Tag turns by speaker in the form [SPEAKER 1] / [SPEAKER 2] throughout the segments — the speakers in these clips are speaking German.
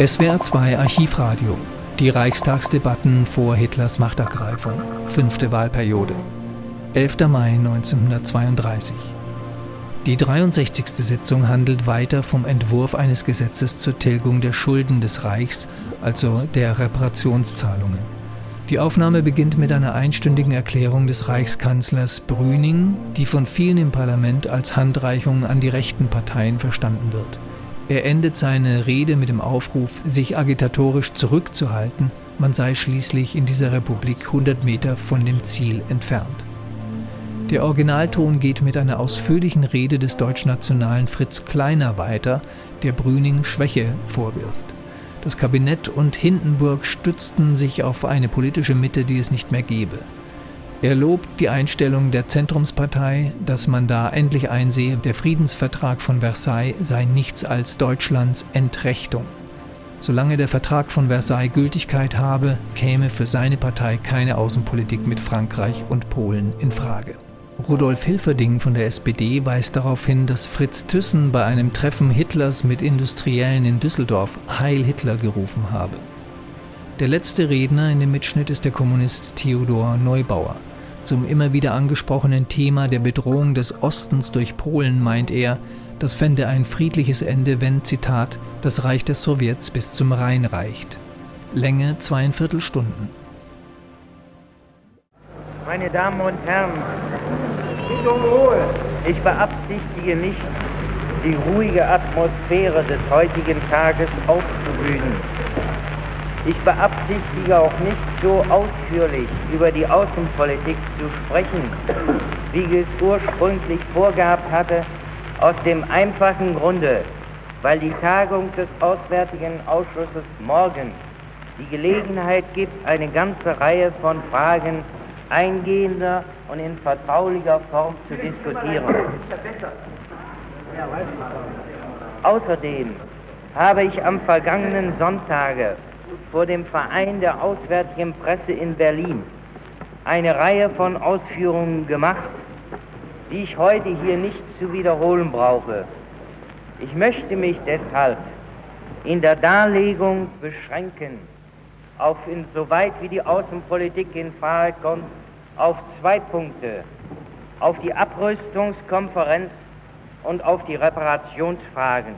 [SPEAKER 1] SWR 2 Archivradio. Die Reichstagsdebatten vor Hitlers Machtergreifung. Fünfte Wahlperiode. 11. Mai 1932. Die 63. Sitzung handelt weiter vom Entwurf eines Gesetzes zur Tilgung der Schulden des Reichs, also der Reparationszahlungen. Die Aufnahme beginnt mit einer einstündigen Erklärung des Reichskanzlers Brüning, die von vielen im Parlament als Handreichung an die rechten Parteien verstanden wird. Er endet seine Rede mit dem Aufruf, sich agitatorisch zurückzuhalten, man sei schließlich in dieser Republik 100 Meter von dem Ziel entfernt. Der Originalton geht mit einer ausführlichen Rede des deutschnationalen Fritz Kleiner weiter, der Brüning Schwäche vorwirft. Das Kabinett und Hindenburg stützten sich auf eine politische Mitte, die es nicht mehr gebe. Er lobt die Einstellung der Zentrumspartei, dass man da endlich einsehe, der Friedensvertrag von Versailles sei nichts als Deutschlands Entrechtung. Solange der Vertrag von Versailles Gültigkeit habe, käme für seine Partei keine Außenpolitik mit Frankreich und Polen in Frage. Rudolf Hilferding von der SPD weist darauf hin, dass Fritz Thyssen bei einem Treffen Hitlers mit Industriellen in Düsseldorf Heil Hitler gerufen habe. Der letzte Redner in dem Mitschnitt ist der Kommunist Theodor Neubauer. Zum immer wieder angesprochenen Thema der Bedrohung des Ostens durch Polen meint er, das fände ein friedliches Ende, wenn, Zitat, das Reich der Sowjets bis zum Rhein reicht. Länge zweieinviertel Stunden.
[SPEAKER 2] Meine Damen und Herren, ich beabsichtige nicht, die ruhige Atmosphäre des heutigen Tages aufzuwühlen. Ich beabsichtige auch nicht so ausführlich über die Außenpolitik zu sprechen, wie ich es ursprünglich vorgehabt hatte, aus dem einfachen Grunde, weil die Tagung des Auswärtigen Ausschusses morgen die Gelegenheit gibt, eine ganze Reihe von Fragen eingehender und in vertraulicher Form zu diskutieren. Außerdem habe ich am vergangenen Sonntage vor dem Verein der Auswärtigen Presse in Berlin eine Reihe von Ausführungen gemacht, die ich heute hier nicht zu wiederholen brauche. Ich möchte mich deshalb in der Darlegung beschränken auf insoweit wie die Außenpolitik in Frage kommt, auf zwei Punkte, auf die Abrüstungskonferenz und auf die Reparationsfragen.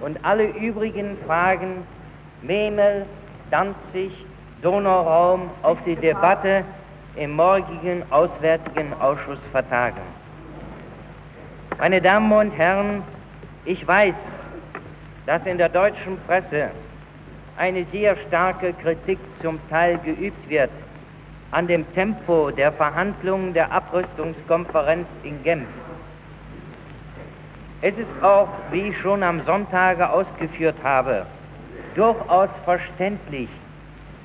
[SPEAKER 2] Und alle übrigen Fragen Memel, Danzig, Donauraum auf die Debatte im morgigen Auswärtigen Ausschuss vertagen. Meine Damen und Herren, ich weiß, dass in der deutschen Presse eine sehr starke Kritik zum Teil geübt wird an dem Tempo der Verhandlungen der Abrüstungskonferenz in Genf. Es ist auch, wie ich schon am Sonntage ausgeführt habe, durchaus verständlich,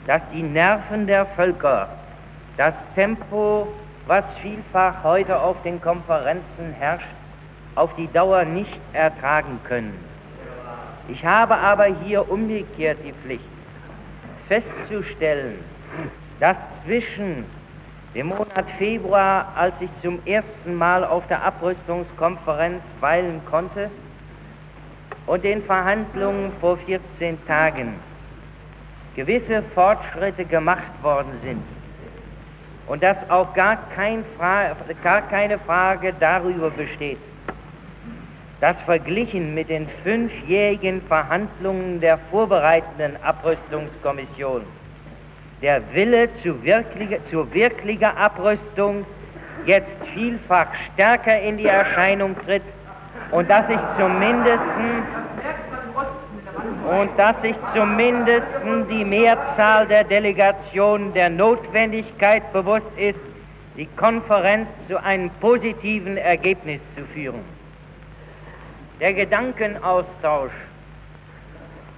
[SPEAKER 2] dass die Nerven der Völker das Tempo, was vielfach heute auf den Konferenzen herrscht, auf die Dauer nicht ertragen können. Ich habe aber hier umgekehrt die Pflicht, festzustellen, dass zwischen dem Monat Februar, als ich zum ersten Mal auf der Abrüstungskonferenz weilen konnte, und den Verhandlungen vor 14 Tagen gewisse Fortschritte gemacht worden sind. Und dass auch gar, kein gar keine Frage darüber besteht, dass verglichen mit den fünfjährigen Verhandlungen der vorbereitenden Abrüstungskommission der Wille zu wirklicher, zu wirklicher Abrüstung jetzt vielfach stärker in die Erscheinung tritt und dass sich zumindest und dass sich zumindest die Mehrzahl der Delegationen der Notwendigkeit bewusst ist, die Konferenz zu einem positiven Ergebnis zu führen. Der Gedankenaustausch,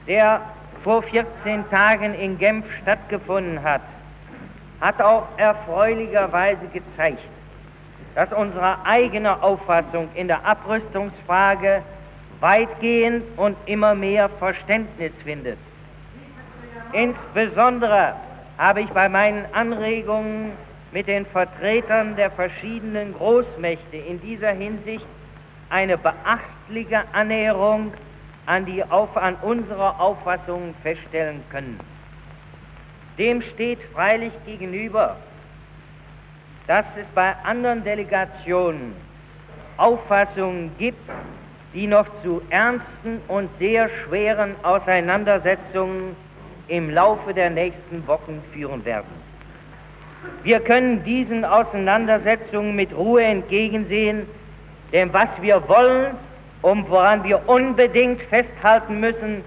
[SPEAKER 2] der vor 14 Tagen in Genf stattgefunden hat, hat auch erfreulicherweise gezeigt, dass unsere eigene Auffassung in der Abrüstungsfrage weitgehend und immer mehr Verständnis findet. Insbesondere habe ich bei meinen Anregungen mit den Vertretern der verschiedenen Großmächte in dieser Hinsicht eine beachtliche Annäherung an, die auf, an unserer Auffassung feststellen können. Dem steht freilich gegenüber, dass es bei anderen Delegationen Auffassungen gibt, die noch zu ernsten und sehr schweren Auseinandersetzungen im Laufe der nächsten Wochen führen werden. Wir können diesen Auseinandersetzungen mit Ruhe entgegensehen, denn was wir wollen und woran wir unbedingt festhalten müssen,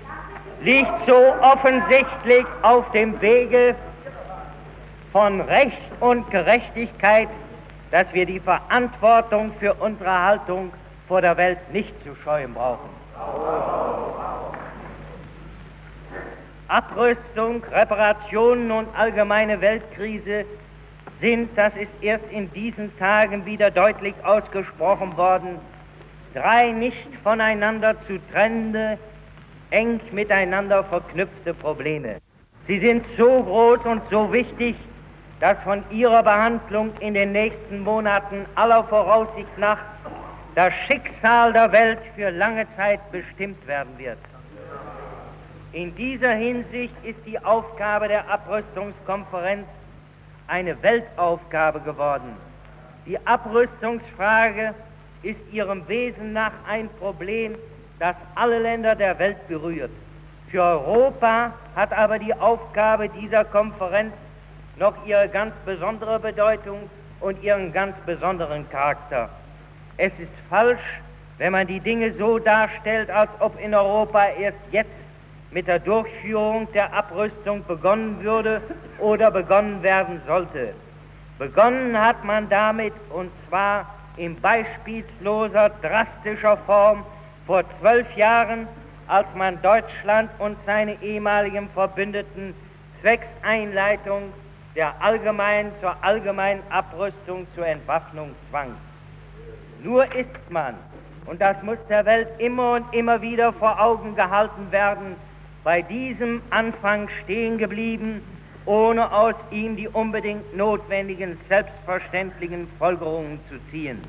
[SPEAKER 2] liegt so offensichtlich auf dem Wege von Recht und Gerechtigkeit, dass wir die Verantwortung für unsere Haltung vor der Welt nicht zu scheuen brauchen. Abrüstung, Reparationen und allgemeine Weltkrise sind, das ist erst in diesen Tagen wieder deutlich ausgesprochen worden, drei nicht voneinander zu trennende, eng miteinander verknüpfte Probleme. Sie sind so groß und so wichtig, dass von ihrer Behandlung in den nächsten Monaten aller Voraussicht nach das Schicksal der Welt für lange Zeit bestimmt werden wird. In dieser Hinsicht ist die Aufgabe der Abrüstungskonferenz eine Weltaufgabe geworden. Die Abrüstungsfrage ist ihrem Wesen nach ein Problem, das alle Länder der Welt berührt. Für Europa hat aber die Aufgabe dieser Konferenz noch ihre ganz besondere Bedeutung und ihren ganz besonderen Charakter. Es ist falsch, wenn man die Dinge so darstellt, als ob in Europa erst jetzt mit der Durchführung der Abrüstung begonnen würde oder begonnen werden sollte. Begonnen hat man damit, und zwar in beispielsloser, drastischer Form vor zwölf Jahren, als man Deutschland und seine ehemaligen Verbündeten zwecks Einleitung der allgemeinen zur allgemeinen Abrüstung zur Entwaffnung zwang. Nur ist man, und das muss der Welt immer und immer wieder vor Augen gehalten werden, bei diesem Anfang stehen geblieben, ohne aus ihm die unbedingt notwendigen, selbstverständlichen Folgerungen zu ziehen.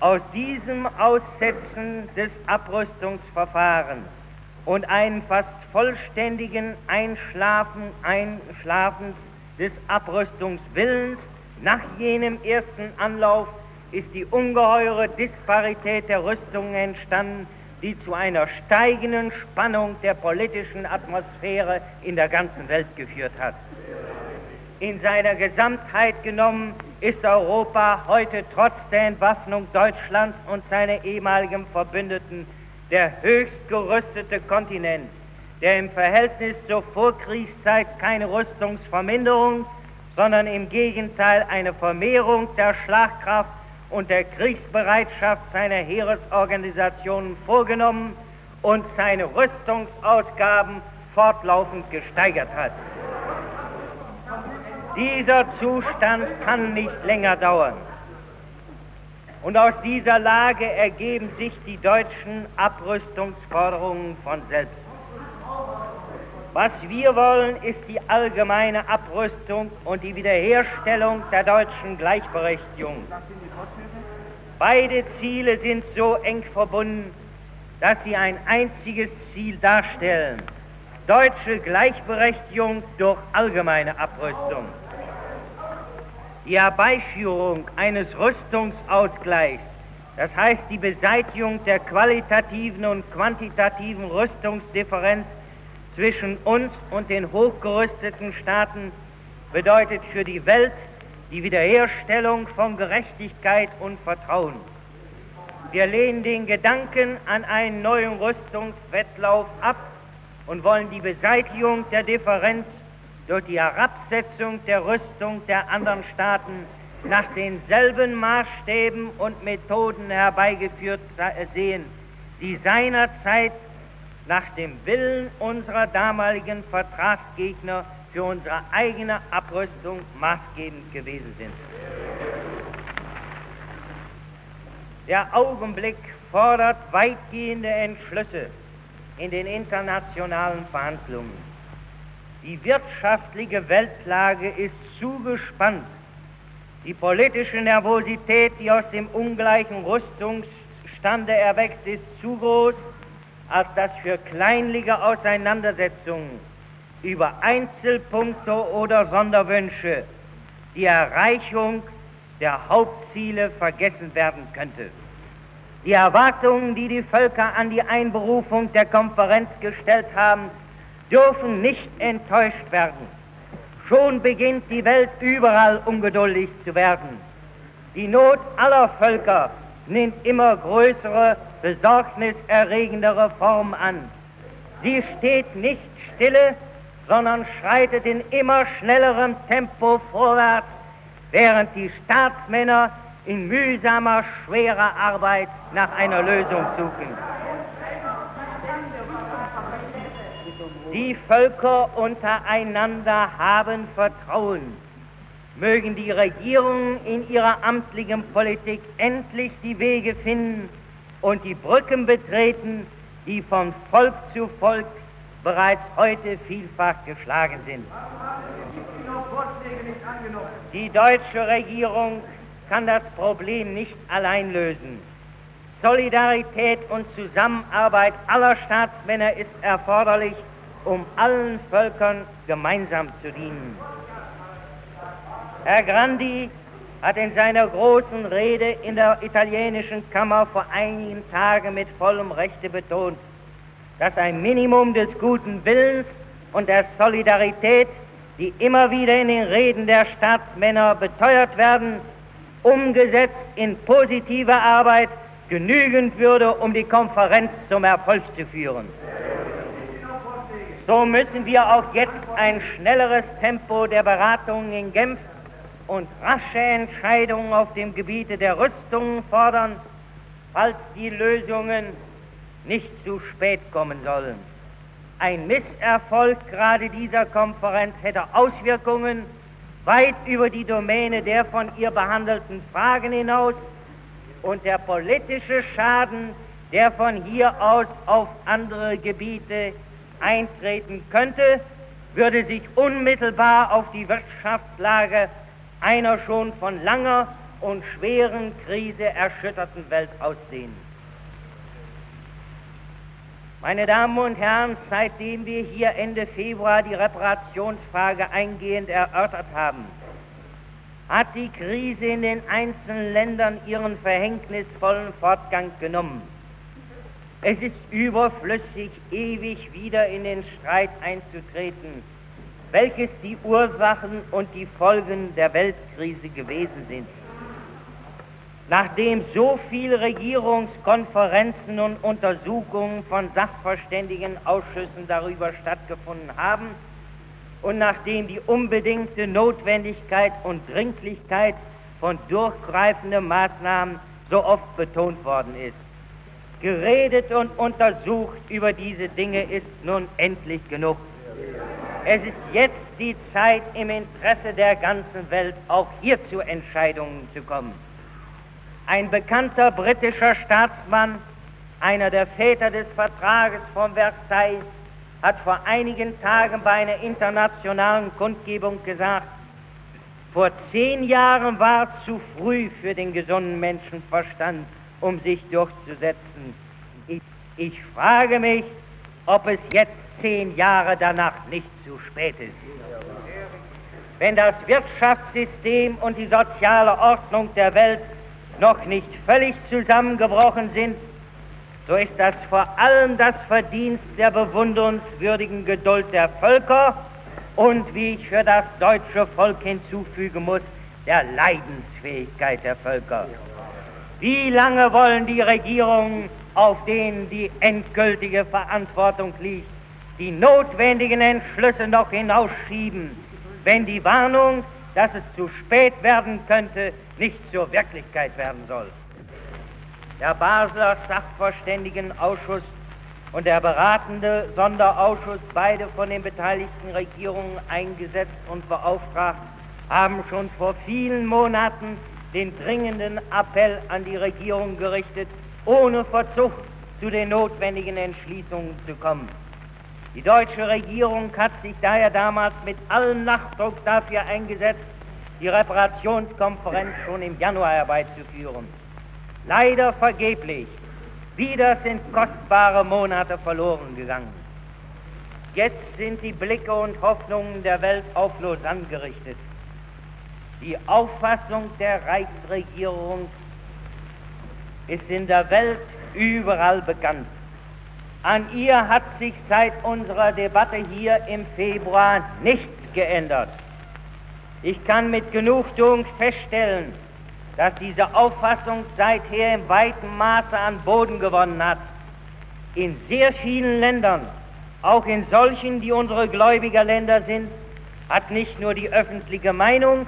[SPEAKER 2] Aus diesem Aussetzen des Abrüstungsverfahrens und einem fast vollständigen Einschlafen, Einschlafens des Abrüstungswillens nach jenem ersten Anlauf ist die ungeheure Disparität der Rüstungen entstanden, die zu einer steigenden Spannung der politischen Atmosphäre in der ganzen Welt geführt hat. In seiner Gesamtheit genommen ist Europa heute trotz der Entwaffnung Deutschlands und seiner ehemaligen Verbündeten der höchst gerüstete Kontinent, der im Verhältnis zur Vorkriegszeit keine Rüstungsverminderung, sondern im Gegenteil eine Vermehrung der Schlagkraft und der Kriegsbereitschaft seiner Heeresorganisationen vorgenommen und seine Rüstungsausgaben fortlaufend gesteigert hat. Dieser Zustand kann nicht länger dauern. Und aus dieser Lage ergeben sich die deutschen Abrüstungsforderungen von selbst. Was wir wollen, ist die allgemeine Abrüstung und die Wiederherstellung der deutschen Gleichberechtigung. Beide Ziele sind so eng verbunden, dass sie ein einziges Ziel darstellen. Deutsche Gleichberechtigung durch allgemeine Abrüstung. Die Herbeiführung eines Rüstungsausgleichs, das heißt die Beseitigung der qualitativen und quantitativen Rüstungsdifferenz zwischen uns und den hochgerüsteten Staaten, bedeutet für die Welt die Wiederherstellung von Gerechtigkeit und Vertrauen. Wir lehnen den Gedanken an einen neuen Rüstungswettlauf ab und wollen die Beseitigung der Differenz durch die Herabsetzung der Rüstung der anderen Staaten nach denselben Maßstäben und Methoden herbeigeführt sehen, die seinerzeit nach dem Willen unserer damaligen Vertragsgegner für unsere eigene Abrüstung maßgebend gewesen sind. Der Augenblick fordert weitgehende Entschlüsse in den internationalen Verhandlungen. Die wirtschaftliche Weltlage ist zugespannt. Die politische Nervosität, die aus dem ungleichen Rüstungsstande erwächst, ist zu groß als dass für kleinliche Auseinandersetzungen über Einzelpunkte oder Sonderwünsche die Erreichung der Hauptziele vergessen werden könnte. Die Erwartungen, die die Völker an die Einberufung der Konferenz gestellt haben, dürfen nicht enttäuscht werden. Schon beginnt die Welt überall ungeduldig zu werden. Die Not aller Völker nimmt immer größere, besorgniserregendere Form an. Sie steht nicht stille, sondern schreitet in immer schnellerem Tempo vorwärts, während die Staatsmänner in mühsamer, schwerer Arbeit nach einer Lösung suchen. Die Völker untereinander haben Vertrauen. Mögen die Regierungen in ihrer amtlichen Politik endlich die Wege finden und die Brücken betreten, die von Volk zu Volk bereits heute vielfach geschlagen sind. Die deutsche Regierung kann das Problem nicht allein lösen. Solidarität und Zusammenarbeit aller Staatsmänner ist erforderlich, um allen Völkern gemeinsam zu dienen. Herr Grandi hat in seiner großen Rede in der italienischen Kammer vor einigen Tagen mit vollem Rechte betont, dass ein Minimum des guten Willens und der Solidarität, die immer wieder in den Reden der Staatsmänner beteuert werden, umgesetzt in positive Arbeit genügend würde, um die Konferenz zum Erfolg zu führen. So müssen wir auch jetzt ein schnelleres Tempo der Beratungen in Genf und rasche Entscheidungen auf dem Gebiete der Rüstungen fordern, falls die Lösungen nicht zu spät kommen sollen. Ein Misserfolg gerade dieser Konferenz hätte Auswirkungen weit über die Domäne der von ihr behandelten Fragen hinaus und der politische Schaden, der von hier aus auf andere Gebiete eintreten könnte, würde sich unmittelbar auf die Wirtschaftslage einer schon von langer und schweren Krise erschütterten Welt aussehen. Meine Damen und Herren, seitdem wir hier Ende Februar die Reparationsfrage eingehend erörtert haben, hat die Krise in den einzelnen Ländern ihren verhängnisvollen Fortgang genommen. Es ist überflüssig, ewig wieder in den Streit einzutreten, welches die Ursachen und die Folgen der Weltkrise gewesen sind. Nachdem so viele Regierungskonferenzen und Untersuchungen von Sachverständigenausschüssen darüber stattgefunden haben und nachdem die unbedingte Notwendigkeit und Dringlichkeit von durchgreifenden Maßnahmen so oft betont worden ist, Geredet und untersucht über diese Dinge ist nun endlich genug. Es ist jetzt die Zeit, im Interesse der ganzen Welt auch hier zu Entscheidungen zu kommen. Ein bekannter britischer Staatsmann, einer der Väter des Vertrages von Versailles, hat vor einigen Tagen bei einer internationalen Kundgebung gesagt, vor zehn Jahren war zu früh für den gesunden Menschenverstand um sich durchzusetzen. Ich, ich frage mich, ob es jetzt zehn Jahre danach nicht zu spät ist. Wenn das Wirtschaftssystem und die soziale Ordnung der Welt noch nicht völlig zusammengebrochen sind, so ist das vor allem das Verdienst der bewundernswürdigen Geduld der Völker und, wie ich für das deutsche Volk hinzufügen muss, der Leidensfähigkeit der Völker. Wie lange wollen die Regierungen, auf denen die endgültige Verantwortung liegt, die notwendigen Entschlüsse noch hinausschieben, wenn die Warnung, dass es zu spät werden könnte, nicht zur Wirklichkeit werden soll? Der Basler Sachverständigenausschuss und der beratende Sonderausschuss, beide von den beteiligten Regierungen eingesetzt und beauftragt, haben schon vor vielen Monaten den dringenden Appell an die Regierung gerichtet, ohne Verzug zu den notwendigen Entschließungen zu kommen. Die deutsche Regierung hat sich daher damals mit allem Nachdruck dafür eingesetzt, die Reparationskonferenz schon im Januar herbeizuführen. Leider vergeblich. Wieder sind kostbare Monate verloren gegangen. Jetzt sind die Blicke und Hoffnungen der Welt auf Lausanne gerichtet. Die Auffassung der Reichsregierung ist in der Welt überall bekannt. An ihr hat sich seit unserer Debatte hier im Februar nichts geändert. Ich kann mit Genugtuung feststellen, dass diese Auffassung seither im weiten Maße an Boden gewonnen hat. In sehr vielen Ländern, auch in solchen, die unsere Gläubigerländer sind, hat nicht nur die öffentliche Meinung,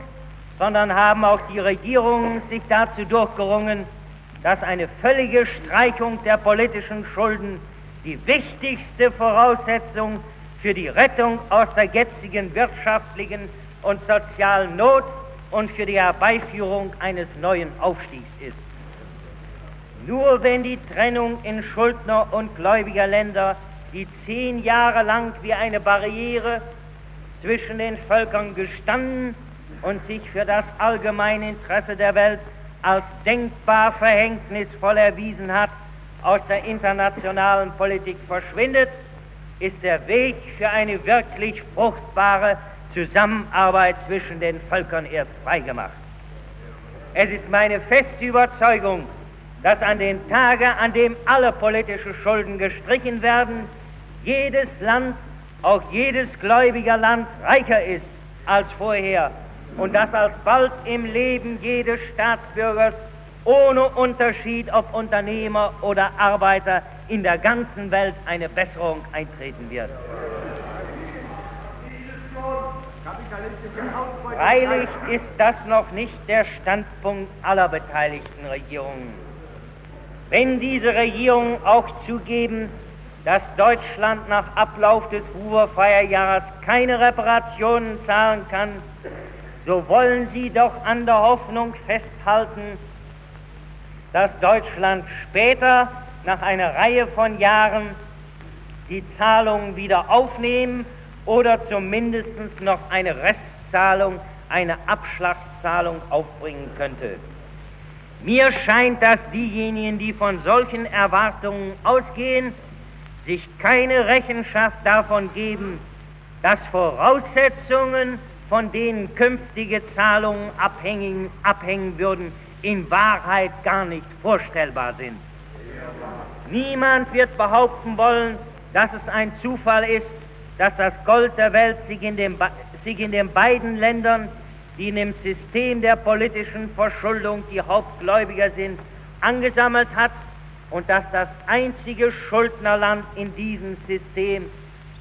[SPEAKER 2] sondern haben auch die Regierungen sich dazu durchgerungen, dass eine völlige Streichung der politischen Schulden die wichtigste Voraussetzung für die Rettung aus der jetzigen wirtschaftlichen und sozialen Not und für die Herbeiführung eines neuen Aufstiegs ist. Nur wenn die Trennung in Schuldner- und Gläubigerländer, die zehn Jahre lang wie eine Barriere zwischen den Völkern gestanden und sich für das allgemeine Interesse der Welt als denkbar verhängnisvoll erwiesen hat, aus der internationalen Politik verschwindet, ist der Weg für eine wirklich fruchtbare Zusammenarbeit zwischen den Völkern erst freigemacht. Es ist meine feste Überzeugung, dass an den Tagen, an dem alle politischen Schulden gestrichen werden, jedes Land, auch jedes Gläubigerland reicher ist als vorher und dass alsbald im Leben jedes Staatsbürgers ohne Unterschied ob Unternehmer oder Arbeiter in der ganzen Welt eine Besserung eintreten wird. Freilich ist das noch nicht der Standpunkt aller beteiligten Regierungen. Wenn diese Regierungen auch zugeben, dass Deutschland nach Ablauf des Ruhrfeierjahres keine Reparationen zahlen kann, so wollen sie doch an der Hoffnung festhalten, dass Deutschland später nach einer Reihe von Jahren die Zahlungen wieder aufnehmen oder zumindest noch eine Restzahlung, eine Abschlagszahlung aufbringen könnte. Mir scheint, dass diejenigen, die von solchen Erwartungen ausgehen, sich keine Rechenschaft davon geben, dass Voraussetzungen, von denen künftige Zahlungen abhängen, abhängen würden, in Wahrheit gar nicht vorstellbar sind. Niemand wird behaupten wollen, dass es ein Zufall ist, dass das Gold der Welt sich in, den, sich in den beiden Ländern, die in dem System der politischen Verschuldung die Hauptgläubiger sind, angesammelt hat und dass das einzige Schuldnerland in diesem System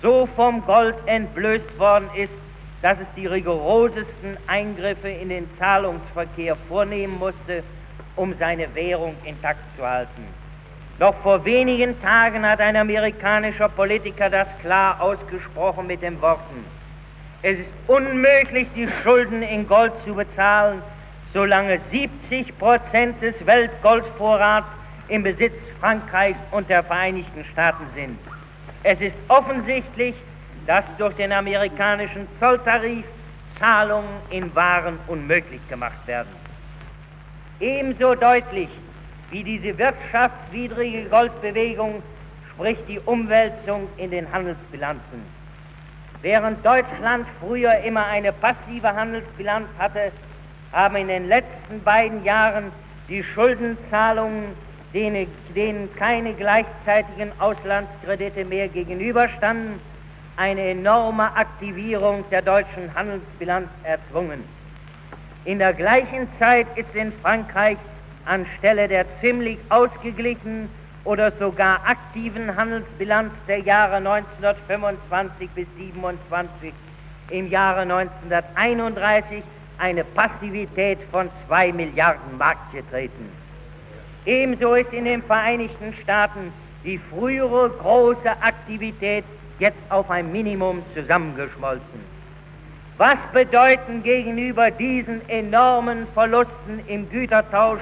[SPEAKER 2] so vom Gold entblößt worden ist, dass es die rigorosesten Eingriffe in den Zahlungsverkehr vornehmen musste, um seine Währung intakt zu halten. Noch vor wenigen Tagen hat ein amerikanischer Politiker das klar ausgesprochen mit den Worten, es ist unmöglich, die Schulden in Gold zu bezahlen, solange 70 Prozent des Weltgoldvorrats im Besitz Frankreichs und der Vereinigten Staaten sind. Es ist offensichtlich, dass durch den amerikanischen Zolltarif Zahlungen in Waren unmöglich gemacht werden. Ebenso deutlich wie diese wirtschaftswidrige Goldbewegung spricht die Umwälzung in den Handelsbilanzen. Während Deutschland früher immer eine passive Handelsbilanz hatte, haben in den letzten beiden Jahren die Schuldenzahlungen, denen, denen keine gleichzeitigen Auslandskredite mehr gegenüberstanden, eine enorme Aktivierung der deutschen Handelsbilanz erzwungen. In der gleichen Zeit ist in Frankreich anstelle der ziemlich ausgeglichenen oder sogar aktiven Handelsbilanz der Jahre 1925 bis 1927 im Jahre 1931 eine Passivität von 2 Milliarden Mark getreten. Ebenso ist in den Vereinigten Staaten die frühere große Aktivität jetzt auf ein Minimum zusammengeschmolzen. Was bedeuten gegenüber diesen enormen Verlusten im Gütertausch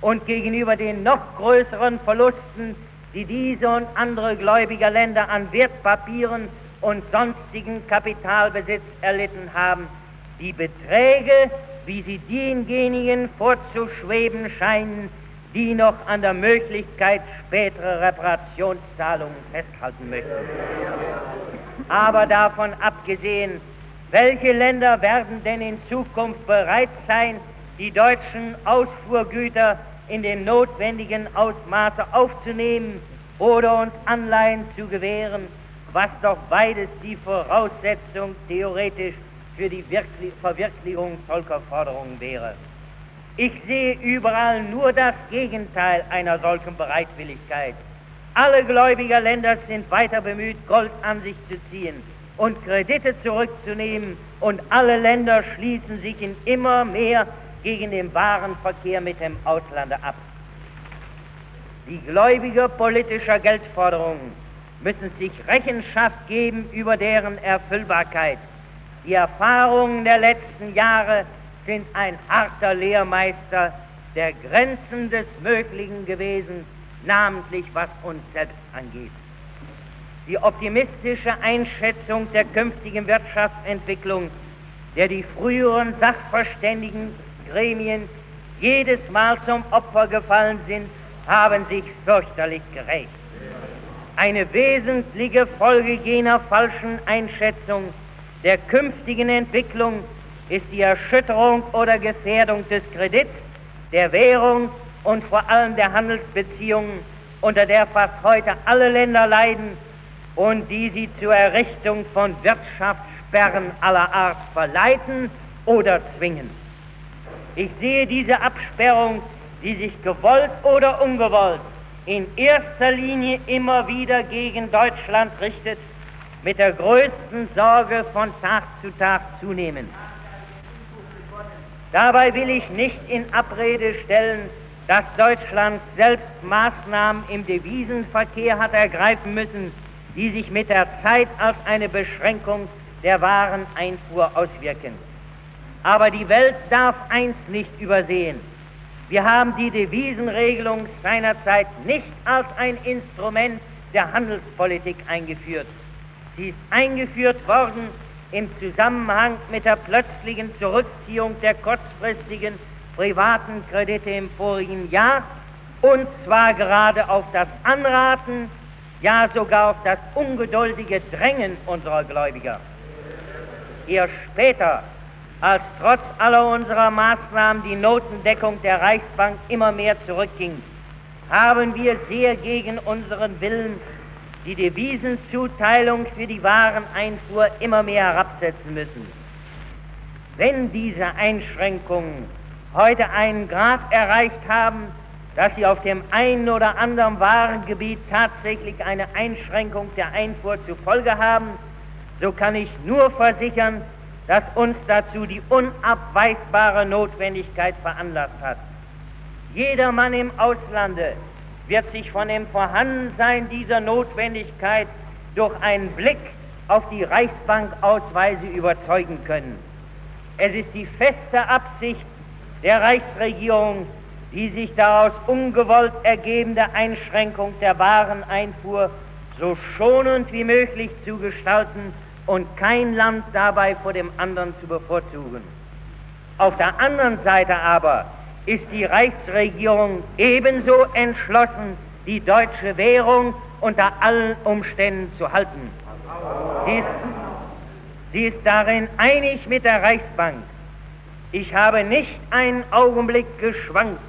[SPEAKER 2] und gegenüber den noch größeren Verlusten, die diese und andere Gläubigerländer an Wertpapieren und sonstigen Kapitalbesitz erlitten haben, die Beträge, wie sie denjenigen vorzuschweben scheinen, die noch an der Möglichkeit späterer Reparationszahlungen festhalten möchten. Aber davon abgesehen, welche Länder werden denn in Zukunft bereit sein, die deutschen Ausfuhrgüter in dem notwendigen Ausmaße aufzunehmen oder uns Anleihen zu gewähren, was doch beides die Voraussetzung theoretisch für die Verwirklichung solcher Forderungen wäre. Ich sehe überall nur das Gegenteil einer solchen Bereitwilligkeit. Alle Gläubiger Länder sind weiter bemüht, Gold an sich zu ziehen und Kredite zurückzunehmen und alle Länder schließen sich in immer mehr gegen den Warenverkehr mit dem Auslande ab. Die Gläubiger politischer Geldforderungen müssen sich Rechenschaft geben über deren Erfüllbarkeit. Die Erfahrungen der letzten Jahre sind ein harter Lehrmeister der Grenzen des Möglichen gewesen, namentlich was uns selbst angeht. Die optimistische Einschätzung der künftigen Wirtschaftsentwicklung, der die früheren Sachverständigen Gremien jedes Mal zum Opfer gefallen sind, haben sich fürchterlich gerecht. Eine wesentliche Folge jener falschen Einschätzung der künftigen Entwicklung ist die Erschütterung oder Gefährdung des Kredits, der Währung und vor allem der Handelsbeziehungen, unter der fast heute alle Länder leiden und die sie zur Errichtung von Wirtschaftssperren aller Art verleiten oder zwingen. Ich sehe diese Absperrung, die sich gewollt oder ungewollt in erster Linie immer wieder gegen Deutschland richtet, mit der größten Sorge von Tag zu Tag zunehmen. Dabei will ich nicht in Abrede stellen, dass Deutschland selbst Maßnahmen im Devisenverkehr hat ergreifen müssen, die sich mit der Zeit als eine Beschränkung der Wareneinfuhr auswirken. Aber die Welt darf eins nicht übersehen. Wir haben die Devisenregelung seinerzeit nicht als ein Instrument der Handelspolitik eingeführt. Sie ist eingeführt worden im Zusammenhang mit der plötzlichen Zurückziehung der kurzfristigen privaten Kredite im vorigen Jahr und zwar gerade auf das Anraten, ja sogar auf das ungeduldige Drängen unserer Gläubiger. Eher später als trotz aller unserer Maßnahmen die Notendeckung der Reichsbank immer mehr zurückging, haben wir sehr gegen unseren Willen die Devisenzuteilung für die Wareneinfuhr immer mehr herabsetzen müssen. Wenn diese Einschränkungen heute einen Grad erreicht haben, dass sie auf dem einen oder anderen Warengebiet tatsächlich eine Einschränkung der Einfuhr zur Folge haben, so kann ich nur versichern, das uns dazu die unabweisbare Notwendigkeit veranlasst hat. Jeder Mann im Auslande wird sich von dem Vorhandensein dieser Notwendigkeit durch einen Blick auf die Reichsbankausweise überzeugen können. Es ist die feste Absicht der Reichsregierung, die sich daraus ungewollt ergebende Einschränkung der Wareneinfuhr so schonend wie möglich zu gestalten und kein Land dabei vor dem anderen zu bevorzugen. Auf der anderen Seite aber ist die Reichsregierung ebenso entschlossen, die deutsche Währung unter allen Umständen zu halten. Sie ist, sie ist darin einig mit der Reichsbank. Ich habe nicht einen Augenblick geschwankt,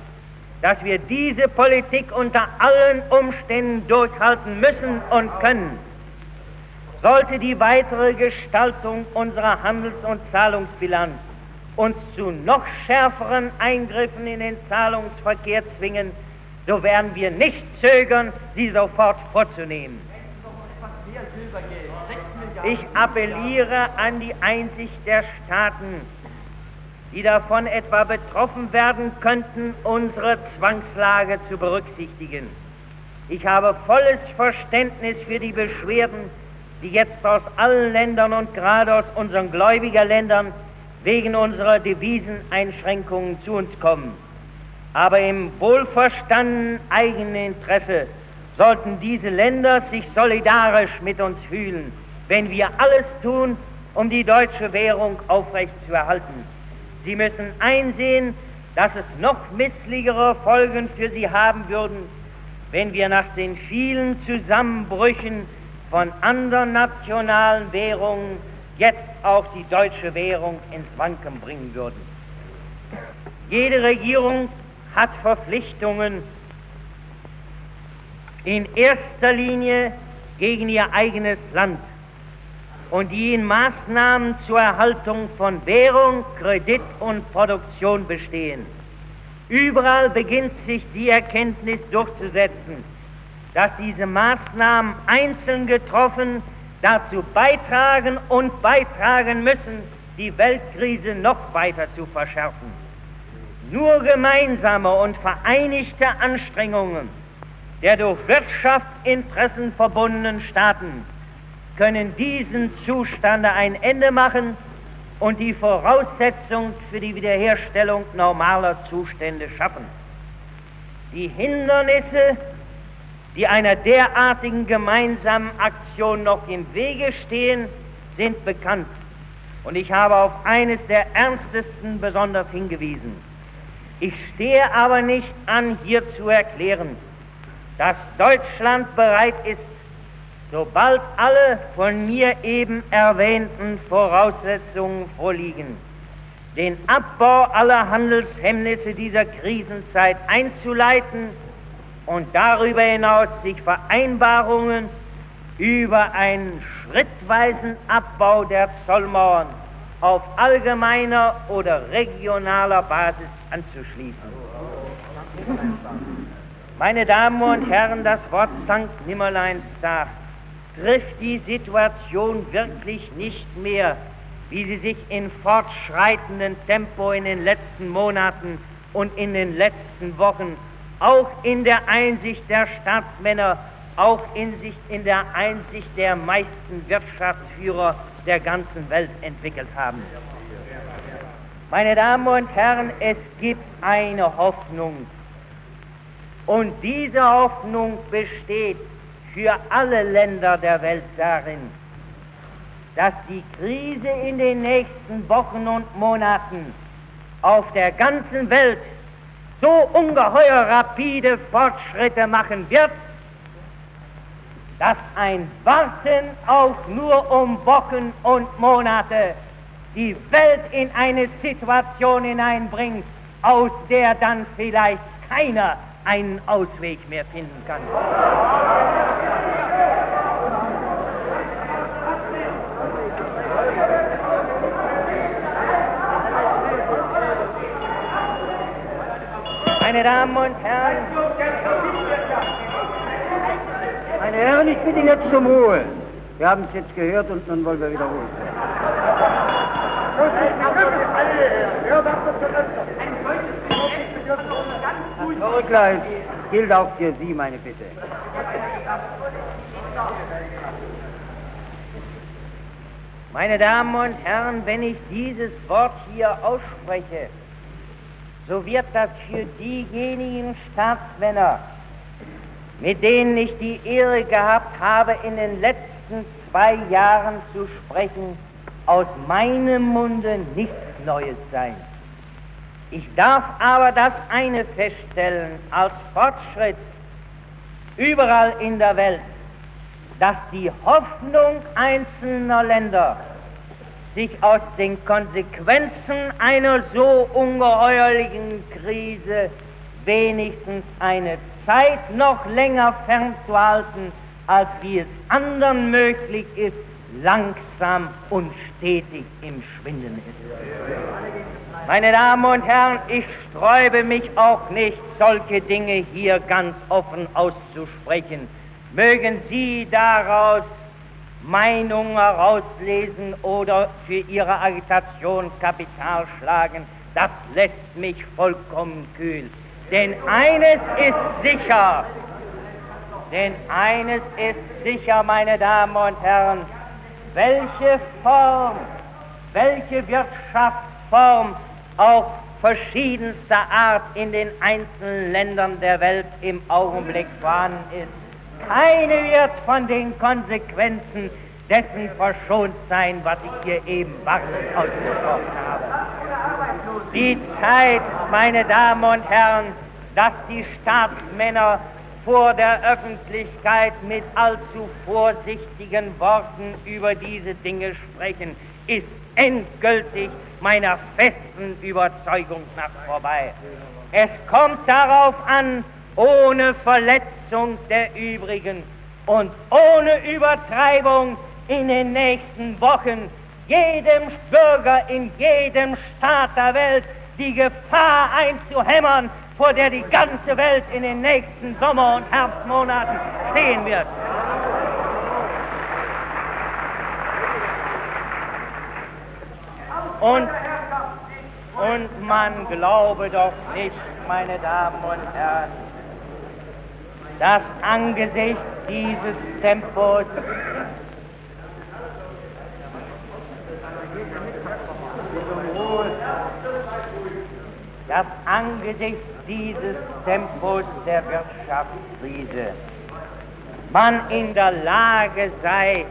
[SPEAKER 2] dass wir diese Politik unter allen Umständen durchhalten müssen und können sollte die weitere Gestaltung unserer Handels- und Zahlungsbilanz uns zu noch schärferen Eingriffen in den Zahlungsverkehr zwingen, so werden wir nicht zögern, sie sofort vorzunehmen. Ich appelliere an die Einsicht der Staaten, die davon etwa betroffen werden könnten, unsere Zwangslage zu berücksichtigen. Ich habe volles Verständnis für die Beschwerden die jetzt aus allen Ländern und gerade aus unseren Gläubigerländern wegen unserer Deviseneinschränkungen zu uns kommen. Aber im wohlverstandenen eigenen Interesse sollten diese Länder sich solidarisch mit uns fühlen, wenn wir alles tun, um die deutsche Währung aufrecht zu erhalten. Sie müssen einsehen, dass es noch misslichere Folgen für sie haben würden, wenn wir nach den vielen Zusammenbrüchen von anderen nationalen Währungen jetzt auch die deutsche Währung ins Wanken bringen würden. Jede Regierung hat Verpflichtungen in erster Linie gegen ihr eigenes Land und die in Maßnahmen zur Erhaltung von Währung, Kredit und Produktion bestehen. Überall beginnt sich die Erkenntnis durchzusetzen, dass diese Maßnahmen einzeln getroffen dazu beitragen und beitragen müssen, die Weltkrise noch weiter zu verschärfen. Nur gemeinsame und vereinigte Anstrengungen der durch Wirtschaftsinteressen verbundenen Staaten können diesen Zustande ein Ende machen und die Voraussetzung für die Wiederherstellung normaler Zustände schaffen. Die Hindernisse, die einer derartigen gemeinsamen Aktion noch im Wege stehen, sind bekannt. Und ich habe auf eines der ernstesten besonders hingewiesen. Ich stehe aber nicht an, hier zu erklären, dass Deutschland bereit ist, sobald alle von mir eben erwähnten Voraussetzungen vorliegen, den Abbau aller Handelshemmnisse dieser Krisenzeit einzuleiten und darüber hinaus sich Vereinbarungen über einen schrittweisen Abbau der Zollmauern auf allgemeiner oder regionaler Basis anzuschließen. Meine Damen und Herren, das Wort Sankt Nimmerleinstag trifft die Situation wirklich nicht mehr, wie sie sich in fortschreitendem Tempo in den letzten Monaten und in den letzten Wochen, auch in der Einsicht der Staatsmänner, auch in, sich, in der Einsicht der meisten Wirtschaftsführer der ganzen Welt entwickelt haben. Meine Damen und Herren, es gibt eine Hoffnung. Und diese Hoffnung besteht für alle Länder der Welt darin, dass die Krise in den nächsten Wochen und Monaten auf der ganzen Welt so ungeheuer rapide Fortschritte machen wird, dass ein Warten auch nur um Wochen und Monate die Welt in eine Situation hineinbringt, aus der dann vielleicht keiner einen Ausweg mehr finden kann. Meine Damen und Herren,
[SPEAKER 3] meine Herren, ich bitte jetzt zum Ruhe. Wir haben es jetzt gehört und nun wollen wir wiederholen. Zurückgleich gilt auch für Sie, meine Bitte.
[SPEAKER 2] Meine Damen und Herren, wenn ich dieses Wort hier ausspreche, so wird das für diejenigen Staatsmänner, mit denen ich die Ehre gehabt habe, in den letzten zwei Jahren zu sprechen, aus meinem Munde nichts Neues sein. Ich darf aber das eine feststellen als Fortschritt überall in der Welt, dass die Hoffnung einzelner Länder sich aus den Konsequenzen einer so ungeheuerlichen Krise wenigstens eine Zeit noch länger fernzuhalten, als wie es anderen möglich ist, langsam und stetig im Schwinden ist. Meine Damen und Herren, ich sträube mich auch nicht, solche Dinge hier ganz offen auszusprechen. Mögen Sie daraus Meinungen herauslesen oder für Ihre Agitation Kapital schlagen, das lässt mich vollkommen kühl. Denn eines ist sicher, denn eines ist sicher, meine Damen und Herren, welche Form, welche Wirtschaftsform auch verschiedenster Art in den einzelnen Ländern der Welt im Augenblick vorhanden ist. Keine wird von den Konsequenzen dessen verschont sein, was ich hier eben warnend ausgesprochen habe. Die Zeit, meine Damen und Herren, dass die Staatsmänner vor der Öffentlichkeit mit allzu vorsichtigen Worten über diese Dinge sprechen, ist endgültig meiner festen Überzeugung nach vorbei. Es kommt darauf an, ohne Verletzung der übrigen und ohne Übertreibung in den nächsten Wochen jedem Bürger in jedem Staat der Welt die Gefahr einzuhämmern, vor der die ganze Welt in den nächsten Sommer- und Herbstmonaten stehen wird. Und, und man glaube doch nicht, meine Damen und Herren, dass angesichts dieses Tempos. Dass angesichts dieses Tempos der Wirtschaftskrise. Man in der Lage sei,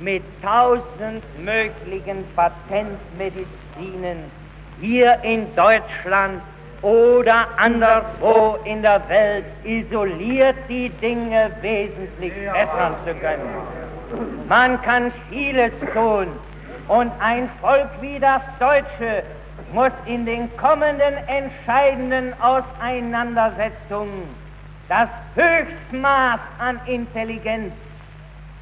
[SPEAKER 2] mit tausend möglichen Patentmedizinen hier in Deutschland oder anderswo in der Welt isoliert die Dinge wesentlich bessern zu können. Man kann vieles tun und ein Volk wie das Deutsche muss in den kommenden entscheidenden Auseinandersetzungen das Höchstmaß an Intelligenz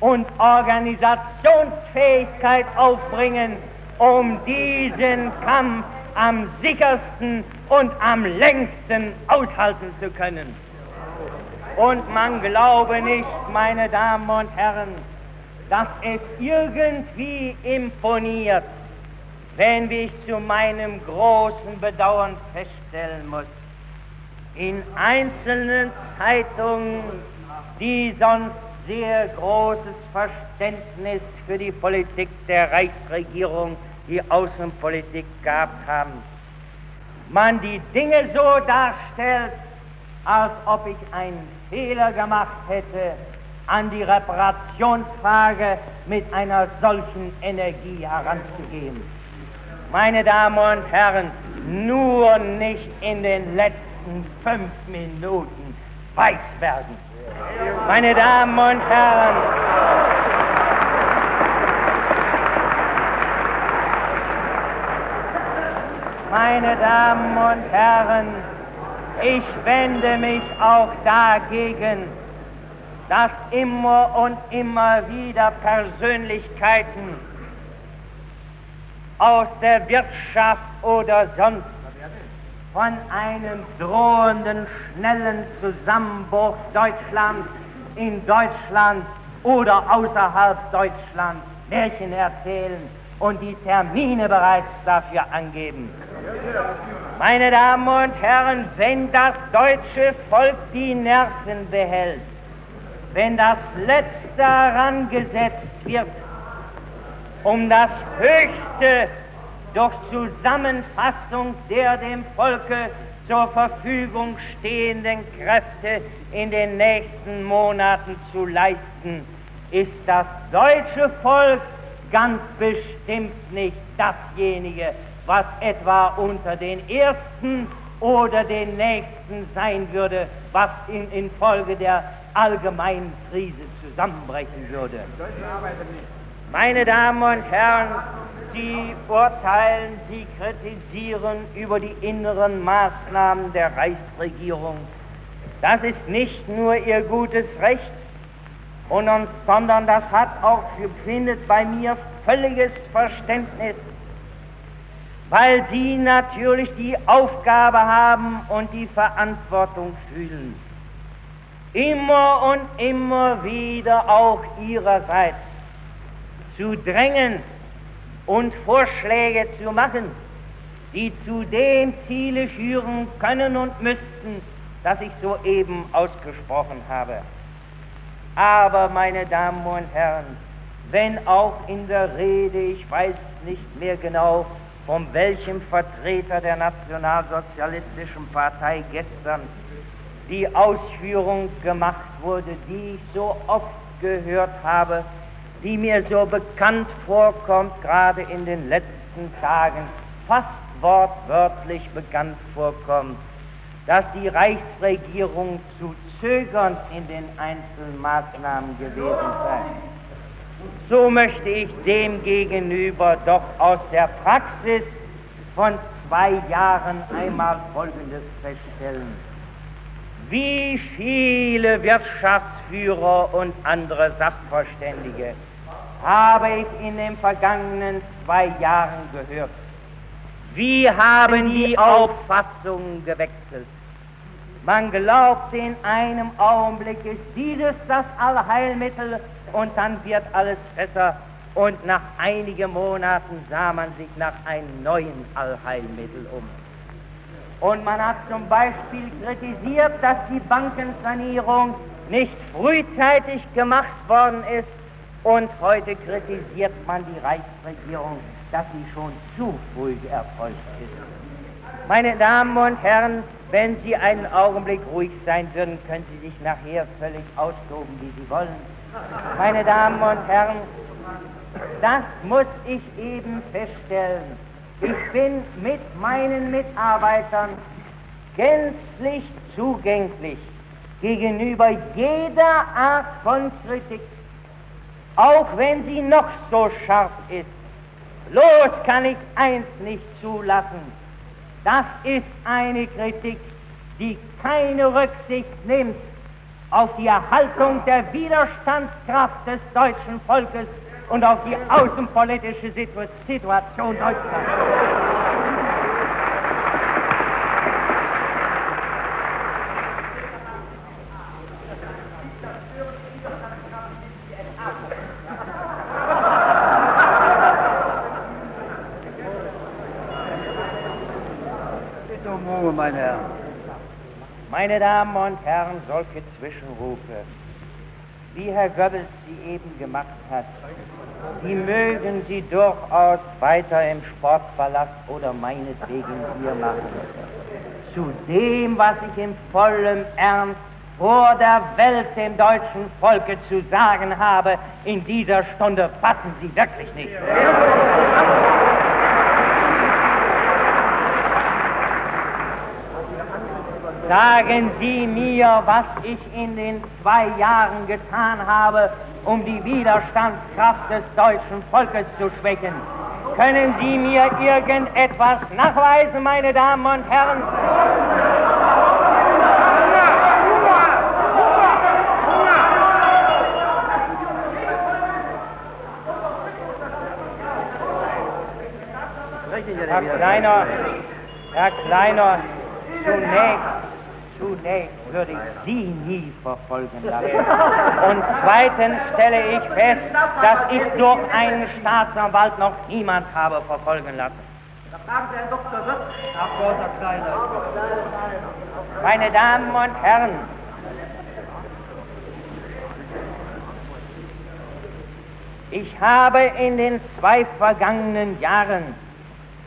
[SPEAKER 2] und Organisationsfähigkeit aufbringen, um diesen Kampf am sichersten und am längsten aushalten zu können. Und man glaube nicht, meine Damen und Herren, dass es irgendwie imponiert, wenn ich zu meinem großen Bedauern feststellen muss, in einzelnen Zeitungen, die sonst sehr großes Verständnis für die Politik der Reichsregierung, die Außenpolitik gehabt haben, man die Dinge so darstellt, als ob ich einen Fehler gemacht hätte, an die Reparationsfrage mit einer solchen Energie heranzugehen. Meine Damen und Herren, nur nicht in den letzten fünf Minuten weiß werden. Meine Damen und Herren, meine Damen und Herren, ich wende mich auch dagegen, dass immer und immer wieder Persönlichkeiten aus der Wirtschaft oder sonst von einem drohenden, schnellen Zusammenbruch Deutschlands in Deutschland oder außerhalb Deutschlands Märchen erzählen und die Termine bereits dafür angeben. Meine Damen und Herren, wenn das deutsche Volk die Nerven behält, wenn das Letzte herangesetzt wird, um das Höchste durch Zusammenfassung der dem Volke zur Verfügung stehenden Kräfte in den nächsten Monaten zu leisten, ist das deutsche Volk ganz bestimmt nicht dasjenige, was etwa unter den ersten oder den nächsten sein würde, was in, infolge der allgemeinen Krise zusammenbrechen würde. Meine Damen und Herren, Sie urteilen, Sie kritisieren über die inneren Maßnahmen der Reichsregierung. Das ist nicht nur Ihr gutes Recht, und uns, sondern das hat auch, findet bei mir völliges Verständnis, weil Sie natürlich die Aufgabe haben und die Verantwortung fühlen, immer und immer wieder auch Ihrerseits zu drängen und Vorschläge zu machen, die zu dem Ziele führen können und müssten, das ich soeben ausgesprochen habe. Aber, meine Damen und Herren, wenn auch in der Rede, ich weiß nicht mehr genau, von welchem Vertreter der Nationalsozialistischen Partei gestern die Ausführung gemacht wurde, die ich so oft gehört habe, die mir so bekannt vorkommt, gerade in den letzten Tagen, fast wortwörtlich bekannt vorkommt, dass die Reichsregierung zu zögernd in den einzelnen Maßnahmen gewesen sei. So möchte ich demgegenüber doch aus der Praxis von zwei Jahren einmal Folgendes feststellen. Wie viele Wirtschaftsführer und andere Sachverständige habe ich in den vergangenen zwei Jahren gehört. Wie haben die Auffassungen gewechselt? Man glaubt in einem Augenblick ist dieses das Allheilmittel und dann wird alles besser. Und nach einigen Monaten sah man sich nach einem neuen Allheilmittel um. Und man hat zum Beispiel kritisiert, dass die Bankensanierung nicht frühzeitig gemacht worden ist. Und heute kritisiert man die Reichsregierung, dass sie schon zu früh erfolgt ist. Meine Damen und Herren, wenn Sie einen Augenblick ruhig sein würden, können Sie sich nachher völlig austoben, wie Sie wollen. Meine Damen und Herren, das muss ich eben feststellen. Ich bin mit meinen Mitarbeitern gänzlich zugänglich gegenüber jeder Art von Kritik, auch wenn sie noch so scharf ist. Los kann ich eins nicht zulassen. Das ist eine Kritik, die keine Rücksicht nimmt auf die Erhaltung der Widerstandskraft des deutschen Volkes und auf die außenpolitische Situation Deutschlands.
[SPEAKER 3] meine Herren.
[SPEAKER 2] Meine Damen und Herren, solche Zwischenrufe, wie Herr Goebbels sie eben gemacht hat, die mögen Sie durchaus weiter im Sportpalast oder meinetwegen hier machen. Zu dem, was ich in vollem Ernst vor der Welt dem deutschen Volke zu sagen habe, in dieser Stunde fassen Sie wirklich nicht. Sagen Sie mir, was ich in den zwei Jahren getan habe, um die Widerstandskraft des deutschen Volkes zu schwächen. Können Sie mir irgendetwas nachweisen, meine Damen und Herren? Herr Kleiner, Herr Kleiner, zunächst Zunächst würde ich Sie nie verfolgen lassen. Und zweitens stelle ich fest, dass ich durch einen Staatsanwalt noch niemand habe verfolgen lassen. Meine Damen und Herren, ich habe in den zwei vergangenen Jahren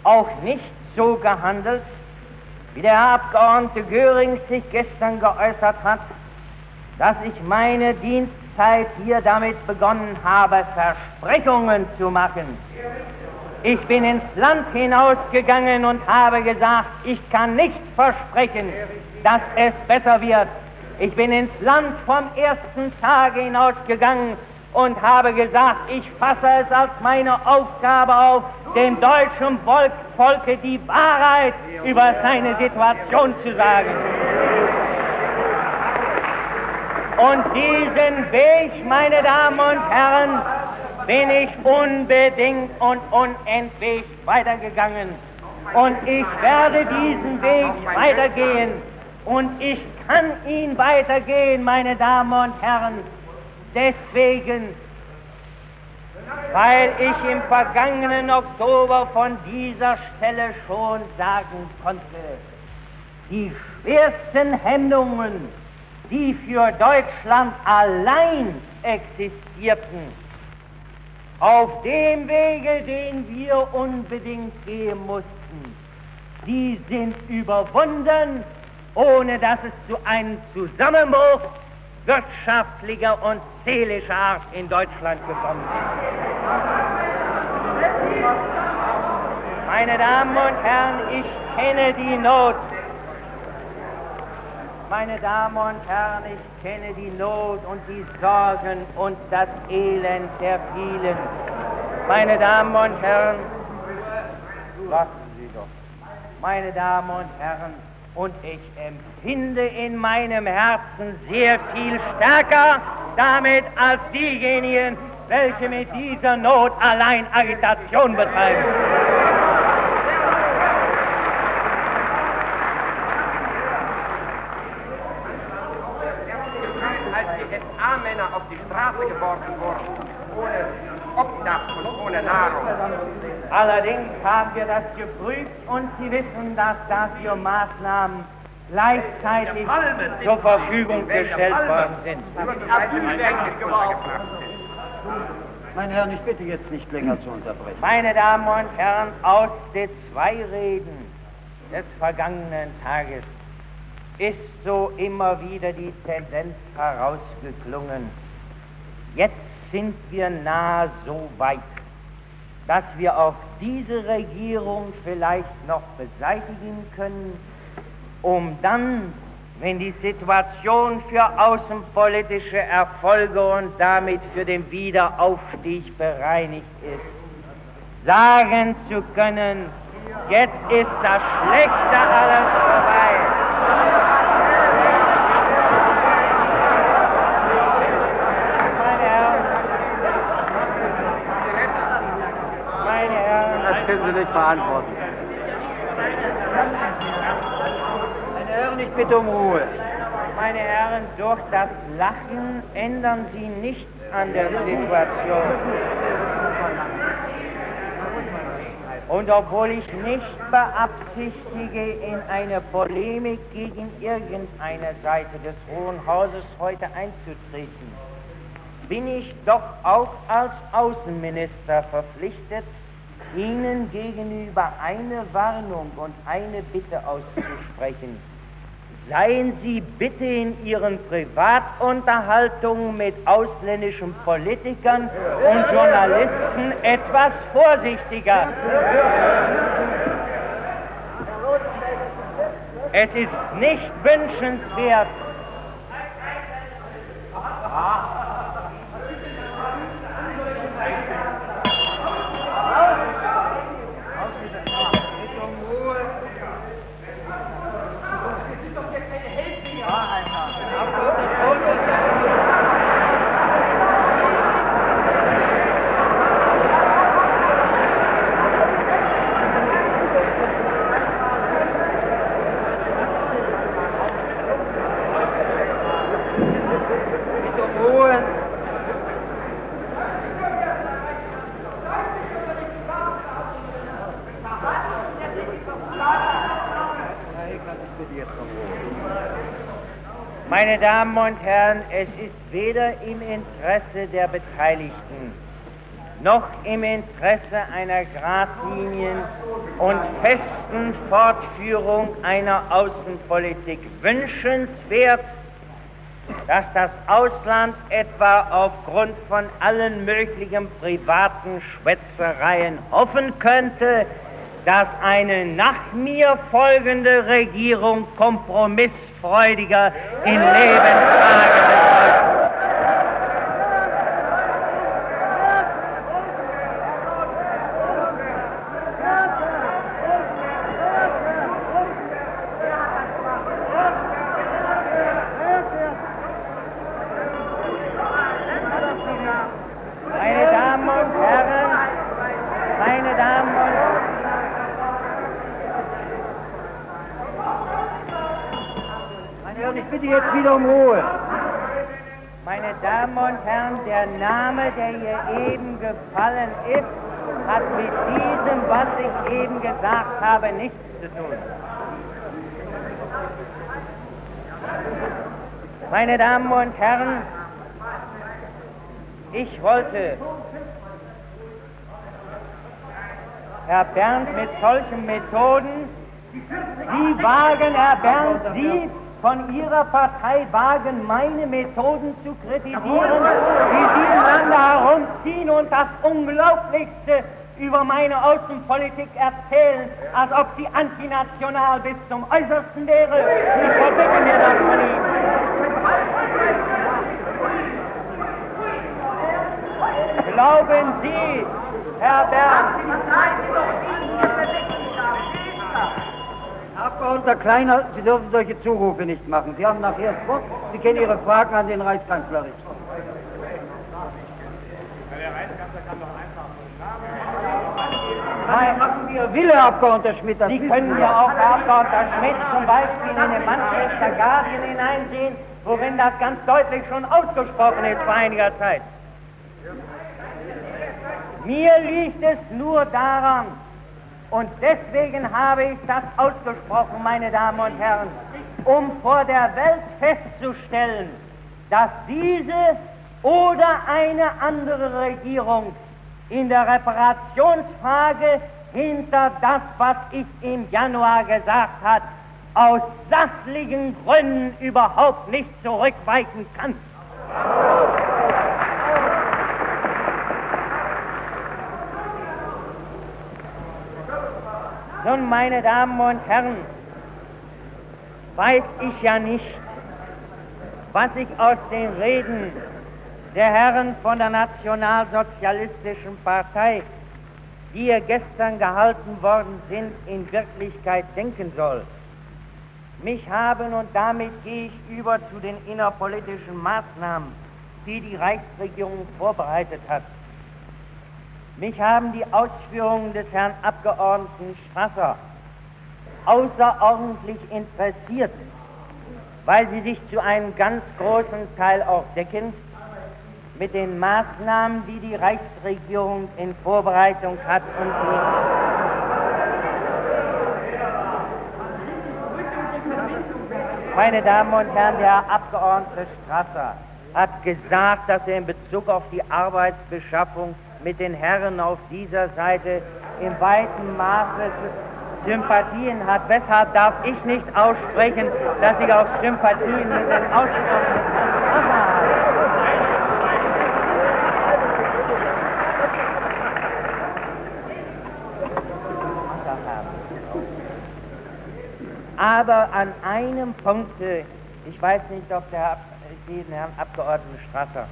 [SPEAKER 2] auch nicht so gehandelt, wie der Herr Abgeordnete Göring sich gestern geäußert hat, dass ich meine Dienstzeit hier damit begonnen habe, Versprechungen zu machen. Ich bin ins Land hinausgegangen und habe gesagt, ich kann nicht versprechen, dass es besser wird. Ich bin ins Land vom ersten Tage hinausgegangen und habe gesagt, ich fasse es als meine Aufgabe auf, dem deutschen Volk, Volke die Wahrheit über seine Situation zu sagen. Und diesen Weg, meine Damen und Herren, bin ich unbedingt und unentwegt weitergegangen. Und ich werde diesen Weg weitergehen. Und ich kann ihn weitergehen, meine Damen und Herren, deswegen, weil ich im vergangenen Oktober von dieser Stelle schon sagen konnte, die schwersten Hemmungen, die für Deutschland allein existierten, auf dem Wege, den wir unbedingt gehen mussten, die sind überwunden, ohne dass es zu einem Zusammenbruch wirtschaftlicher und seelischer Art in Deutschland gekommen ist. Meine Damen und Herren, ich kenne die Not. Meine Damen und Herren, ich kenne die Not und die Sorgen und das Elend der vielen. Meine Damen und Herren, warten Sie doch. Meine Damen und Herren, und ich empfinde in meinem Herzen sehr viel stärker damit als diejenigen, welche mit dieser Not allein Agitation betreiben.
[SPEAKER 4] Als die SA-Männer auf die Straße geworfen wurden, ohne Obdach und ohne Nahrung.
[SPEAKER 2] Allerdings haben wir das geprüft und Sie wissen, dass dafür Maßnahmen gleichzeitig zur Verfügung gestellt worden sind.
[SPEAKER 3] Meine Herren, ich bitte jetzt nicht länger zu unterbrechen.
[SPEAKER 2] Meine Damen und Herren, aus den zwei Reden des vergangenen Tages ist so immer wieder die Tendenz herausgeklungen. Jetzt sind wir nahe so weit, dass wir auch diese Regierung vielleicht noch beseitigen können, um dann, wenn die Situation für außenpolitische Erfolge und damit für den Wiederaufstieg bereinigt ist, sagen zu können, jetzt ist das Schlechte alles vorbei. Meine Herren, meine Herren,
[SPEAKER 3] Das können Sie nicht beantworten. Meine Herren, ich bitte um Ruhe.
[SPEAKER 2] Meine Herren, durch das Lachen ändern Sie nichts an der Situation. Und obwohl ich nicht beabsichtige, in eine Polemik gegen irgendeine Seite des Hohen Hauses heute einzutreten, bin ich doch auch als Außenminister verpflichtet, Ihnen gegenüber eine Warnung und eine Bitte auszusprechen. Seien Sie bitte in Ihren Privatunterhaltungen mit ausländischen Politikern und Journalisten etwas vorsichtiger. Es ist nicht wünschenswert, Meine Damen und Herren, es ist weder im Interesse der Beteiligten noch im Interesse einer geradlinigen und festen Fortführung einer Außenpolitik wünschenswert, dass das Ausland etwa aufgrund von allen möglichen privaten Schwätzereien hoffen könnte, dass eine nach mir folgende Regierung kompromissfreudiger in Lebensfragen ist. Meine Damen und Herren, meine Damen und
[SPEAKER 3] Herren, ich bitte jetzt wieder um Ruhe.
[SPEAKER 2] Meine Damen und Herren, der Name, der hier eben gefallen ist, hat mit diesem, was ich eben gesagt habe, nichts zu tun. Meine Damen und Herren, ich wollte Herr Berndt mit solchen Methoden, Sie wagen, Herr Berndt, Sie von Ihrer Partei wagen, meine Methoden zu kritisieren, wie Sie im Lande herumziehen und das Unglaublichste über meine Außenpolitik erzählen, als ob sie antinational bis zum Äußersten wäre. Ich verbitte mir das von Ihnen. Glauben Sie, Herr Bernd,
[SPEAKER 3] Abgeordneter Kleiner, Sie dürfen solche Zurufe nicht machen. Sie haben nachher das Wort. Sie können Ihre Fragen an den Reichskanzler richten. Nein, machen wir Wille, Herr Abgeordneter Schmidt.
[SPEAKER 2] Sie können ja auch, Herr Abgeordneter Schmidt, zum Beispiel in den Manchester Guardian hineinsehen, worin das ganz deutlich schon ausgesprochen ist vor einiger Zeit. Mir liegt es nur daran, und deswegen habe ich das ausgesprochen, meine Damen und Herren, um vor der Welt festzustellen, dass diese oder eine andere Regierung in der Reparationsfrage hinter das, was ich im Januar gesagt habe, aus sachlichen Gründen überhaupt nicht zurückweichen kann. Nun, meine Damen und Herren, weiß ich ja nicht, was ich aus den Reden der Herren von der Nationalsozialistischen Partei, die hier gestern gehalten worden sind, in Wirklichkeit denken soll. Mich haben, und damit gehe ich über zu den innerpolitischen Maßnahmen, die die Reichsregierung vorbereitet hat. Mich haben die Ausführungen des Herrn Abgeordneten Strasser außerordentlich interessiert, weil sie sich zu einem ganz großen Teil auch decken mit den Maßnahmen, die die Reichsregierung in Vorbereitung hat und die Meine Damen und Herren, der Abgeordnete Strasser hat gesagt, dass er in Bezug auf die Arbeitsbeschaffung mit den Herren auf dieser Seite in weitem Maße Sympathien hat. Weshalb darf ich nicht aussprechen, dass ich auch Sympathien mit den Aussprachen habe? Aber an einem Punkt, ich weiß nicht, ob der den Herrn Abgeordneten Strasser,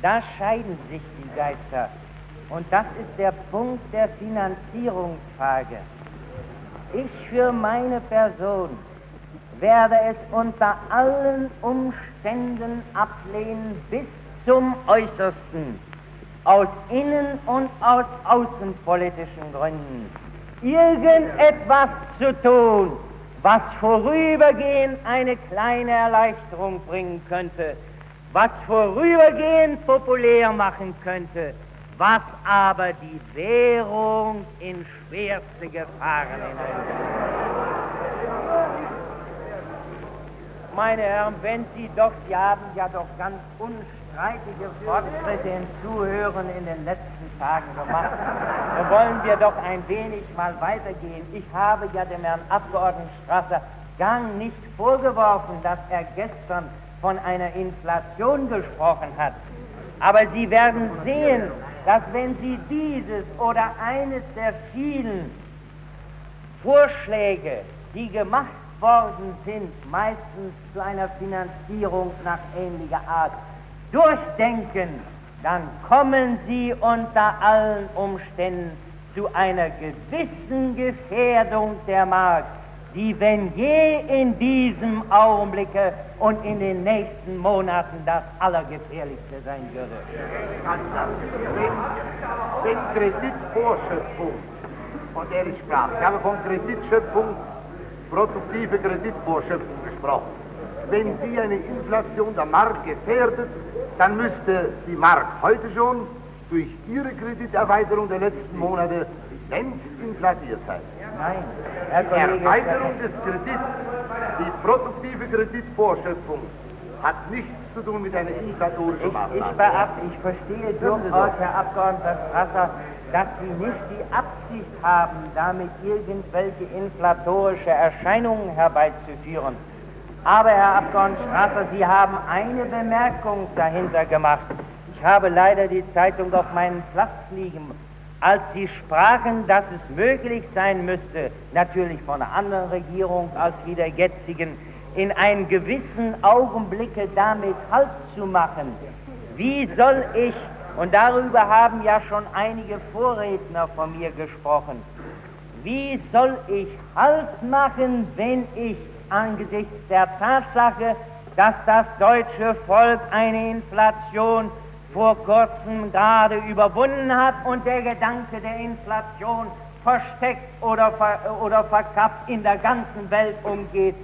[SPEAKER 2] da scheiden sich die Geister. Und das ist der Punkt der Finanzierungsfrage. Ich für meine Person werde es unter allen Umständen ablehnen bis zum Äußersten, aus innen- und aus außenpolitischen Gründen, irgendetwas zu tun, was vorübergehend eine kleine Erleichterung bringen könnte, was vorübergehend populär machen könnte, was aber die Währung in schwerste Gefahren hineinbringt. Meine Herren, wenn Sie doch, Sie haben ja doch ganz unstreitige Fortschritte im Zuhören in den letzten Tagen gemacht, dann wollen wir doch ein wenig mal weitergehen. Ich habe ja dem Herrn Abgeordneten Strasser gang nicht vorgeworfen, dass er gestern von einer Inflation gesprochen hat. Aber Sie werden sehen, dass wenn Sie dieses oder eines der vielen Vorschläge, die gemacht worden sind, meistens zu einer Finanzierung nach ähnlicher Art, durchdenken, dann kommen Sie unter allen Umständen zu einer gewissen Gefährdung der Mark, die, wenn je in diesem Augenblicke und in den nächsten Monaten das Allergefährlichste sein würde.
[SPEAKER 5] Wenn, Kreditvorschöpfung, von der ich sprach, ich habe von Kreditschöpfung, produktive Kreditvorschöpfung gesprochen. Wenn sie eine Inflation der Mark gefährdet, dann müsste die Mark heute schon durch ihre Krediterweiterung der letzten Monate längst inflatiert sein.
[SPEAKER 2] Nein, Herr
[SPEAKER 5] Die
[SPEAKER 2] Kollege,
[SPEAKER 5] Erweiterung des Kredits, die produktive Kreditvorschöpfung, hat nichts zu tun mit einer inflatorischen
[SPEAKER 2] Ich,
[SPEAKER 5] Maßnahme.
[SPEAKER 2] ich, beab, ich verstehe durchaus, Herr Abgeordneter Strasser, dass Sie nicht die Absicht haben, damit irgendwelche inflatorische Erscheinungen herbeizuführen. Aber, Herr Abgeordneter Strasser, Sie haben eine Bemerkung dahinter gemacht. Ich habe leider die Zeitung auf meinem Platz liegen. Als sie sprachen, dass es möglich sein müsste, natürlich von einer anderen Regierung als wie der jetzigen, in einem gewissen Augenblicke damit Halt zu machen. Wie soll ich, und darüber haben ja schon einige Vorredner von mir gesprochen, wie soll ich Halt machen, wenn ich angesichts der Tatsache, dass das deutsche Volk eine Inflation vor kurzem gerade überwunden hat und der Gedanke der Inflation versteckt oder, ver, oder verkappt in der ganzen Welt umgeht.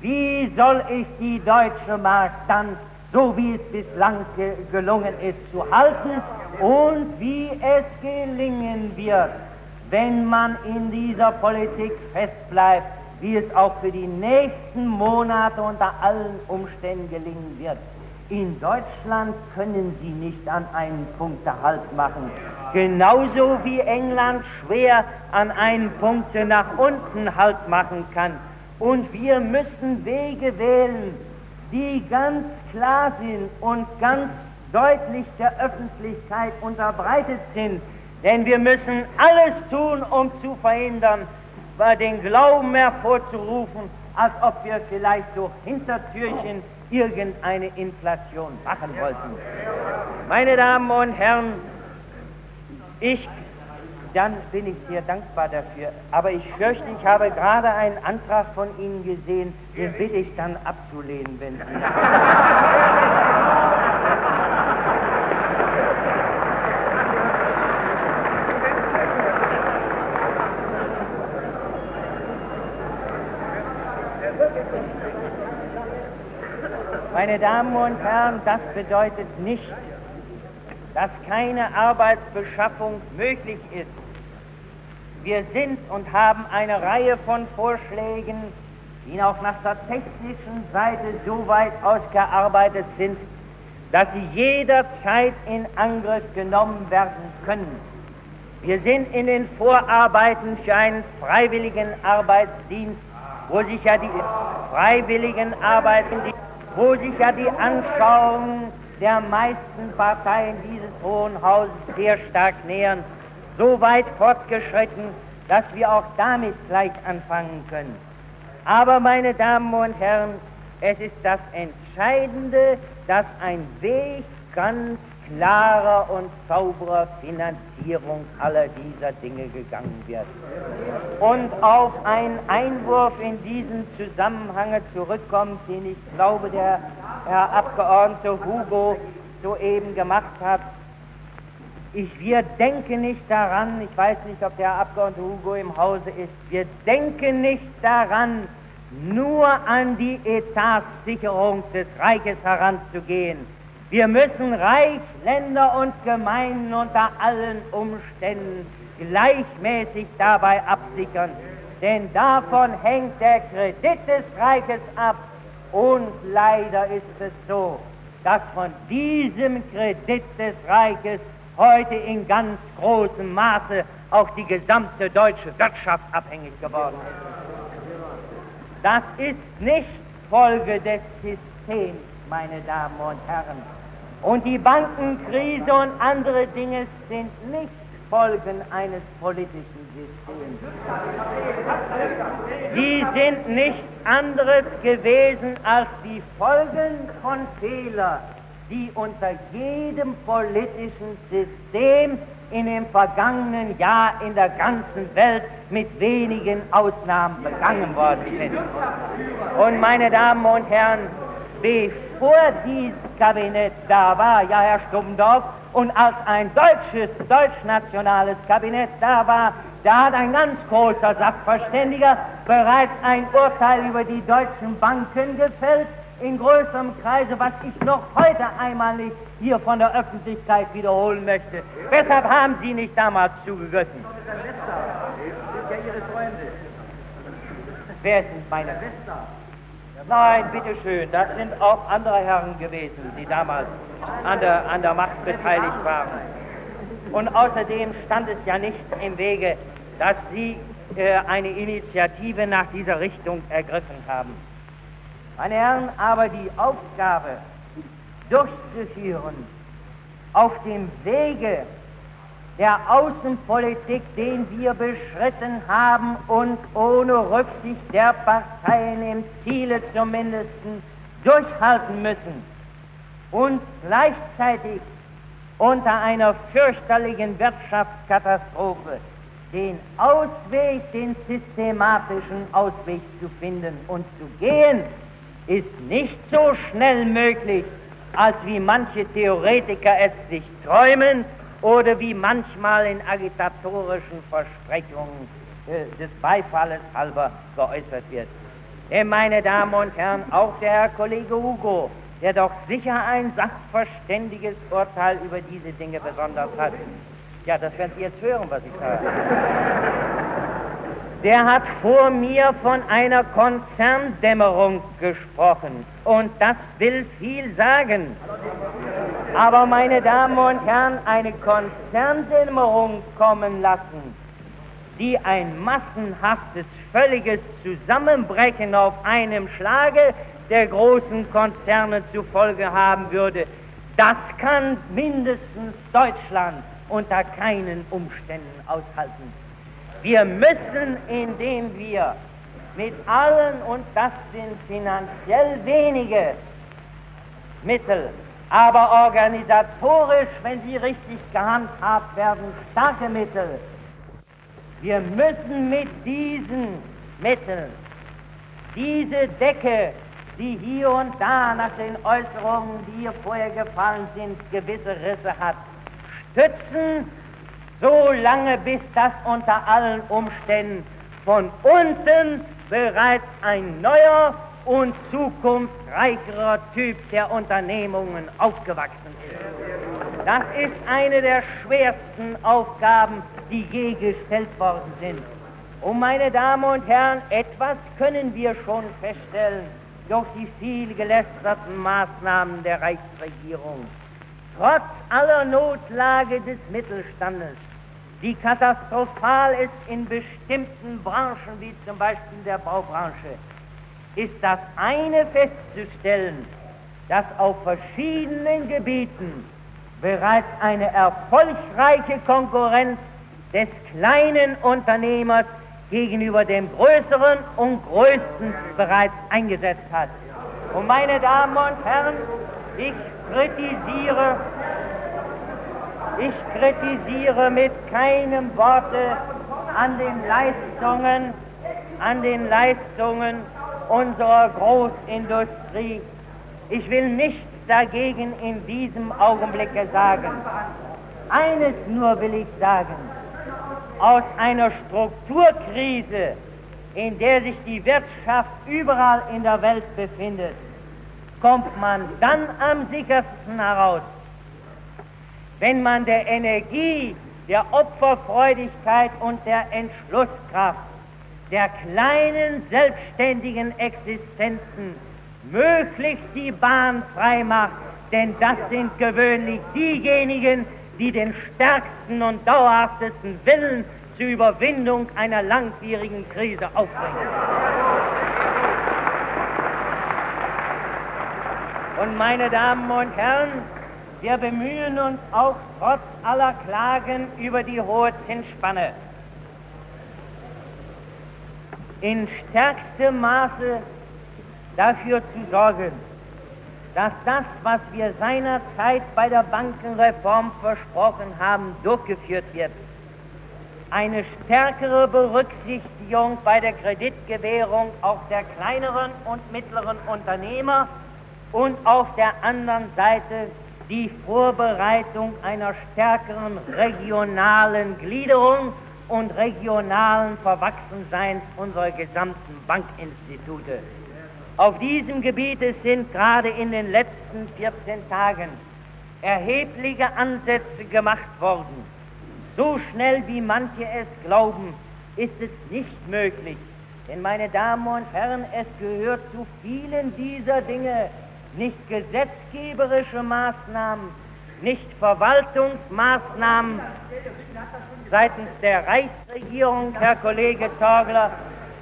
[SPEAKER 2] Wie soll ich die deutsche Mark dann, so wie es bislang ge gelungen ist, zu halten und wie es gelingen wird, wenn man in dieser Politik festbleibt, wie es auch für die nächsten Monate unter allen Umständen gelingen wird. In Deutschland können sie nicht an einem Punkt Halt machen. Genauso wie England schwer an einem Punkt nach unten Halt machen kann. Und wir müssen Wege wählen, die ganz klar sind und ganz deutlich der Öffentlichkeit unterbreitet sind. Denn wir müssen alles tun, um zu verhindern, den Glauben hervorzurufen, als ob wir vielleicht durch Hintertürchen irgendeine Inflation machen wollten. Meine Damen und Herren, ich, dann bin ich sehr dankbar dafür, aber ich fürchte, ich habe gerade einen Antrag von Ihnen gesehen, den bitte ich dann abzulehnen, wenn Sie... Meine Damen und Herren, das bedeutet nicht, dass keine Arbeitsbeschaffung möglich ist. Wir sind und haben eine Reihe von Vorschlägen, die auch nach der technischen Seite so weit ausgearbeitet sind, dass sie jederzeit in Angriff genommen werden können. Wir sind in den Vorarbeiten für einen freiwilligen Arbeitsdienst, wo sich ja die freiwilligen Arbeitsdienste wo sich ja die Anschauungen der meisten Parteien dieses Hohen Hauses sehr stark nähern, so weit fortgeschritten, dass wir auch damit gleich anfangen können. Aber, meine Damen und Herren, es ist das Entscheidende, dass ein Weg ganz klarer und sauberer Finanzierung aller dieser Dinge gegangen wird. Und auf einen Einwurf in diesem Zusammenhang zurückkommt, den ich glaube, der Herr Abgeordnete Hugo soeben gemacht hat. Ich, wir denken nicht daran, ich weiß nicht, ob der Herr Abgeordnete Hugo im Hause ist, wir denken nicht daran, nur an die Etatssicherung des Reiches heranzugehen wir müssen Reich, Länder und Gemeinden unter allen Umständen gleichmäßig dabei absichern, denn davon hängt der Kredit des Reiches ab und leider ist es so, dass von diesem Kredit des Reiches heute in ganz großem Maße auch die gesamte deutsche Wirtschaft abhängig geworden ist. Das ist nicht Folge des Systems, meine Damen und Herren. Und die Bankenkrise und andere Dinge sind nicht Folgen eines politischen Systems. Sie sind nichts anderes gewesen als die Folgen von Fehlern, die unter jedem politischen System in dem vergangenen Jahr in der ganzen Welt mit wenigen Ausnahmen begangen worden sind. Und meine Damen und Herren, bevor dieses Kabinett da war, ja Herr Stummendorf, und als ein deutsches, deutschnationales Kabinett da war, da hat ein ganz großer Sachverständiger bereits ein Urteil über die deutschen Banken gefällt, in größerem Kreise, was ich noch heute einmal nicht hier von der Öffentlichkeit wiederholen möchte. Weshalb haben Sie nicht damals zugegriffen? Wer sind meine Schwester? Nein, bitteschön, das sind auch andere Herren gewesen, die damals an der, an der Macht beteiligt waren. Und außerdem stand es ja nicht im Wege, dass Sie äh, eine Initiative nach dieser Richtung ergriffen haben. Meine Herren, aber die Aufgabe durchzuführen auf dem Wege der Außenpolitik, den wir beschritten haben und ohne Rücksicht der Parteien im Ziele zumindest durchhalten müssen und gleichzeitig unter einer fürchterlichen Wirtschaftskatastrophe den Ausweg, den systematischen Ausweg zu finden und zu gehen, ist nicht so schnell möglich, als wie manche Theoretiker es sich träumen oder wie manchmal in agitatorischen Versprechungen äh, des Beifalles halber geäußert wird. Denn, meine Damen und Herren, auch der Herr Kollege Hugo, der doch sicher ein sachverständiges Urteil über diese Dinge besonders hat. Ja, das werden Sie jetzt hören, was ich sage. Der hat vor mir von einer Konzerndämmerung gesprochen. Und das will viel sagen. Aber meine Damen und Herren, eine Konzerndämmerung kommen lassen, die ein massenhaftes, völliges Zusammenbrechen auf einem Schlage der großen Konzerne zur Folge haben würde, das kann mindestens Deutschland unter keinen Umständen aushalten. Wir müssen, indem wir mit allen, und das sind finanziell wenige Mittel, aber organisatorisch, wenn sie richtig gehandhabt werden, starke Mittel. Wir müssen mit diesen Mitteln diese Decke, die hier und da nach den Äußerungen, die hier vorher gefallen sind, gewisse Risse hat, stützen, so lange bis das unter allen Umständen von unten bereits ein neuer und zukunftsreicherer Typ der Unternehmungen aufgewachsen ist. Das ist eine der schwersten Aufgaben, die je gestellt worden sind. Und meine Damen und Herren, etwas können wir schon feststellen durch die viel gelästerten Maßnahmen der Reichsregierung. Trotz aller Notlage des Mittelstandes, die katastrophal ist in bestimmten Branchen, wie zum Beispiel der Baubranche, ist das eine festzustellen, dass auf verschiedenen Gebieten bereits eine erfolgreiche Konkurrenz des kleinen Unternehmers gegenüber dem größeren und größten bereits eingesetzt hat. Und meine Damen und Herren, ich kritisiere, ich kritisiere mit keinem Worte an den Leistungen, an den Leistungen unserer Großindustrie. Ich will nichts dagegen in diesem Augenblicke sagen. Eines nur will ich sagen. Aus einer Strukturkrise, in der sich die Wirtschaft überall in der Welt befindet, kommt man dann am sichersten heraus, wenn man der Energie, der Opferfreudigkeit und der Entschlusskraft der kleinen selbstständigen Existenzen möglichst die Bahn frei macht, denn das sind gewöhnlich diejenigen, die den stärksten und dauerhaftesten Willen zur Überwindung einer langwierigen Krise aufbringen. Und meine Damen und Herren, wir bemühen uns auch trotz aller Klagen über die hohe Zinsspanne in stärkstem Maße dafür zu sorgen, dass das, was wir seinerzeit bei der Bankenreform versprochen haben, durchgeführt wird. Eine stärkere Berücksichtigung bei der Kreditgewährung auch der kleineren und mittleren Unternehmer und auf der anderen Seite die Vorbereitung einer stärkeren regionalen Gliederung und regionalen Verwachsenseins unserer gesamten Bankinstitute. Auf diesem Gebiet sind gerade in den letzten 14 Tagen erhebliche Ansätze gemacht worden. So schnell wie manche es glauben, ist es nicht möglich. Denn meine Damen und Herren, es gehört zu vielen dieser Dinge nicht gesetzgeberische Maßnahmen, nicht Verwaltungsmaßnahmen seitens der Reichsregierung, Herr Kollege Torgler,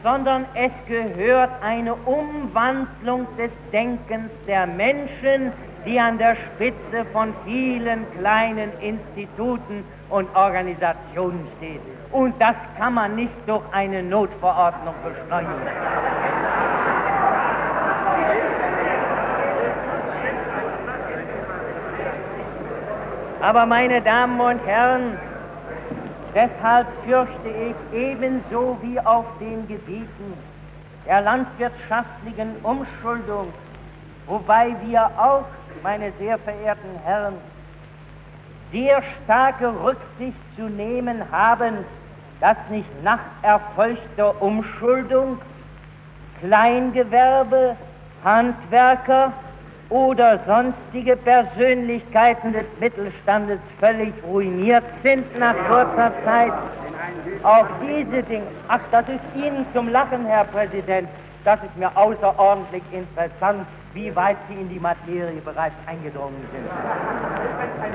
[SPEAKER 2] sondern es gehört eine Umwandlung des Denkens der Menschen die an der Spitze von vielen kleinen Instituten und Organisationen steht. Und das kann man nicht durch eine Notverordnung beschleunigen. Aber meine Damen und Herren, deshalb fürchte ich ebenso wie auf den Gebieten der landwirtschaftlichen Umschuldung, wobei wir auch, meine sehr verehrten Herren, sehr starke Rücksicht zu nehmen haben, dass nicht nach erfolgter Umschuldung Kleingewerbe, Handwerker oder sonstige Persönlichkeiten des Mittelstandes völlig ruiniert sind nach kurzer Zeit. Auch diese Dinge, ach, das ist Ihnen zum Lachen, Herr Präsident, das ist mir außerordentlich interessant, wie weit Sie in die Materie bereits eingedrungen sind. Ein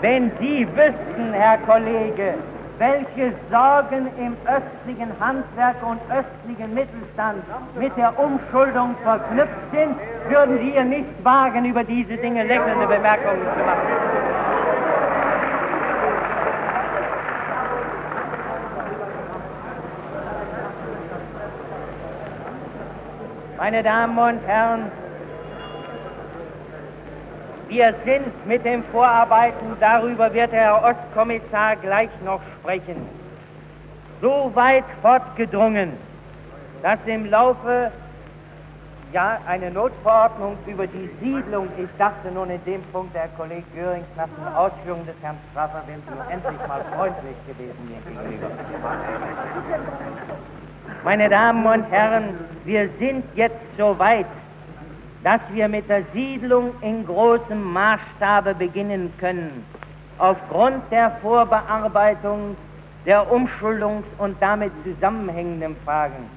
[SPEAKER 2] Wenn Sie wüssten, Herr Kollege, welche Sorgen im östlichen Handwerk und östlichen Mittelstand mit der Umschuldung verknüpft sind, würden Sie ihr nicht wagen, über diese Dinge lächelnde Bemerkungen zu machen. Meine Damen und Herren, wir sind mit den Vorarbeiten, darüber wird der Herr Ostkommissar gleich noch sprechen, so weit fortgedrungen, dass im Laufe ja, eine Notverordnung über die Siedlung, ich dachte nun in dem Punkt, der Kollege Görings, nach den Ausführungen des Herrn Strasser, wären Sie nun endlich mal freundlich gewesen mir gegenüber. Meine Damen und Herren, wir sind jetzt so weit, dass wir mit der Siedlung in großem Maßstabe beginnen können, aufgrund der Vorbearbeitung der Umschuldungs- und damit zusammenhängenden Fragen.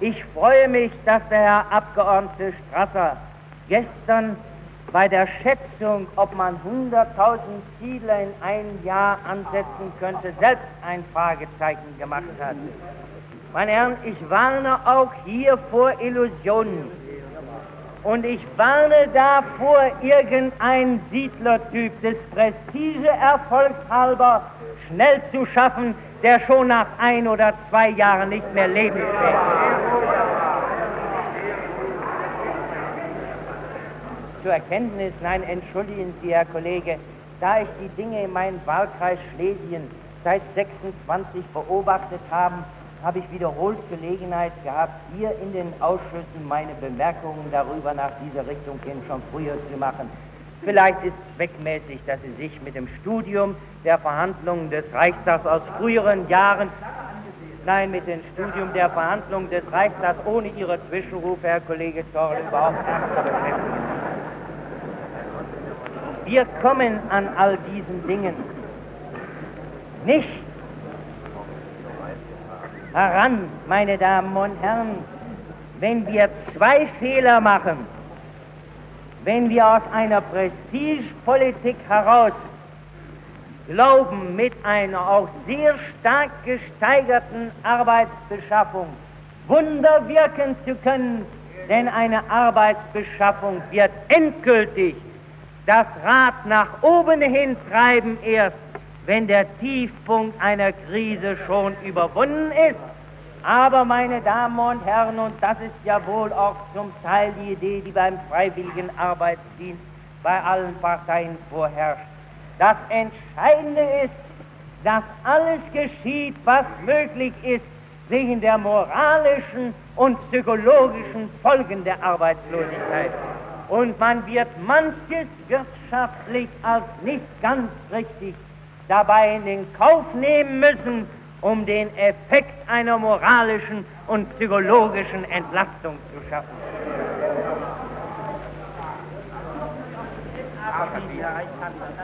[SPEAKER 2] Ich freue mich, dass der Herr Abgeordnete Strasser gestern bei der Schätzung, ob man 100.000 Siedler in einem Jahr ansetzen könnte, selbst ein Fragezeichen gemacht hat. Meine Herren, ich warne auch hier vor Illusionen. Und ich warne davor, irgendein Siedlertyp des Prestigeerfolgs halber schnell zu schaffen, der schon nach ein oder zwei Jahren nicht mehr lebensfähig ist. Zur Erkenntnis, nein, entschuldigen Sie, Herr Kollege, da ich die Dinge in meinem Wahlkreis Schlesien seit 26 beobachtet habe, habe ich wiederholt Gelegenheit gehabt, hier in den Ausschüssen meine Bemerkungen darüber nach dieser Richtung hin schon früher zu machen. Vielleicht ist zweckmäßig, dass Sie sich mit dem Studium der Verhandlungen des Reichstags aus früheren Jahren, nein, mit dem Studium der Verhandlungen des Reichstags ohne Ihre Zwischenrufe, Herr Kollege Zorl, überhaupt ernster beschäftigen. Wir kommen an all diesen Dingen nicht heran, meine Damen und Herren, wenn wir zwei Fehler machen, wenn wir aus einer Prestigepolitik heraus glauben, mit einer auch sehr stark gesteigerten Arbeitsbeschaffung Wunder wirken zu können, denn eine Arbeitsbeschaffung wird endgültig das Rad nach oben hin treiben erst, wenn der Tiefpunkt einer Krise schon überwunden ist. Aber, meine Damen und Herren, und das ist ja wohl auch zum Teil die Idee, die beim freiwilligen Arbeitsdienst bei allen Parteien vorherrscht, das Entscheidende ist, dass alles geschieht, was möglich ist, wegen der moralischen und psychologischen Folgen der Arbeitslosigkeit. Und man wird manches wirtschaftlich als nicht ganz richtig dabei in den Kauf nehmen müssen, um den Effekt einer moralischen und psychologischen Entlastung zu schaffen.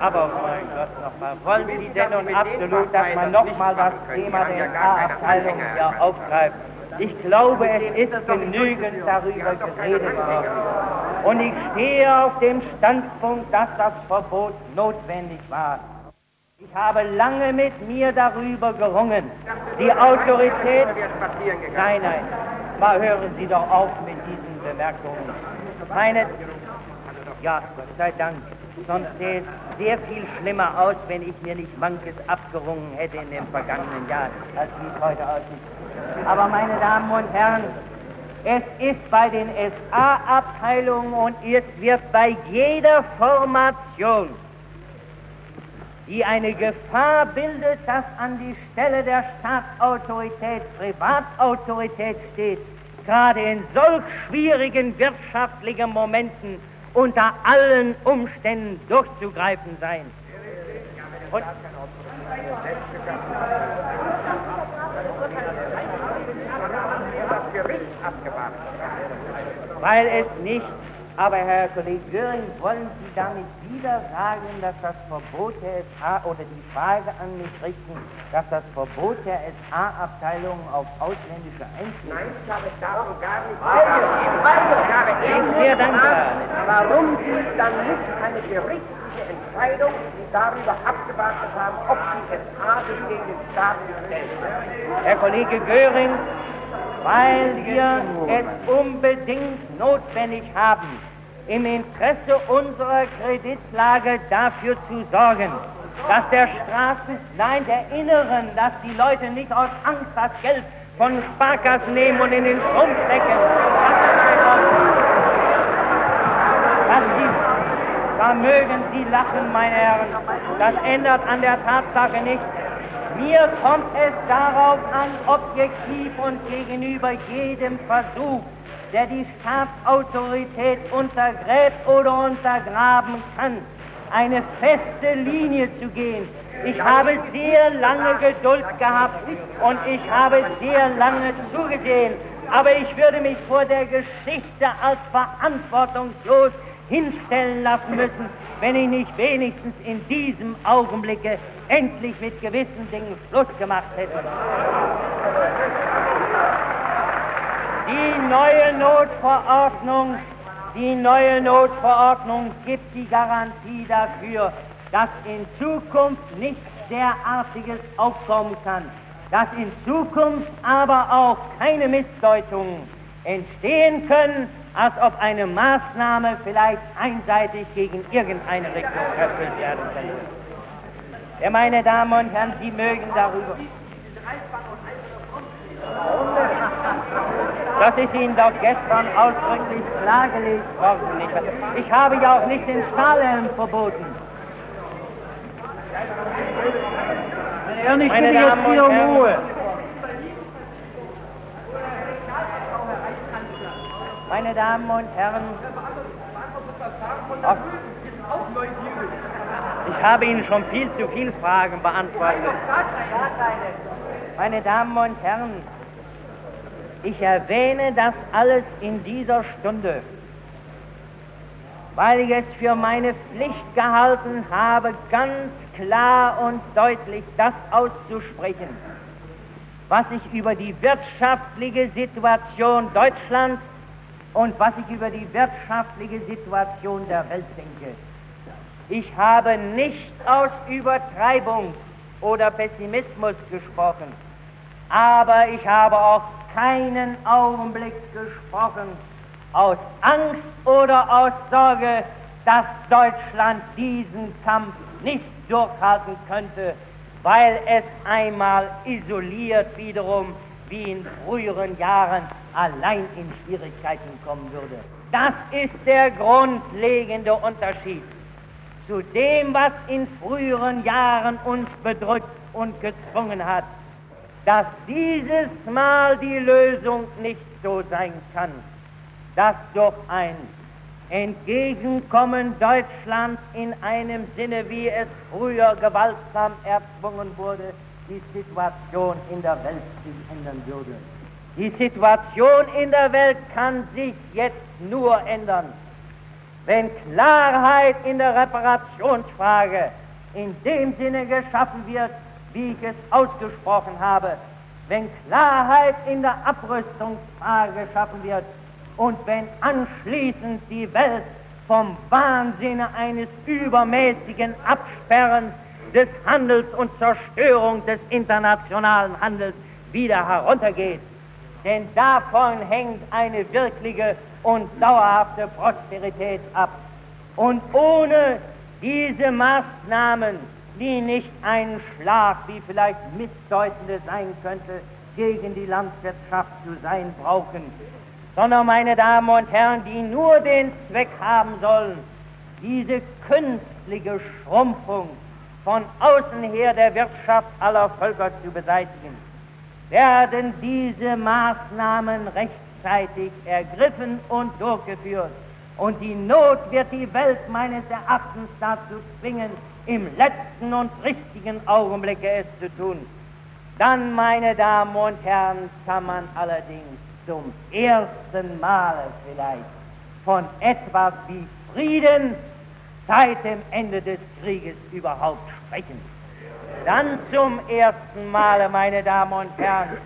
[SPEAKER 2] Aber mein Gott, nochmal, wollen Sie denn nun absolut, dass man nochmal das Thema der A-Abteilung hier aufgreift? Ich glaube, es ist genügend darüber geredet worden. Und ich stehe auf dem Standpunkt, dass das Verbot notwendig war. Ich habe lange mit mir darüber gerungen. Die Autorität. Nein, nein. mal hören Sie doch auf mit diesen Bemerkungen. Meine, ja, Gott sei Dank, sonst sähe es sehr viel schlimmer aus, wenn ich mir nicht manches abgerungen hätte in dem vergangenen Jahr, als wie es heute aussieht. Aber meine Damen und Herren, es ist bei den SA-Abteilungen und es wird bei jeder Formation, die eine Gefahr bildet, dass an die Stelle der Staatsautorität Privatautorität steht, gerade in solch schwierigen wirtschaftlichen Momenten unter allen Umständen durchzugreifen sein. Und weil es nicht, aber Herr Kollege Göring, wollen Sie damit wieder sagen, dass das Verbot der SA oder die Frage an mich richten, dass das Verbot der SA-Abteilung auf ausländische Einflüsse...
[SPEAKER 4] Nein, ich habe darum gar nicht gesagt. Ich habe
[SPEAKER 2] sehr dankbar.
[SPEAKER 4] Warum Sie dann nicht eine gerichtliche Entscheidung darüber abgewartet haben, ob die SA sich gegen den Staat stellt?
[SPEAKER 2] Herr Kollege Göring, weil wir es unbedingt notwendig haben, im Interesse unserer Kreditlage dafür zu sorgen, dass der Straßen, nein, der Inneren, dass die Leute nicht aus Angst das Geld von Sparkassen nehmen und in den Strom stecken. Dass die, da mögen Sie lachen, meine Herren. Das ändert an der Tatsache nichts. Mir kommt es darauf an, objektiv und gegenüber jedem Versuch, der die Staatsautorität untergräbt oder untergraben kann, eine feste Linie zu gehen. Ich habe sehr lange Geduld gehabt und ich habe sehr lange zugesehen, aber ich würde mich vor der Geschichte als verantwortungslos hinstellen lassen müssen, wenn ich nicht wenigstens in diesem Augenblicke endlich mit gewissen Dingen Schluss gemacht hätte. Die neue Notverordnung, die neue Notverordnung gibt die Garantie dafür, dass in Zukunft nichts derartiges aufkommen kann, dass in Zukunft aber auch keine Missdeutungen entstehen können, als ob eine Maßnahme vielleicht einseitig gegen irgendeine Richtung erfüllt werden könnte. Ja, meine Damen und Herren, Sie mögen darüber. Das ist Ihnen doch gestern ausdrücklich klargelegt worden. Ich habe ja auch nicht den Stahlhelm verboten.
[SPEAKER 3] Meine Herren, ich
[SPEAKER 2] Meine
[SPEAKER 3] bitte jetzt
[SPEAKER 2] Damen und
[SPEAKER 3] wieder
[SPEAKER 2] Herren.
[SPEAKER 3] Ruhe.
[SPEAKER 2] Meine Damen und Herren, ach, ich habe Ihnen schon viel zu viele Fragen beantwortet. Meine Damen und Herren, ich erwähne das alles in dieser Stunde, weil ich es für meine Pflicht gehalten habe, ganz klar und deutlich das auszusprechen, was ich über die wirtschaftliche Situation Deutschlands und was ich über die wirtschaftliche Situation der Welt denke. Ich habe nicht aus Übertreibung oder Pessimismus gesprochen, aber ich habe auch keinen Augenblick gesprochen aus Angst oder aus Sorge, dass Deutschland diesen Kampf nicht durchhalten könnte, weil es einmal isoliert wiederum wie in früheren Jahren allein in Schwierigkeiten kommen würde. Das ist der grundlegende Unterschied zu dem, was in früheren Jahren uns bedrückt und gezwungen hat, dass dieses Mal die Lösung nicht so sein kann, dass durch ein Entgegenkommen Deutschlands in einem Sinne, wie es früher gewaltsam erzwungen wurde, die Situation in der Welt sich ändern würde. Die Situation in der Welt kann sich jetzt nur ändern, wenn Klarheit in der Reparationsfrage in dem Sinne geschaffen wird, wie ich es ausgesprochen habe, wenn Klarheit in der Abrüstungsfrage geschaffen wird und wenn anschließend die Welt vom Wahnsinne eines übermäßigen Absperrens des Handels und Zerstörung des internationalen Handels wieder heruntergeht. denn davon hängt eine wirkliche und dauerhafte Prosperität ab. Und ohne diese Maßnahmen, die nicht einen Schlag, wie vielleicht missdeutende sein könnte, gegen die Landwirtschaft zu sein brauchen, sondern meine Damen und Herren, die nur den Zweck haben sollen, diese künstliche Schrumpfung von außen her der Wirtschaft aller Völker zu beseitigen, werden diese Maßnahmen rechtzeitig ergriffen und durchgeführt. Und die Not wird die Welt meines Erachtens dazu zwingen, im letzten und richtigen Augenblicke es zu tun. Dann, meine Damen und Herren, kann man allerdings zum ersten Male vielleicht von etwas wie Frieden seit dem Ende des Krieges überhaupt sprechen. Dann zum ersten Male, meine Damen und Herren,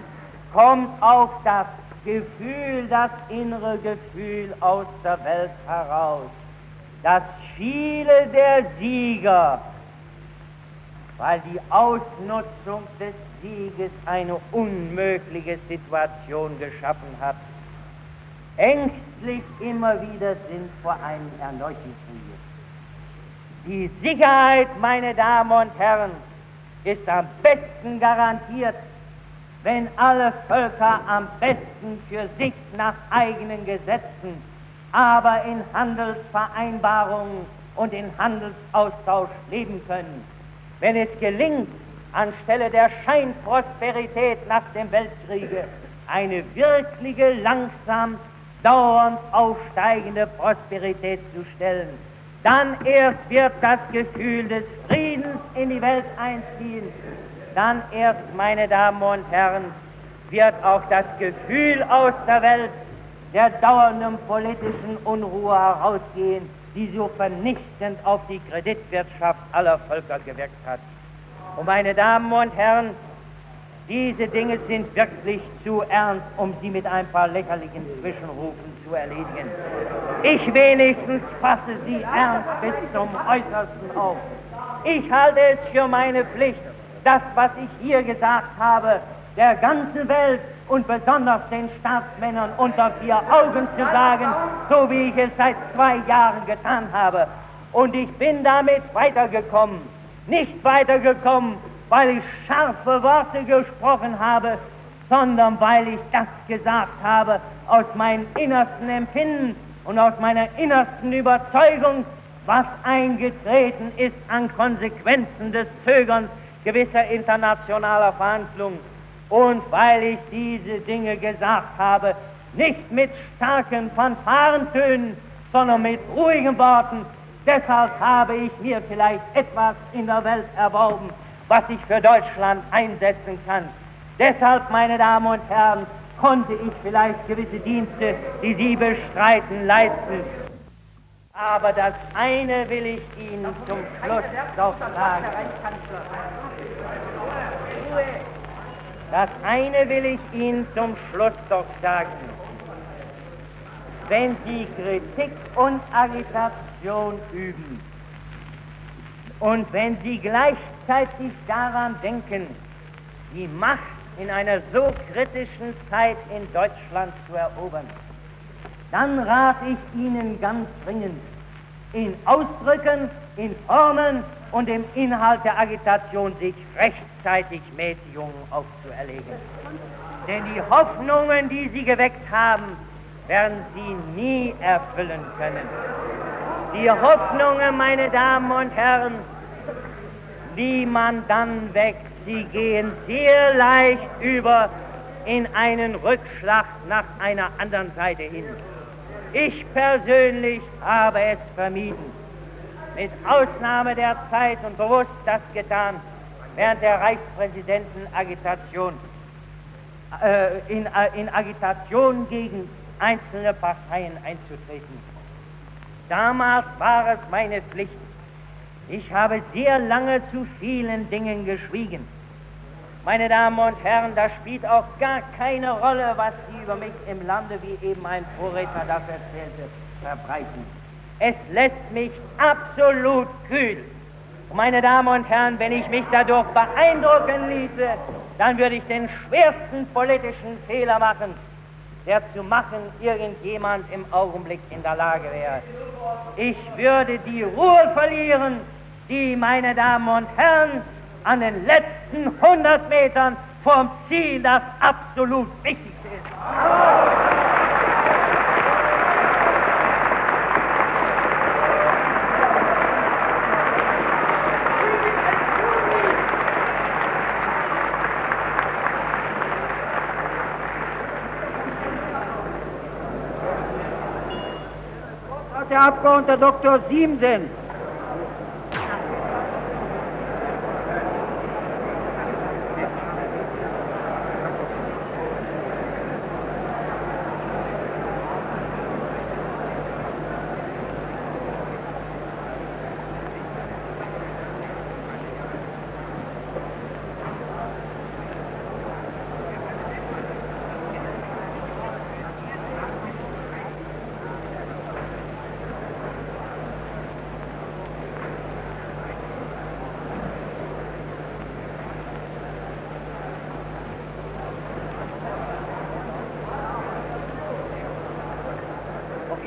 [SPEAKER 2] kommt auch das Gefühl, das innere Gefühl aus der Welt heraus, dass viele der Sieger, weil die Ausnutzung des Sieges eine unmögliche Situation geschaffen hat, ängstlich immer wieder sind vor einem erneuten Krieg. Die Sicherheit, meine Damen und Herren, ist am besten garantiert, wenn alle Völker am besten für sich nach eigenen Gesetzen, aber in Handelsvereinbarungen und in Handelsaustausch leben können. Wenn es gelingt, anstelle der Scheinprosperität nach dem Weltkriege eine wirkliche, langsam, dauernd aufsteigende Prosperität zu stellen, dann erst wird das Gefühl des Friedens in die Welt einziehen. Dann erst, meine Damen und Herren, wird auch das Gefühl aus der Welt der dauernden politischen Unruhe herausgehen, die so vernichtend auf die Kreditwirtschaft aller Völker gewirkt hat. Und meine Damen und Herren, diese Dinge sind wirklich zu ernst, um sie mit ein paar lächerlichen Zwischenrufen zu erledigen. Ich wenigstens fasse sie ernst bis zum Äußersten auf. Ich halte es für meine Pflicht, das, was ich hier gesagt habe, der ganzen Welt und besonders den Staatsmännern unter vier Augen zu sagen, so wie ich es seit zwei Jahren getan habe. Und ich bin damit weitergekommen. Nicht weitergekommen, weil ich scharfe Worte gesprochen habe, sondern weil ich das gesagt habe aus meinem innersten Empfinden und aus meiner innersten Überzeugung, was eingetreten ist an Konsequenzen des Zögerns gewisser internationaler Verhandlungen. Und weil ich diese Dinge gesagt habe, nicht mit starken Fanfarentönen, sondern mit ruhigen Worten, deshalb habe ich mir vielleicht etwas in der Welt erworben, was ich für Deutschland einsetzen kann. Deshalb, meine Damen und Herren, konnte ich vielleicht gewisse Dienste, die Sie bestreiten, leisten. Aber das eine will ich Ihnen zum Schluss doch sagen. Das eine will ich Ihnen zum Schluss doch sagen. Wenn Sie Kritik und Agitation üben und wenn Sie gleichzeitig gleichzeitig daran denken, die Macht in einer so kritischen Zeit in Deutschland zu erobern, dann rate ich Ihnen ganz dringend, in Ausdrücken, in Formen und im Inhalt der Agitation sich rechtzeitig Mäßigungen aufzuerlegen. Denn die Hoffnungen, die Sie geweckt haben, werden Sie nie erfüllen können. Die Hoffnungen, meine Damen und Herren, wie man dann wächst. Sie gehen sehr leicht über in einen Rückschlag nach einer anderen Seite hin. Ich persönlich habe es vermieden, mit Ausnahme der Zeit und bewusst das getan, während der Reichspräsidentenagitation, äh, in, äh, in Agitation gegen einzelne Parteien einzutreten. Damals war es meine Pflicht, ich habe sehr lange zu vielen Dingen geschwiegen. Meine Damen und Herren, das spielt auch gar keine Rolle, was Sie über mich im Lande, wie eben ein Vorredner das erzählte, verbreiten. Es lässt mich absolut kühl. Und meine Damen und Herren, wenn ich mich dadurch beeindrucken ließe, dann würde ich den schwersten politischen Fehler machen, der zu machen irgendjemand im Augenblick in der Lage wäre. Ich würde die Ruhe verlieren, die, meine Damen und Herren, an den letzten 100 Metern vom Ziel das absolut Wichtigste ist.
[SPEAKER 6] der Abgeordnete Dr. Siemsen.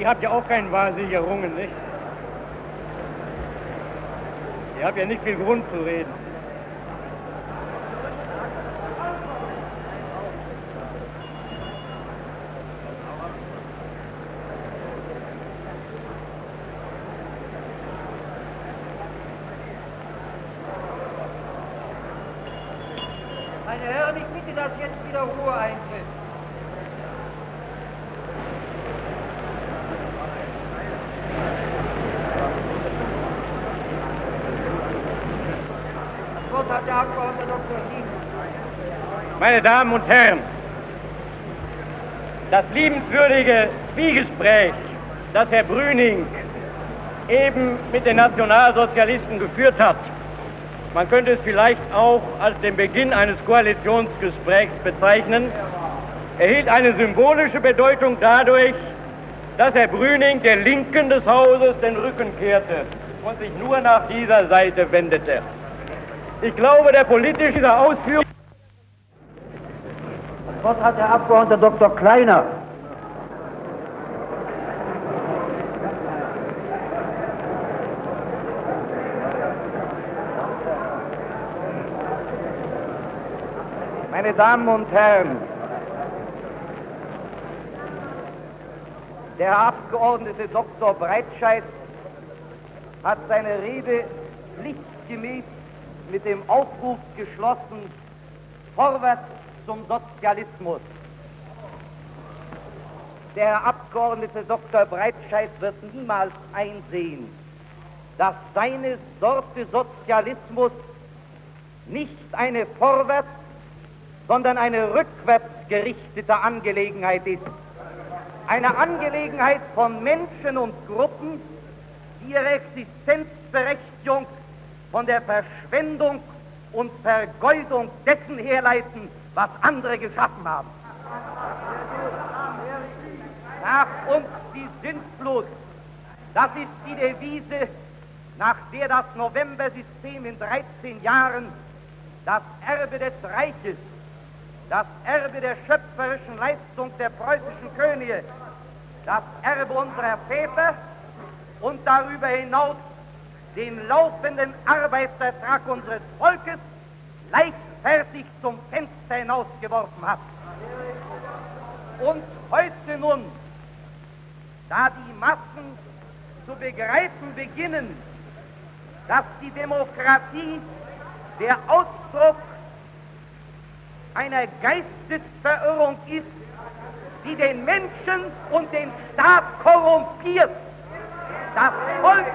[SPEAKER 7] Ihr habt ja auch keinen Wahlsieg errungen, nicht? Ihr habt ja nicht viel Grund zu reden.
[SPEAKER 6] Meine Herren, ich bitte, dass jetzt wieder Ruhe eintritt. Das Wort hat der Abgeordnete Dr. Siemsen.
[SPEAKER 7] Meine Damen und Herren, das liebenswürdige Zwiegespräch, das Herr Brüning eben mit den Nationalsozialisten geführt hat, man könnte es vielleicht auch als den Beginn eines Koalitionsgesprächs bezeichnen, erhielt eine symbolische Bedeutung dadurch, dass Herr Brüning der Linken des Hauses den Rücken kehrte und sich nur nach dieser Seite wendete. Ich glaube, der politische Ausführung
[SPEAKER 6] Wort hat der Abgeordnete Dr. Kleiner.
[SPEAKER 4] Meine Damen und Herren, der Abgeordnete Dr. Breitscheid hat seine Rede pflichtgemäß mit dem Aufruf geschlossen, vorwärts zum Sozialismus. Der Abgeordnete Dr. Breitscheid wird niemals einsehen, dass seine Sorte Sozialismus nicht eine vorwärts, sondern eine rückwärts gerichtete Angelegenheit ist. Eine Angelegenheit von Menschen und Gruppen, die ihre Existenzberechtigung von der Verschwendung und Vergeudung dessen herleiten, was andere geschaffen haben. Nach uns die Sintflut, das ist die Devise, nach der das Novembersystem in 13 Jahren das Erbe des Reiches, das Erbe der schöpferischen Leistung der preußischen Könige, das Erbe unserer Väter und darüber hinaus den laufenden Arbeitsertrag unseres Volkes leichtfertig zum Fenster hinausgeworfen hat. Und heute nun, da die Massen zu begreifen beginnen, dass die Demokratie der Ausdruck einer Geistesverirrung ist, die den Menschen und den Staat korrumpiert. Das Volk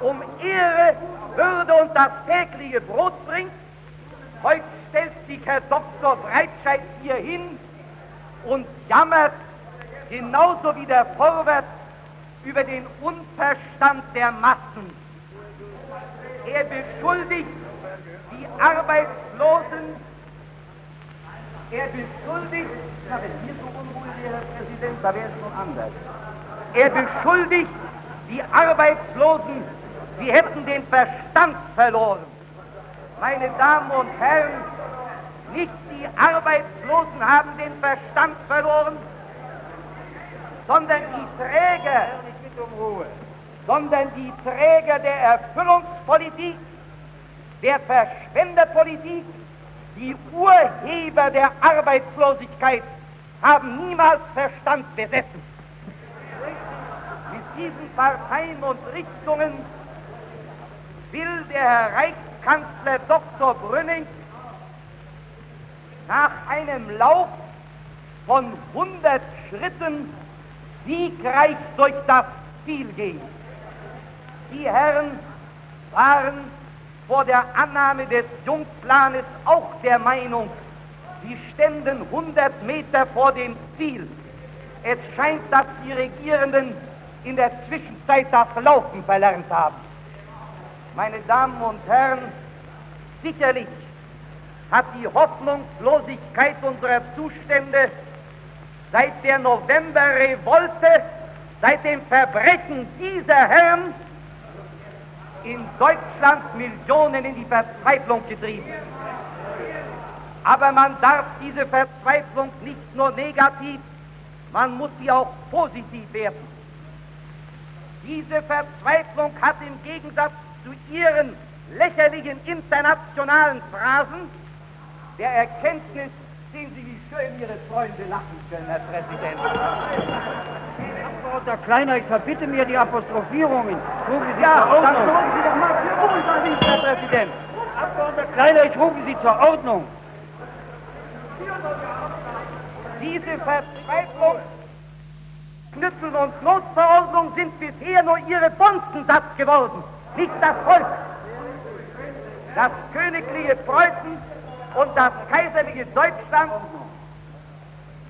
[SPEAKER 4] um Ehre, Würde und das tägliche Brot bringt. Heute stellt sich Herr Dr. Breitscheid hier hin und jammert genauso wie der Vorwärts über den Unverstand der Massen. Er beschuldigt die Arbeitslosen, er beschuldigt, na, wenn hier so unruhig wäre, Herr Präsident, da wäre es schon anders. Er beschuldigt die Arbeitslosen, sie hätten den Verstand verloren. Meine Damen und Herren, nicht die Arbeitslosen haben den Verstand verloren, sondern die Träger, sondern die Träger der Erfüllungspolitik, der Verschwenderpolitik, die Urheber der Arbeitslosigkeit haben niemals Verstand besessen. Mit diesen Parteien und Richtungen will der Herr Reichskanzler Dr. Brünning nach einem Lauf von 100 Schritten siegreich durch das Ziel gehen. Die Herren waren vor der Annahme des Jungplanes auch der Meinung, sie ständen 100 Meter vor dem Ziel. Es scheint, dass die Regierenden in der Zwischenzeit das Laufen verlernt haben. Meine Damen und Herren, sicherlich hat die Hoffnungslosigkeit unserer Zustände seit der Novemberrevolte, seit dem Verbrechen dieser Herren in Deutschland Millionen in die Verzweiflung getrieben. Aber man darf diese Verzweiflung nicht nur negativ, man muss sie auch positiv werten. Diese Verzweiflung hat im Gegensatz zu ihren lächerlichen internationalen Phrasen der Erkenntnis, sehen Sie, wie schön Ihre Freunde lachen können, Herr Präsident.
[SPEAKER 3] Abgeordneter Kleiner, ich verbitte mir die Apostrophierungen. Rufen Sie
[SPEAKER 4] Ja,
[SPEAKER 3] zur
[SPEAKER 4] dann
[SPEAKER 3] Ordnung.
[SPEAKER 4] sorgen Sie doch mal für Unterricht, Herr Präsident.
[SPEAKER 3] Abgeordneter Kleiner, ich rufe Sie zur Ordnung.
[SPEAKER 4] Diese Verzweiflung, Knüppel und Notverordnung sind bisher nur ihre Bonzensatz geworden, nicht das Volk. Das königliche Preußen und das kaiserliche Deutschland,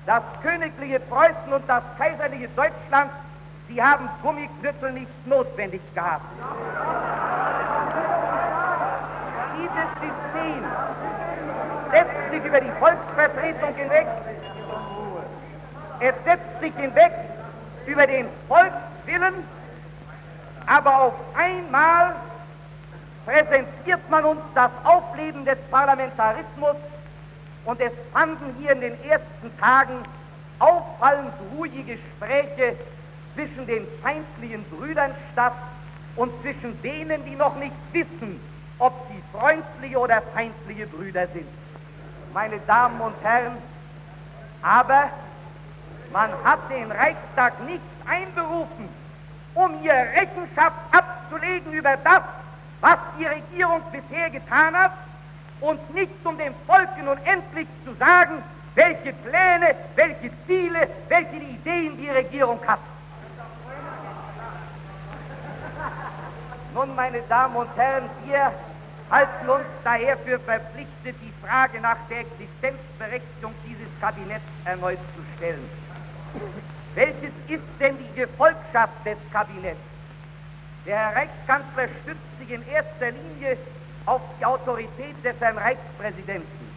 [SPEAKER 4] das königliche Preußen und das kaiserliche Deutschland, sie haben Gummiknüppel nicht notwendig gehabt. Dieses System setzt sich über die Volksvertretung hinweg es setzt sich hinweg über den Volkswillen, aber auf einmal präsentiert man uns das Aufleben des Parlamentarismus und es fanden hier in den ersten Tagen auffallend ruhige Gespräche zwischen den feindlichen Brüdern statt und zwischen denen, die noch nicht wissen, ob sie freundliche oder feindliche Brüder sind. Meine Damen und Herren, aber man hat den Reichstag nicht einberufen, um hier Rechenschaft abzulegen über das, was die Regierung bisher getan hat, und nicht um dem Volke nun endlich zu sagen, welche Pläne, welche Ziele, welche Ideen die Regierung hat. Nun, meine Damen und Herren, wir halten uns daher für verpflichtet, die Frage nach der Existenzberechtigung dieses Kabinetts erneut zu stellen. Welches ist denn die Gefolgschaft des Kabinetts? Der Herr Reichskanzler stützt sich in erster Linie auf die Autorität des Herrn Reichspräsidenten.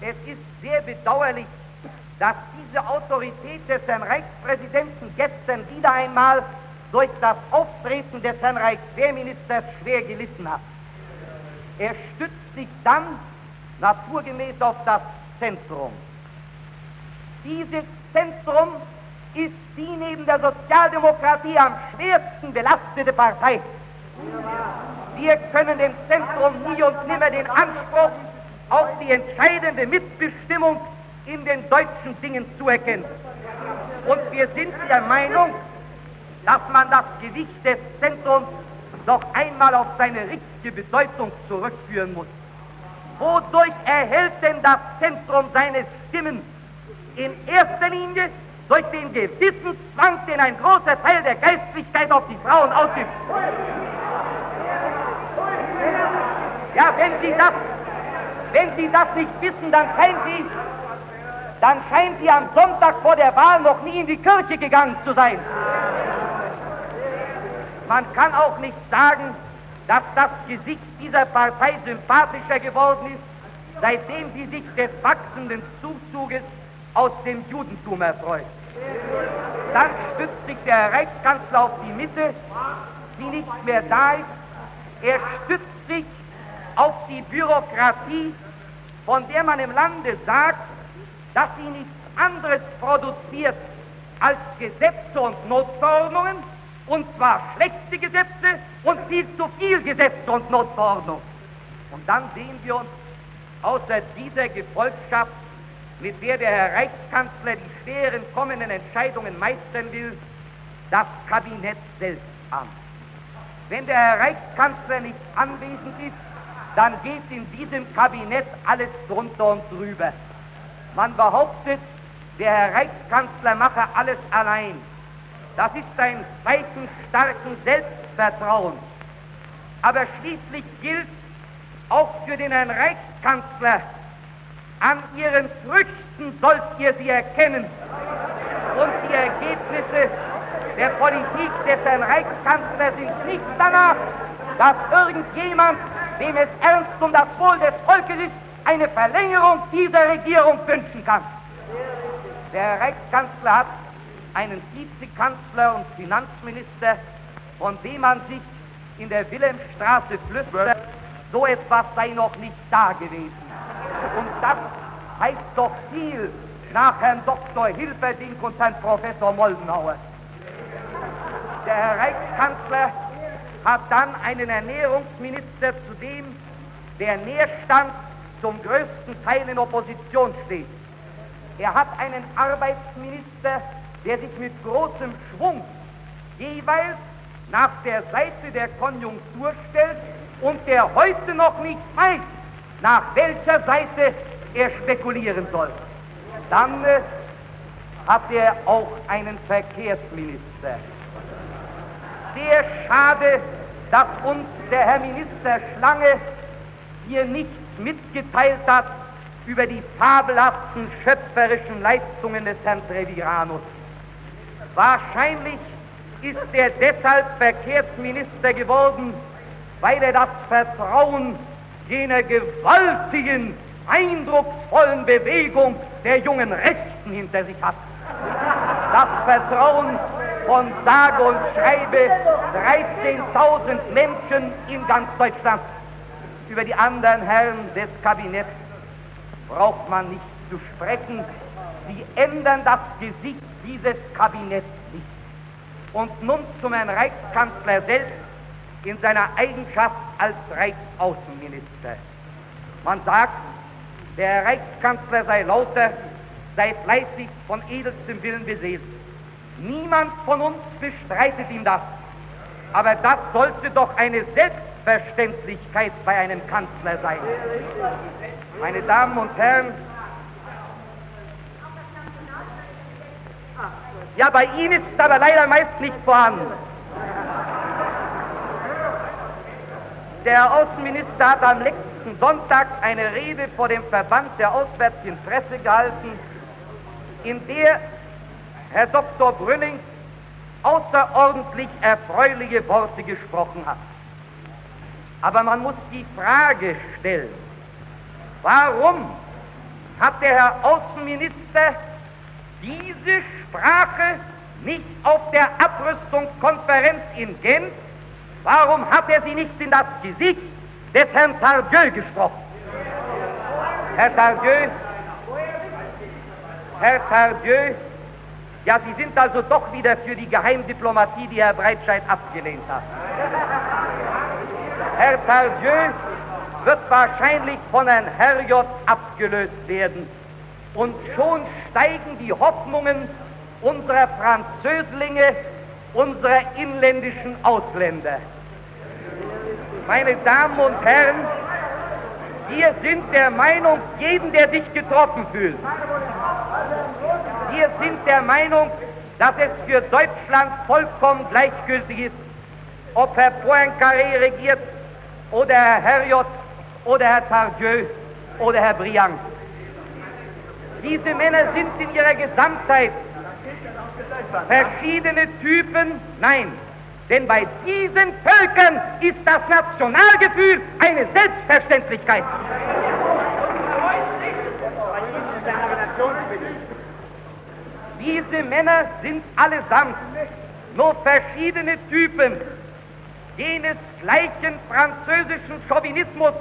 [SPEAKER 4] Es ist sehr bedauerlich, dass diese Autorität des Herrn Reichspräsidenten gestern wieder einmal durch das Auftreten des Herrn Reichswehrministers schwer gelitten hat. Er stützt sich dann naturgemäß auf das Zentrum. Dieses Zentrum ist die neben der Sozialdemokratie am schwersten belastete Partei. Wir können dem Zentrum nie und nimmer den Anspruch auf die entscheidende Mitbestimmung in den deutschen Dingen zuerkennen. Und wir sind der Meinung, dass man das Gewicht des Zentrums noch einmal auf seine richtige Bedeutung zurückführen muss. Wodurch erhält denn das Zentrum seine Stimmen? In erster Linie durch den Gewissenszwang, den ein großer Teil der Geistlichkeit auf die Frauen ausübt. Ja, wenn Sie das, wenn Sie das nicht wissen, dann scheinen Sie, dann scheinen Sie am Sonntag vor der Wahl noch nie in die Kirche gegangen zu sein. Man kann auch nicht sagen, dass das Gesicht dieser Partei sympathischer geworden ist, seitdem sie sich des wachsenden Zuzuges aus dem Judentum erfreut. Dann stützt sich der Reichskanzler auf die Mitte, die nicht mehr da ist. Er stützt sich auf die Bürokratie, von der man im Lande sagt, dass sie nichts anderes produziert als Gesetze und Notverordnungen, und zwar schlechte Gesetze und viel zu viel Gesetze und Notverordnungen. Und dann sehen wir uns außer dieser Gefolgschaft, mit der der Herr Reichskanzler die schweren kommenden Entscheidungen meistern will, das Kabinett selbst an. Wenn der Herr Reichskanzler nicht anwesend ist, dann geht in diesem Kabinett alles drunter und drüber. Man behauptet, der Herr Reichskanzler mache alles allein. Das ist ein Zeichen starken Selbstvertrauens. Aber schließlich gilt auch für den Herrn Reichskanzler, an ihren Früchten sollt ihr sie erkennen. Und die Ergebnisse der Politik des Herrn Reichskanzlers sind nicht danach, dass irgendjemand, dem es ernst um das Wohl des Volkes ist, eine Verlängerung dieser Regierung wünschen kann. Der Reichskanzler hat einen Vizekanzler und Finanzminister, von dem man sich in der Wilhelmstraße flüstert, so etwas sei noch nicht da gewesen. Und das heißt doch viel nach Herrn Dr. Hilberdink und Herrn Professor Moldenhauer. Der Herr Reichskanzler hat dann einen Ernährungsminister, zu dem der Nährstand zum größten Teil in Opposition steht. Er hat einen Arbeitsminister, der sich mit großem Schwung jeweils nach der Seite der Konjunktur stellt und der heute noch nicht weiß, nach welcher Seite er spekulieren soll. Dann äh, hat er auch einen Verkehrsminister. Sehr schade, dass uns der Herr Minister Schlange hier nichts mitgeteilt hat über die fabelhaften schöpferischen Leistungen des Herrn Treviranus. Wahrscheinlich ist er deshalb Verkehrsminister geworden, weil er das Vertrauen jener gewaltigen, eindrucksvollen Bewegung der jungen Rechten hinter sich hat. Das Vertrauen von sage und schreibe 13.000 Menschen in ganz Deutschland. Über die anderen Herren des Kabinetts braucht man nicht zu sprechen. Sie ändern das Gesicht dieses Kabinetts nicht. Und nun zum Herrn Reichskanzler selbst in seiner Eigenschaft als Reichsaußenminister. Man sagt, der Reichskanzler sei lauter, sei fleißig, von edelstem Willen beseelt. Niemand von uns bestreitet ihm das. Aber das sollte doch eine Selbstverständlichkeit bei einem Kanzler sein. Meine Damen und Herren, ja, bei Ihnen ist es aber leider meist nicht vorhanden. Der Außenminister hat am letzten Sonntag eine Rede vor dem Verband der auswärtigen Presse gehalten, in der Herr Dr. Brünning außerordentlich erfreuliche Worte gesprochen hat. Aber man muss die Frage stellen, warum hat der Herr Außenminister diese Sprache nicht auf der Abrüstungskonferenz in Genf Warum hat er sie nicht in das Gesicht des Herrn Tardieu gesprochen? Herr Tardieu, Herr Tardieu, ja, Sie sind also doch wieder für die Geheimdiplomatie, die Herr Breitscheid abgelehnt hat. Herr Tardieu wird wahrscheinlich von Herrn Herriot abgelöst werden. Und schon steigen die Hoffnungen unserer Französlinge unserer inländischen Ausländer. Meine Damen und Herren, wir sind der Meinung, jeden, der sich getroffen fühlt, wir sind der Meinung, dass es für Deutschland vollkommen gleichgültig ist, ob Herr Poincaré regiert oder Herr Herriot oder Herr Tardieu oder Herr Briand. Diese Männer sind in ihrer Gesamtheit verschiedene Typen, nein, denn bei diesen Völkern ist das Nationalgefühl eine Selbstverständlichkeit. Diese Männer sind allesamt nur verschiedene Typen jenes gleichen französischen Chauvinismus,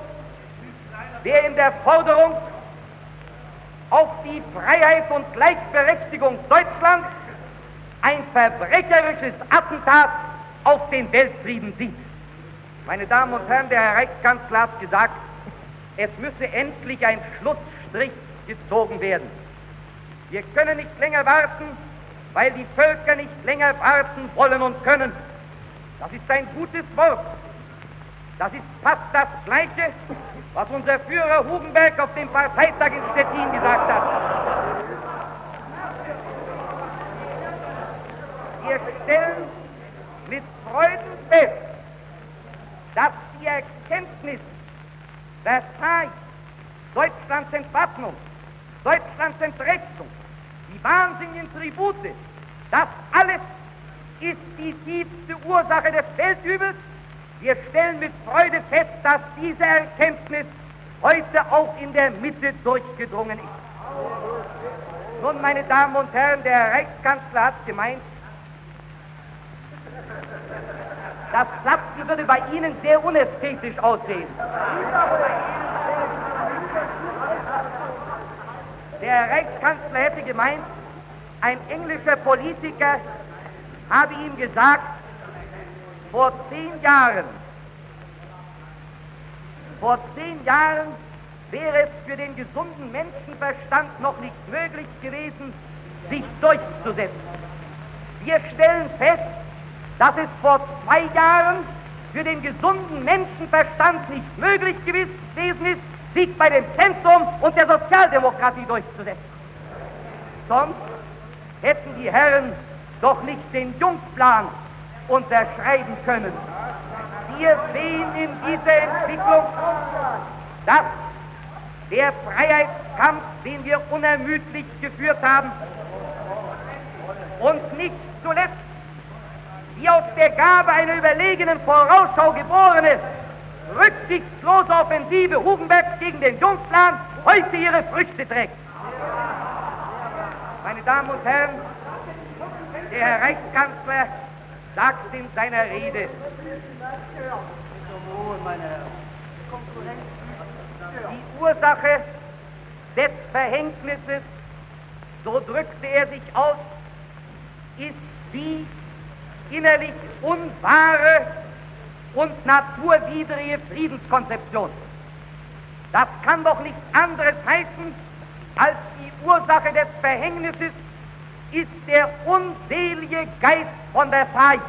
[SPEAKER 4] der in der Forderung auf die Freiheit und Gleichberechtigung Deutschlands ein verbrecherisches Attentat auf den Weltfrieden sieht. Meine Damen und Herren, der Herr Reichskanzler hat gesagt, es müsse endlich ein Schlussstrich gezogen werden. Wir können nicht länger warten, weil die Völker nicht länger warten wollen und können. Das ist ein gutes Wort. Das ist fast das Gleiche, was unser Führer Hugenberg auf dem Parteitag in Stettin gesagt hat. Wir stellen mit Freuden fest, dass die Erkenntnis Versailles, Deutschlands Entwaffnung, Deutschlands Entrechtung, die wahnsinnigen Tribute, das alles ist die tiefste Ursache des Weltübels. Wir stellen mit Freude fest, dass diese Erkenntnis heute auch in der Mitte durchgedrungen ist. Nun, meine Damen und Herren, der Reichskanzler hat gemeint, das Platzen würde bei Ihnen sehr unästhetisch aussehen. Der Reichskanzler hätte gemeint, ein englischer Politiker habe ihm gesagt, vor zehn Jahren, vor zehn Jahren wäre es für den gesunden Menschenverstand noch nicht möglich gewesen, sich durchzusetzen. Wir stellen fest, dass es vor zwei Jahren für den gesunden Menschenverstand nicht möglich gewesen ist, sich bei dem Zentrum und der Sozialdemokratie durchzusetzen. Sonst hätten die Herren doch nicht den Jungplan unterschreiben können. Wir sehen in dieser Entwicklung, dass der Freiheitskampf, den wir unermüdlich geführt haben, und nicht zuletzt die aus der Gabe einer überlegenen Vorausschau geborene, rücksichtslose Offensive Hugenbergs gegen den Jungplan heute ihre Früchte trägt. Meine Damen und Herren, der Herr Reichskanzler sagt in seiner Rede, die Ursache des Verhängnisses, so drückte er sich aus, ist die innerlich unwahre und naturwidrige Friedenskonzeption. Das kann doch nichts anderes heißen, als die Ursache des Verhängnisses ist der unselige Geist von Versailles.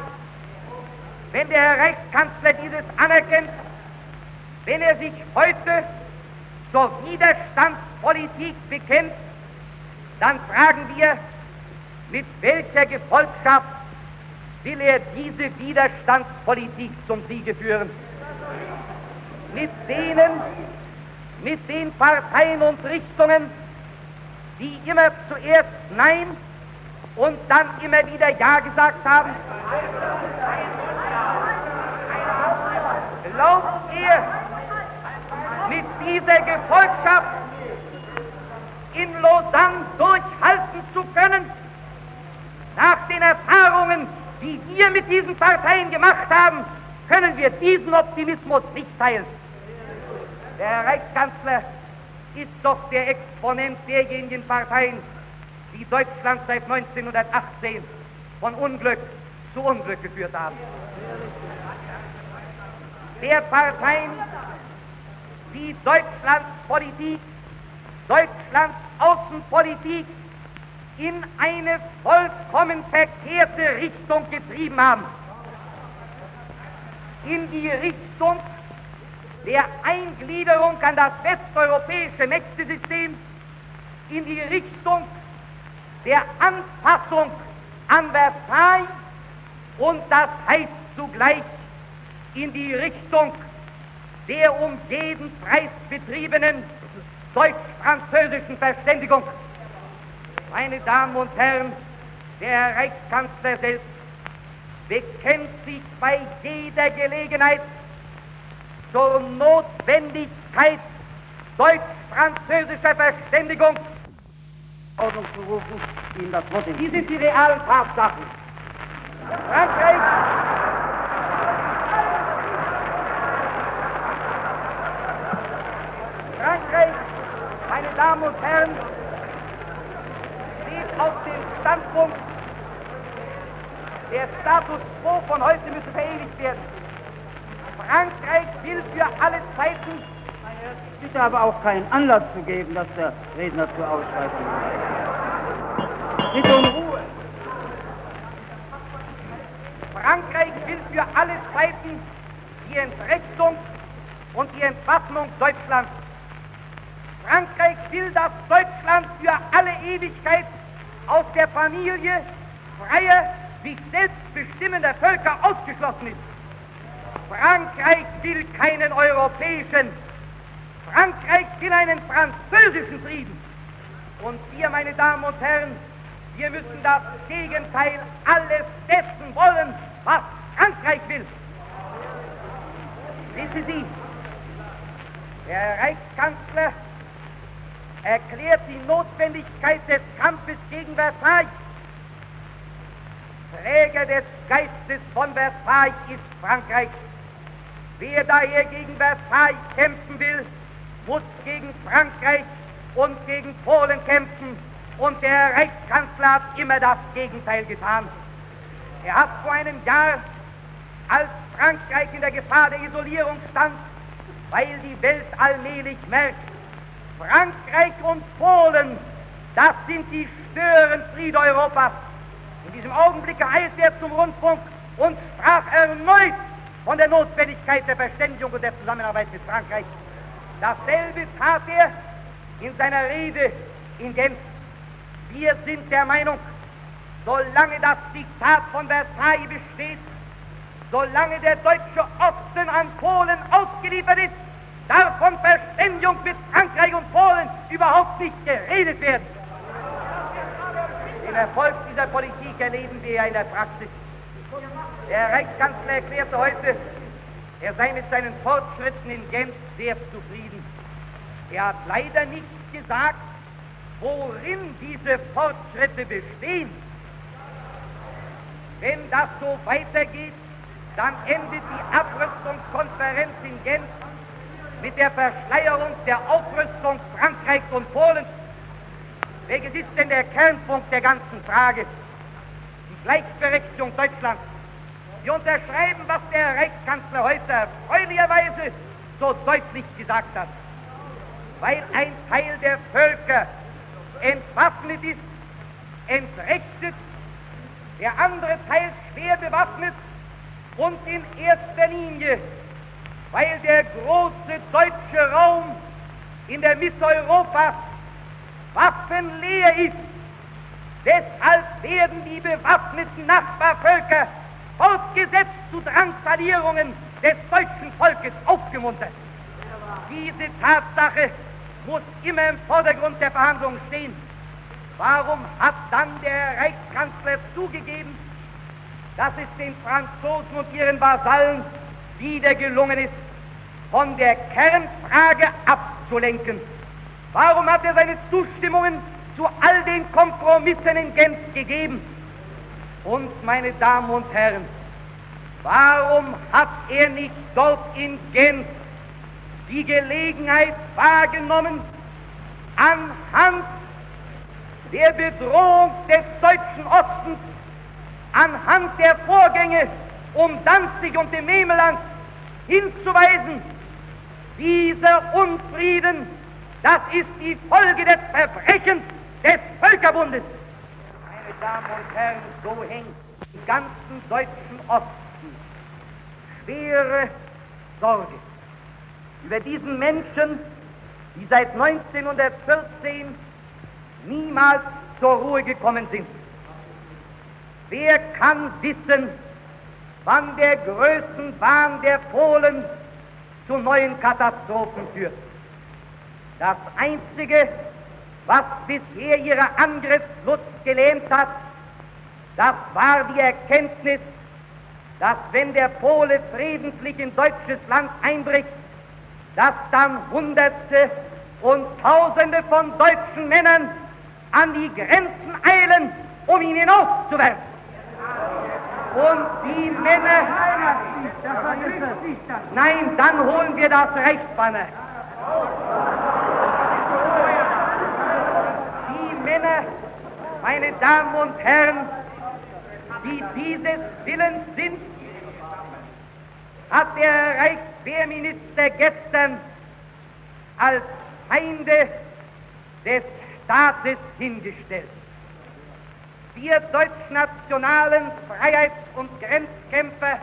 [SPEAKER 4] Wenn der Herr Reichskanzler dieses anerkennt, wenn er sich heute zur Widerstandspolitik bekennt, dann fragen wir, mit welcher Gefolgschaft will er diese Widerstandspolitik zum Siege führen? Mit denen, mit den Parteien und Richtungen, die immer zuerst Nein und dann immer wieder Ja gesagt haben? Glaubt ihr, mit dieser Gefolgschaft in Lausanne durchhalten zu können, nach den Erfahrungen, die wir mit diesen Parteien gemacht haben, können wir diesen Optimismus nicht teilen. Der Reichskanzler ist doch der Exponent derjenigen Parteien, die Deutschland seit 1918 von Unglück zu Unglück geführt haben. Der Parteien, die Deutschlands Politik, Deutschlands Außenpolitik in eine vollkommen verkehrte Richtung getrieben haben. In die Richtung der Eingliederung an das westeuropäische Mächtesystem, in die Richtung der Anpassung an Versailles und das heißt zugleich in die Richtung der um jeden Preis betriebenen deutsch-französischen Verständigung. Meine Damen und Herren, der Herr Reichskanzler selbst bekennt sich bei jeder Gelegenheit zur Notwendigkeit deutsch-französischer Verständigung. Ordnung zu rufen, Ihnen das Wort Die sind die realen Tatsachen. Frankreich. Frankreich, meine Damen und Herren, steht auf dem Standpunkt, Der Status quo von heute müsse verewigt werden. Frankreich will für alle Zeiten.
[SPEAKER 3] Ich bitte aber auch keinen Anlass zu geben, dass der Redner zur Ausschreibung Bitte um Ruhe.
[SPEAKER 4] Frankreich will für alle Zeiten die Entrechtung und die Entwaffnung Deutschlands. Frankreich will, dass Deutschland für alle Ewigkeit aus der Familie freier, sich selbst bestimmender Völker ausgeschlossen ist. Frankreich will keinen europäischen, Frankreich will einen französischen Frieden. Und wir, meine Damen und Herren, wir müssen das Gegenteil alles dessen wollen, was Frankreich will. Wissen Sie, der Reichskanzler erklärt die Notwendigkeit des Kampfes gegen Versailles. Träger des Geistes von Versailles ist Frankreich. Wer daher gegen Versailles kämpfen will, muss gegen Frankreich und gegen Polen kämpfen. Und der Reichskanzler hat immer das Gegenteil getan. Er hat vor einem Jahr, als Frankreich in der Gefahr der Isolierung stand, weil die Welt allmählich merkt, Frankreich und Polen, das sind die Störenfriede Europas. In diesem Augenblick eilte er zum Rundfunk und sprach erneut von der Notwendigkeit der Verständigung und der Zusammenarbeit mit Frankreich. Dasselbe tat er in seiner Rede in Genf. Wir sind der Meinung, solange das Diktat von Versailles besteht, solange der deutsche Osten an Polen ausgeliefert ist, darf von Verständigung mit Frankreich und Polen überhaupt nicht geredet werden. Den Erfolg dieser Politik erleben wir ja in der Praxis. Der Reichskanzler erklärte heute, er sei mit seinen Fortschritten in Genf sehr zufrieden. Er hat leider nicht gesagt, worin diese Fortschritte bestehen. Wenn das so weitergeht, dann endet die Abrüstungskonferenz in Genf mit der Verschleierung der Aufrüstung Frankreichs und Polens. Welches ist denn der Kernpunkt der ganzen Frage? Die Gleichberechtigung Deutschlands. Wir unterschreiben, was der Reichskanzler heute erfreulicherweise so deutlich gesagt hat. Weil ein Teil der Völker entwaffnet ist, entrechtet, der andere Teil schwer bewaffnet und in erster Linie weil der große deutsche Raum in der Mitte Europas waffenleer ist. Deshalb werden die bewaffneten Nachbarvölker fortgesetzt zu Drangsalierungen des deutschen Volkes aufgemuntert. Diese Tatsache muss immer im Vordergrund der Verhandlungen stehen. Warum hat dann der Reichskanzler zugegeben, dass es den Franzosen und ihren Vasallen wieder gelungen ist, von der Kernfrage abzulenken. Warum hat er seine Zustimmungen zu all den Kompromissen in Genf gegeben? Und meine Damen und Herren, warum hat er nicht dort in Genf die Gelegenheit wahrgenommen, anhand der Bedrohung des deutschen Ostens, anhand der Vorgänge um Danzig und dem Memeland hinzuweisen, dieser Unfrieden, das ist die Folge des Verbrechens des Völkerbundes. Meine Damen und Herren, so hängt im ganzen deutschen Osten schwere Sorge über diesen Menschen, die seit 1914 niemals zur Ruhe gekommen sind. Wer kann wissen, wann der Größenwahn der Polen zu neuen Katastrophen führt. Das Einzige, was bisher ihre Angriffslust gelähmt hat, das war die Erkenntnis, dass wenn der Pole friedentlich in deutsches Land einbricht, dass dann Hunderte und Tausende von deutschen Männern an die Grenzen eilen, um ihn hinauszuwerfen. Und die Männer, nein, dann holen wir das Rechtsbanner. Die Männer, meine Damen und Herren, die dieses Willens sind, hat der Reichswehrminister gestern als Feinde des Staates hingestellt. Wir deutschnationalen Freiheits- und Grenzkämpfer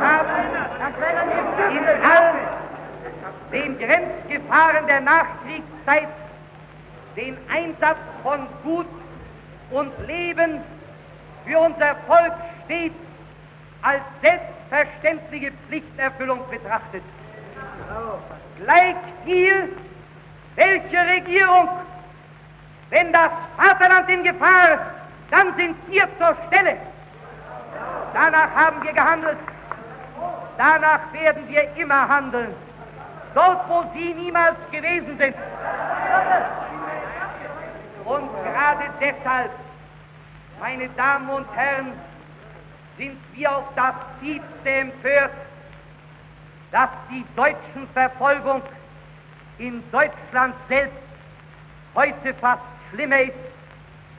[SPEAKER 4] haben in all den Grenzgefahren der Nachkriegszeit den Einsatz von Gut und Leben für unser Volk stets als selbstverständliche Pflichterfüllung betrachtet. Gleichviel, welche Regierung, wenn das Vaterland in Gefahr, dann sind wir zur Stelle. Danach haben wir gehandelt. Danach werden wir immer handeln. Dort, wo Sie niemals gewesen sind. Und gerade deshalb, meine Damen und Herren, sind wir auf das tiefste empört, dass die deutschen Verfolgung in Deutschland selbst heute fast schlimmer ist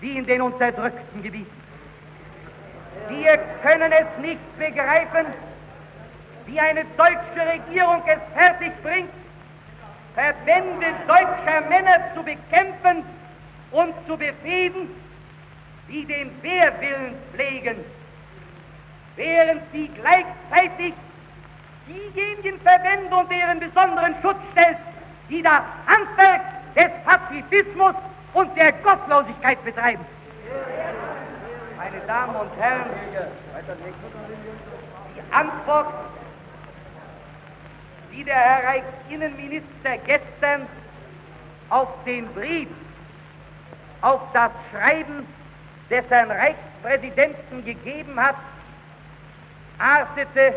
[SPEAKER 4] wie in den unterdrückten Gebieten. Wir können es nicht begreifen, wie eine deutsche Regierung es fertigbringt, Verbände deutscher Männer zu bekämpfen und zu befehden, die den Wehrwillen pflegen, während sie gleichzeitig diejenigen Verbände und deren besonderen Schutz stellt, die das Handwerk des Pazifismus und der Gottlosigkeit betreiben. Meine Damen und Herren, die Antwort, die der Herr Reichsinnenminister gestern auf den Brief, auf das Schreiben des Herrn Reichspräsidenten gegeben hat, artete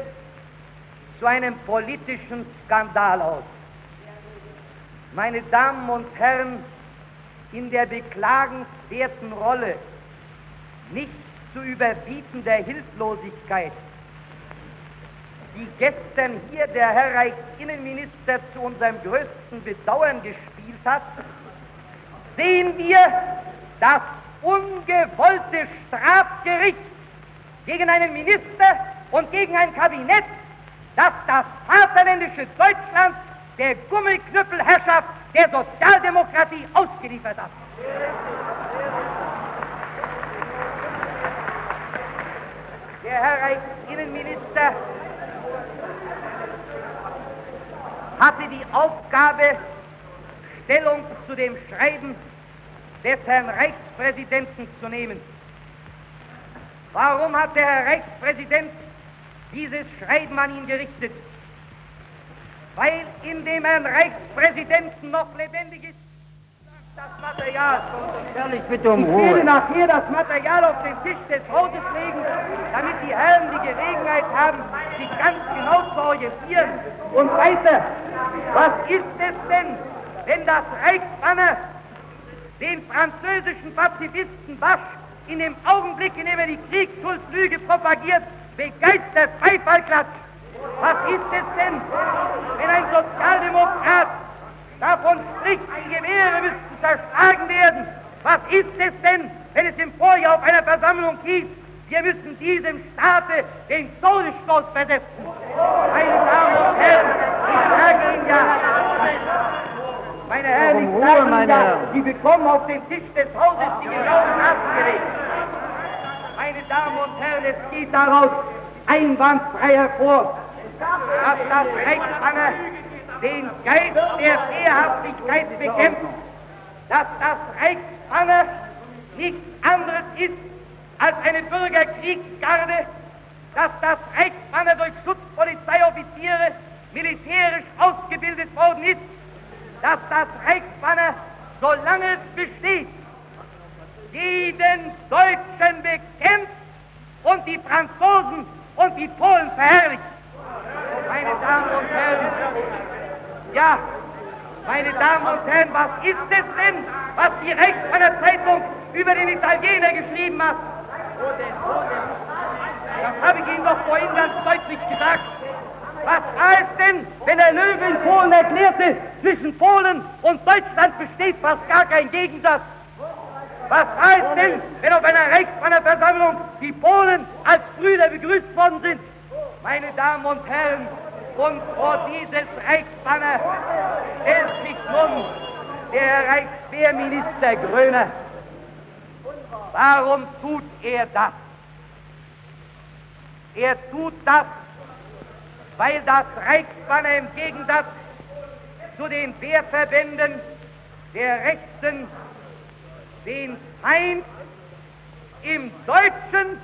[SPEAKER 4] zu einem politischen Skandal aus. Meine Damen und Herren, in der beklagenswerten Rolle nicht zu überbietender Hilflosigkeit, die gestern hier der Herr Reichsinnenminister zu unserem größten Bedauern gespielt hat, sehen wir das ungewollte Strafgericht gegen einen Minister und gegen ein Kabinett, das das vaterländische Deutschland der Gummiknüppelherrschaft der Sozialdemokratie ausgeliefert hat. Der Herr Reichsinnenminister hatte die Aufgabe, Stellung zu dem Schreiben des Herrn Reichspräsidenten zu nehmen. Warum hat der Herr Reichspräsident dieses Schreiben an ihn gerichtet? Weil in dem Herrn Reichspräsidenten noch lebendig ist das Material.
[SPEAKER 3] Ehrlich, bitte um
[SPEAKER 4] Ich
[SPEAKER 3] Ruhe.
[SPEAKER 4] werde nachher das Material auf den Tisch des Hauses legen, damit die Herren die Gelegenheit haben, sich ganz genau zu orientieren. Und weiter, was ist es denn, wenn das Reichsbanner den französischen Pazifisten Basch in dem Augenblick, in dem er die Kriegsschuldlüge propagiert, begeistert Beifall klatscht? Was ist es denn, wenn ein Sozialdemokrat davon spricht, die Gewehre müssten zerschlagen werden? Was ist es denn, wenn es im Vorjahr auf einer Versammlung hieß, wir müssen diesem Staate den Todesstoß versetzen? Meine Damen und Herren, ich sage Ihnen ja, meine Herren, ich sage Ihnen ja. Sie bekommen auf den Tisch des Hauses die genauen Daten gelegt. Meine Damen und Herren, es geht daraus einwandfrei hervor, dass das Rechtsbanner den Geist der Wehrhaftigkeit bekämpft, dass das Reichsbanner nichts anderes ist als eine Bürgerkriegsgarde, dass das Reichsbanner durch Schutzpolizeioffiziere militärisch ausgebildet worden ist, dass das Reichsbanner, solange es besteht, jeden Deutschen bekämpft und die Franzosen und die Polen verherrlicht. Meine Damen und Herren, ja, meine Damen und Herren, was ist es denn, was die Reichsbanner Zeitung über den Italiener geschrieben hat? Das habe ich Ihnen doch vorhin ganz deutlich gesagt. Was war es denn, wenn der Löwe in Polen erklärte, zwischen Polen und Deutschland besteht fast gar kein Gegensatz? Was heißt denn, wenn auf einer Reichsbannerversammlung die Polen als Brüder begrüßt worden sind? Meine Damen und Herren, und vor dieses Reichsbanner stellt sich nun der Reichswehrminister Gröner. Warum tut er das? Er tut das, weil das Reichsbanner im Gegensatz zu den Wehrverbänden der Rechten den Feind im Deutschen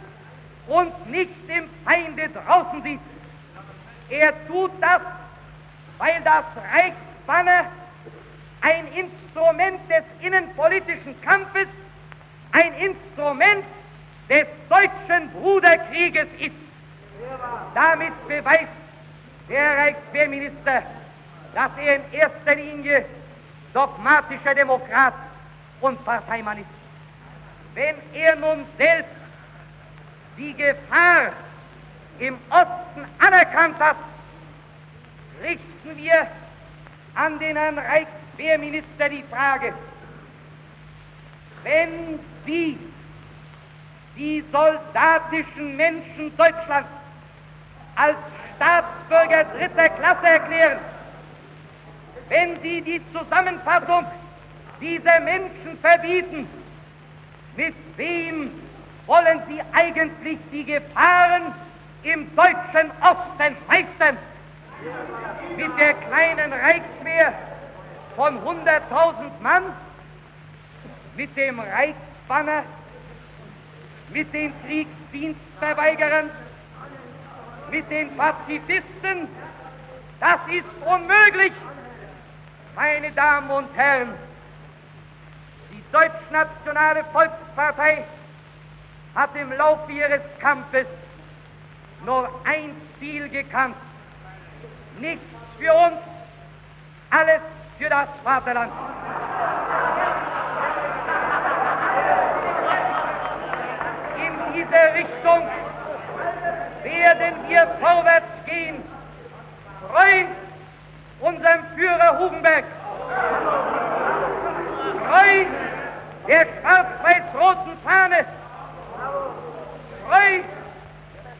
[SPEAKER 4] und nicht im Feinde draußen sieht. Er tut das, weil das Reichsbanner ein Instrument des innenpolitischen Kampfes, ein Instrument des deutschen Bruderkrieges ist. Damit beweist der Reichswehrminister, dass er in erster Linie dogmatischer Demokrat und Parteimann ist. Wenn er nun selbst die Gefahr im Osten anerkannt hat, richten wir an den Herrn Reichswehrminister die Frage, wenn Sie die soldatischen Menschen Deutschlands als Staatsbürger dritter Klasse erklären, wenn Sie die Zusammenfassung dieser Menschen verbieten, mit wem wollen Sie eigentlich die Gefahren im deutschen Osten meistern? Mit der kleinen Reichswehr von 100.000 Mann, mit dem Reichsbanner, mit den Kriegsdienstverweigerern, mit den Pazifisten, das ist unmöglich. Meine Damen und Herren, die Deutschnationale Volkspartei hat im Laufe ihres Kampfes nur ein Ziel gekannt. Nichts für uns, alles für das Vaterland. In dieser Richtung werden wir vorwärts gehen. Freund unserem Führer Hugenberg. Freund der schwarz-weiß-roten Fahne. Freund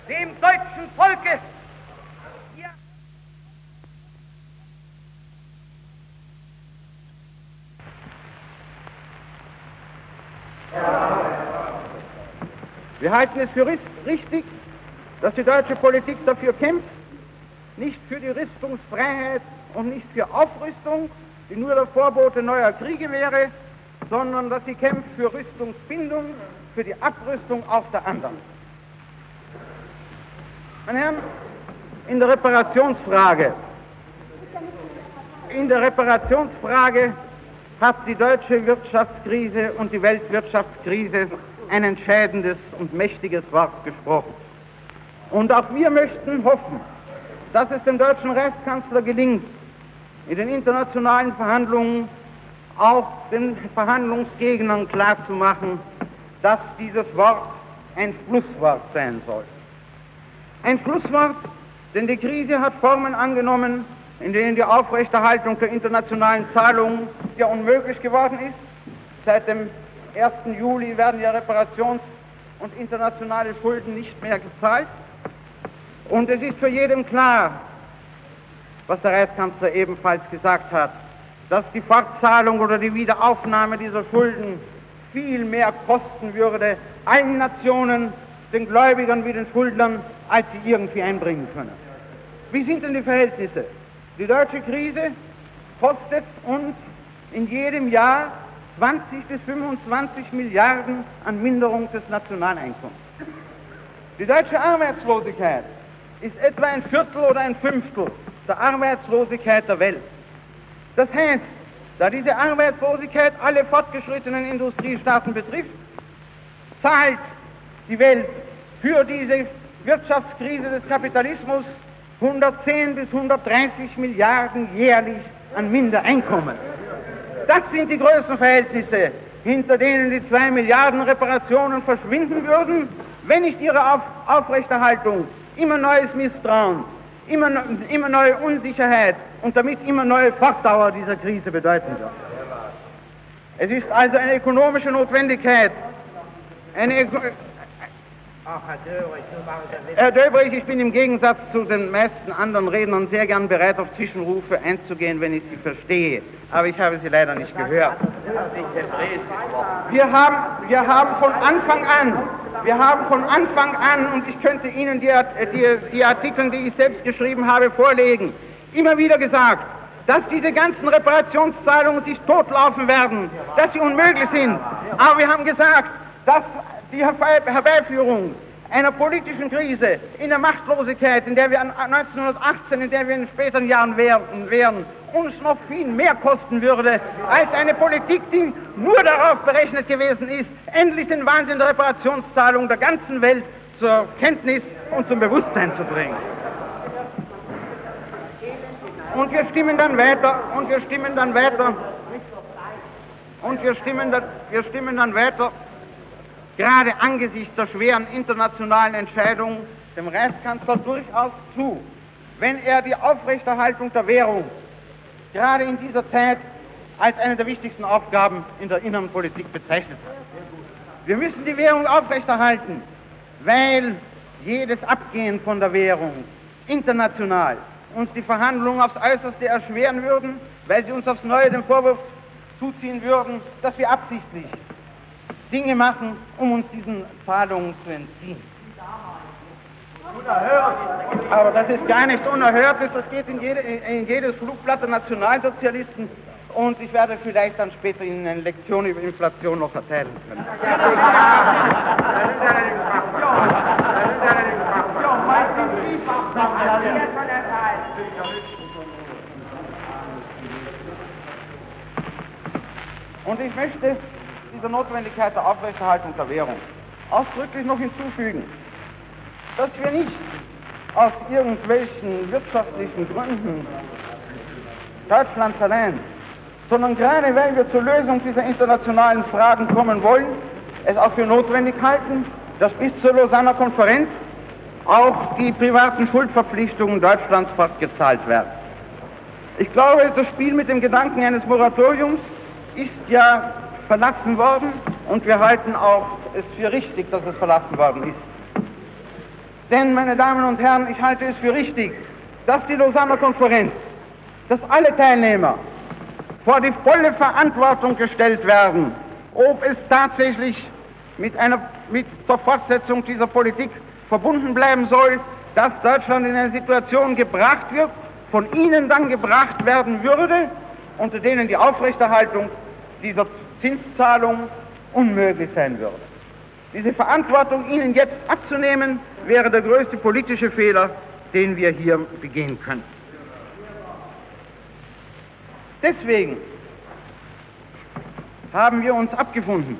[SPEAKER 4] dem deutschen Volke.
[SPEAKER 8] Wir halten es für richtig, dass die deutsche Politik dafür kämpft, nicht für die Rüstungsfreiheit und nicht für Aufrüstung, die nur der Vorbote neuer Kriege wäre, sondern dass sie kämpft für Rüstungsbindung, für die Abrüstung auch der anderen. Meine Herren, in der Reparationsfrage, in der Reparationsfrage hat die deutsche Wirtschaftskrise und die Weltwirtschaftskrise ein entscheidendes und mächtiges Wort gesprochen. Und auch wir möchten hoffen, dass es dem deutschen Reichskanzler gelingt, in den internationalen Verhandlungen auch den Verhandlungsgegnern klarzumachen, dass dieses Wort ein Schlusswort sein soll. Ein Schlusswort, denn die Krise hat Formen angenommen, in denen die Aufrechterhaltung der internationalen Zahlungen ja unmöglich geworden ist. Seit dem 1. Juli werden ja Reparations- und internationale Schulden nicht mehr gezahlt. Und es ist für jedem klar, was der Reichskanzler ebenfalls gesagt hat, dass die Fortzahlung oder die Wiederaufnahme dieser Schulden viel mehr kosten würde, allen Nationen, den Gläubigern wie den Schuldnern, als sie irgendwie einbringen können. Wie sind denn die Verhältnisse? Die deutsche Krise kostet uns in jedem Jahr 20 bis 25 Milliarden an Minderung des Nationaleinkommens. Die deutsche Arbeitslosigkeit ist etwa ein Viertel oder ein Fünftel der Arbeitslosigkeit der Welt. Das heißt, da diese Arbeitslosigkeit alle fortgeschrittenen Industriestaaten betrifft, zahlt die Welt für diese Wirtschaftskrise des Kapitalismus 110 bis 130 Milliarden jährlich an Mindereinkommen. Das sind die Größenverhältnisse, hinter denen die zwei Milliarden Reparationen verschwinden würden, wenn nicht ihre Auf Aufrechterhaltung immer neues Misstrauen, immer, immer neue Unsicherheit und damit immer neue Fortdauer dieser Krise bedeuten wird. Es ist also eine ökonomische Notwendigkeit, eine, Herr Döbrich, ich bin im Gegensatz zu den meisten anderen Rednern sehr gern bereit, auf Zwischenrufe einzugehen, wenn ich sie verstehe. Aber ich habe sie leider nicht gehört. Wir haben, wir haben von Anfang an, wir haben von Anfang an, und ich könnte Ihnen die, die, die Artikel, die ich selbst geschrieben habe, vorlegen, immer wieder gesagt, dass diese ganzen Reparationszahlungen sich totlaufen werden, dass sie unmöglich sind. Aber wir haben gesagt, dass die Herbeiführung einer politischen Krise in der Machtlosigkeit, in der wir 1918, in der wir in späteren Jahren wären, uns noch viel mehr kosten würde, als eine Politik, die nur darauf berechnet gewesen ist, endlich den Wahnsinn der Reparationszahlung der ganzen Welt zur Kenntnis und zum Bewusstsein zu bringen. Und wir stimmen dann weiter, und wir stimmen dann weiter, und wir stimmen dann, wir stimmen dann weiter gerade angesichts der schweren internationalen Entscheidung dem Reichskanzler durchaus zu, wenn er die Aufrechterhaltung der Währung gerade in dieser Zeit als eine der wichtigsten Aufgaben in der inneren Politik bezeichnet hat. Wir müssen die Währung aufrechterhalten, weil jedes Abgehen von der Währung international uns die Verhandlungen aufs Äußerste erschweren würden, weil sie uns aufs Neue den Vorwurf zuziehen würden, dass wir absichtlich Dinge machen, um uns diesen Zahlungen zu entziehen. Aber das ist gar nichts Unerhörtes, das geht in, jede, in jedes Flugblatt der Nationalsozialisten und ich werde vielleicht dann später Ihnen eine Lektion über Inflation noch erteilen können. Und ich möchte dieser Notwendigkeit der Aufrechterhaltung der Währung ausdrücklich noch hinzufügen, dass wir nicht aus irgendwelchen wirtschaftlichen Gründen Deutschlands allein, sondern gerade weil wir zur Lösung dieser internationalen Fragen kommen wollen, es auch für notwendig halten, dass bis zur Lausanner Konferenz auch die privaten Schuldverpflichtungen Deutschlands fortgezahlt werden. Ich glaube, das Spiel mit dem Gedanken eines Moratoriums ist ja verlassen worden und wir halten auch es für richtig, dass es verlassen worden ist. Denn, meine Damen und Herren, ich halte es für richtig, dass die Lausanner Konferenz, dass alle Teilnehmer vor die volle Verantwortung gestellt werden, ob es tatsächlich mit, einer, mit der Fortsetzung dieser Politik verbunden bleiben soll, dass Deutschland in eine Situation gebracht wird, von ihnen dann gebracht werden würde, unter denen die Aufrechterhaltung dieser Zinszahlung unmöglich sein würde. Diese Verantwortung ihnen jetzt abzunehmen, wäre der größte politische Fehler, den wir hier begehen können. Deswegen haben wir uns abgefunden,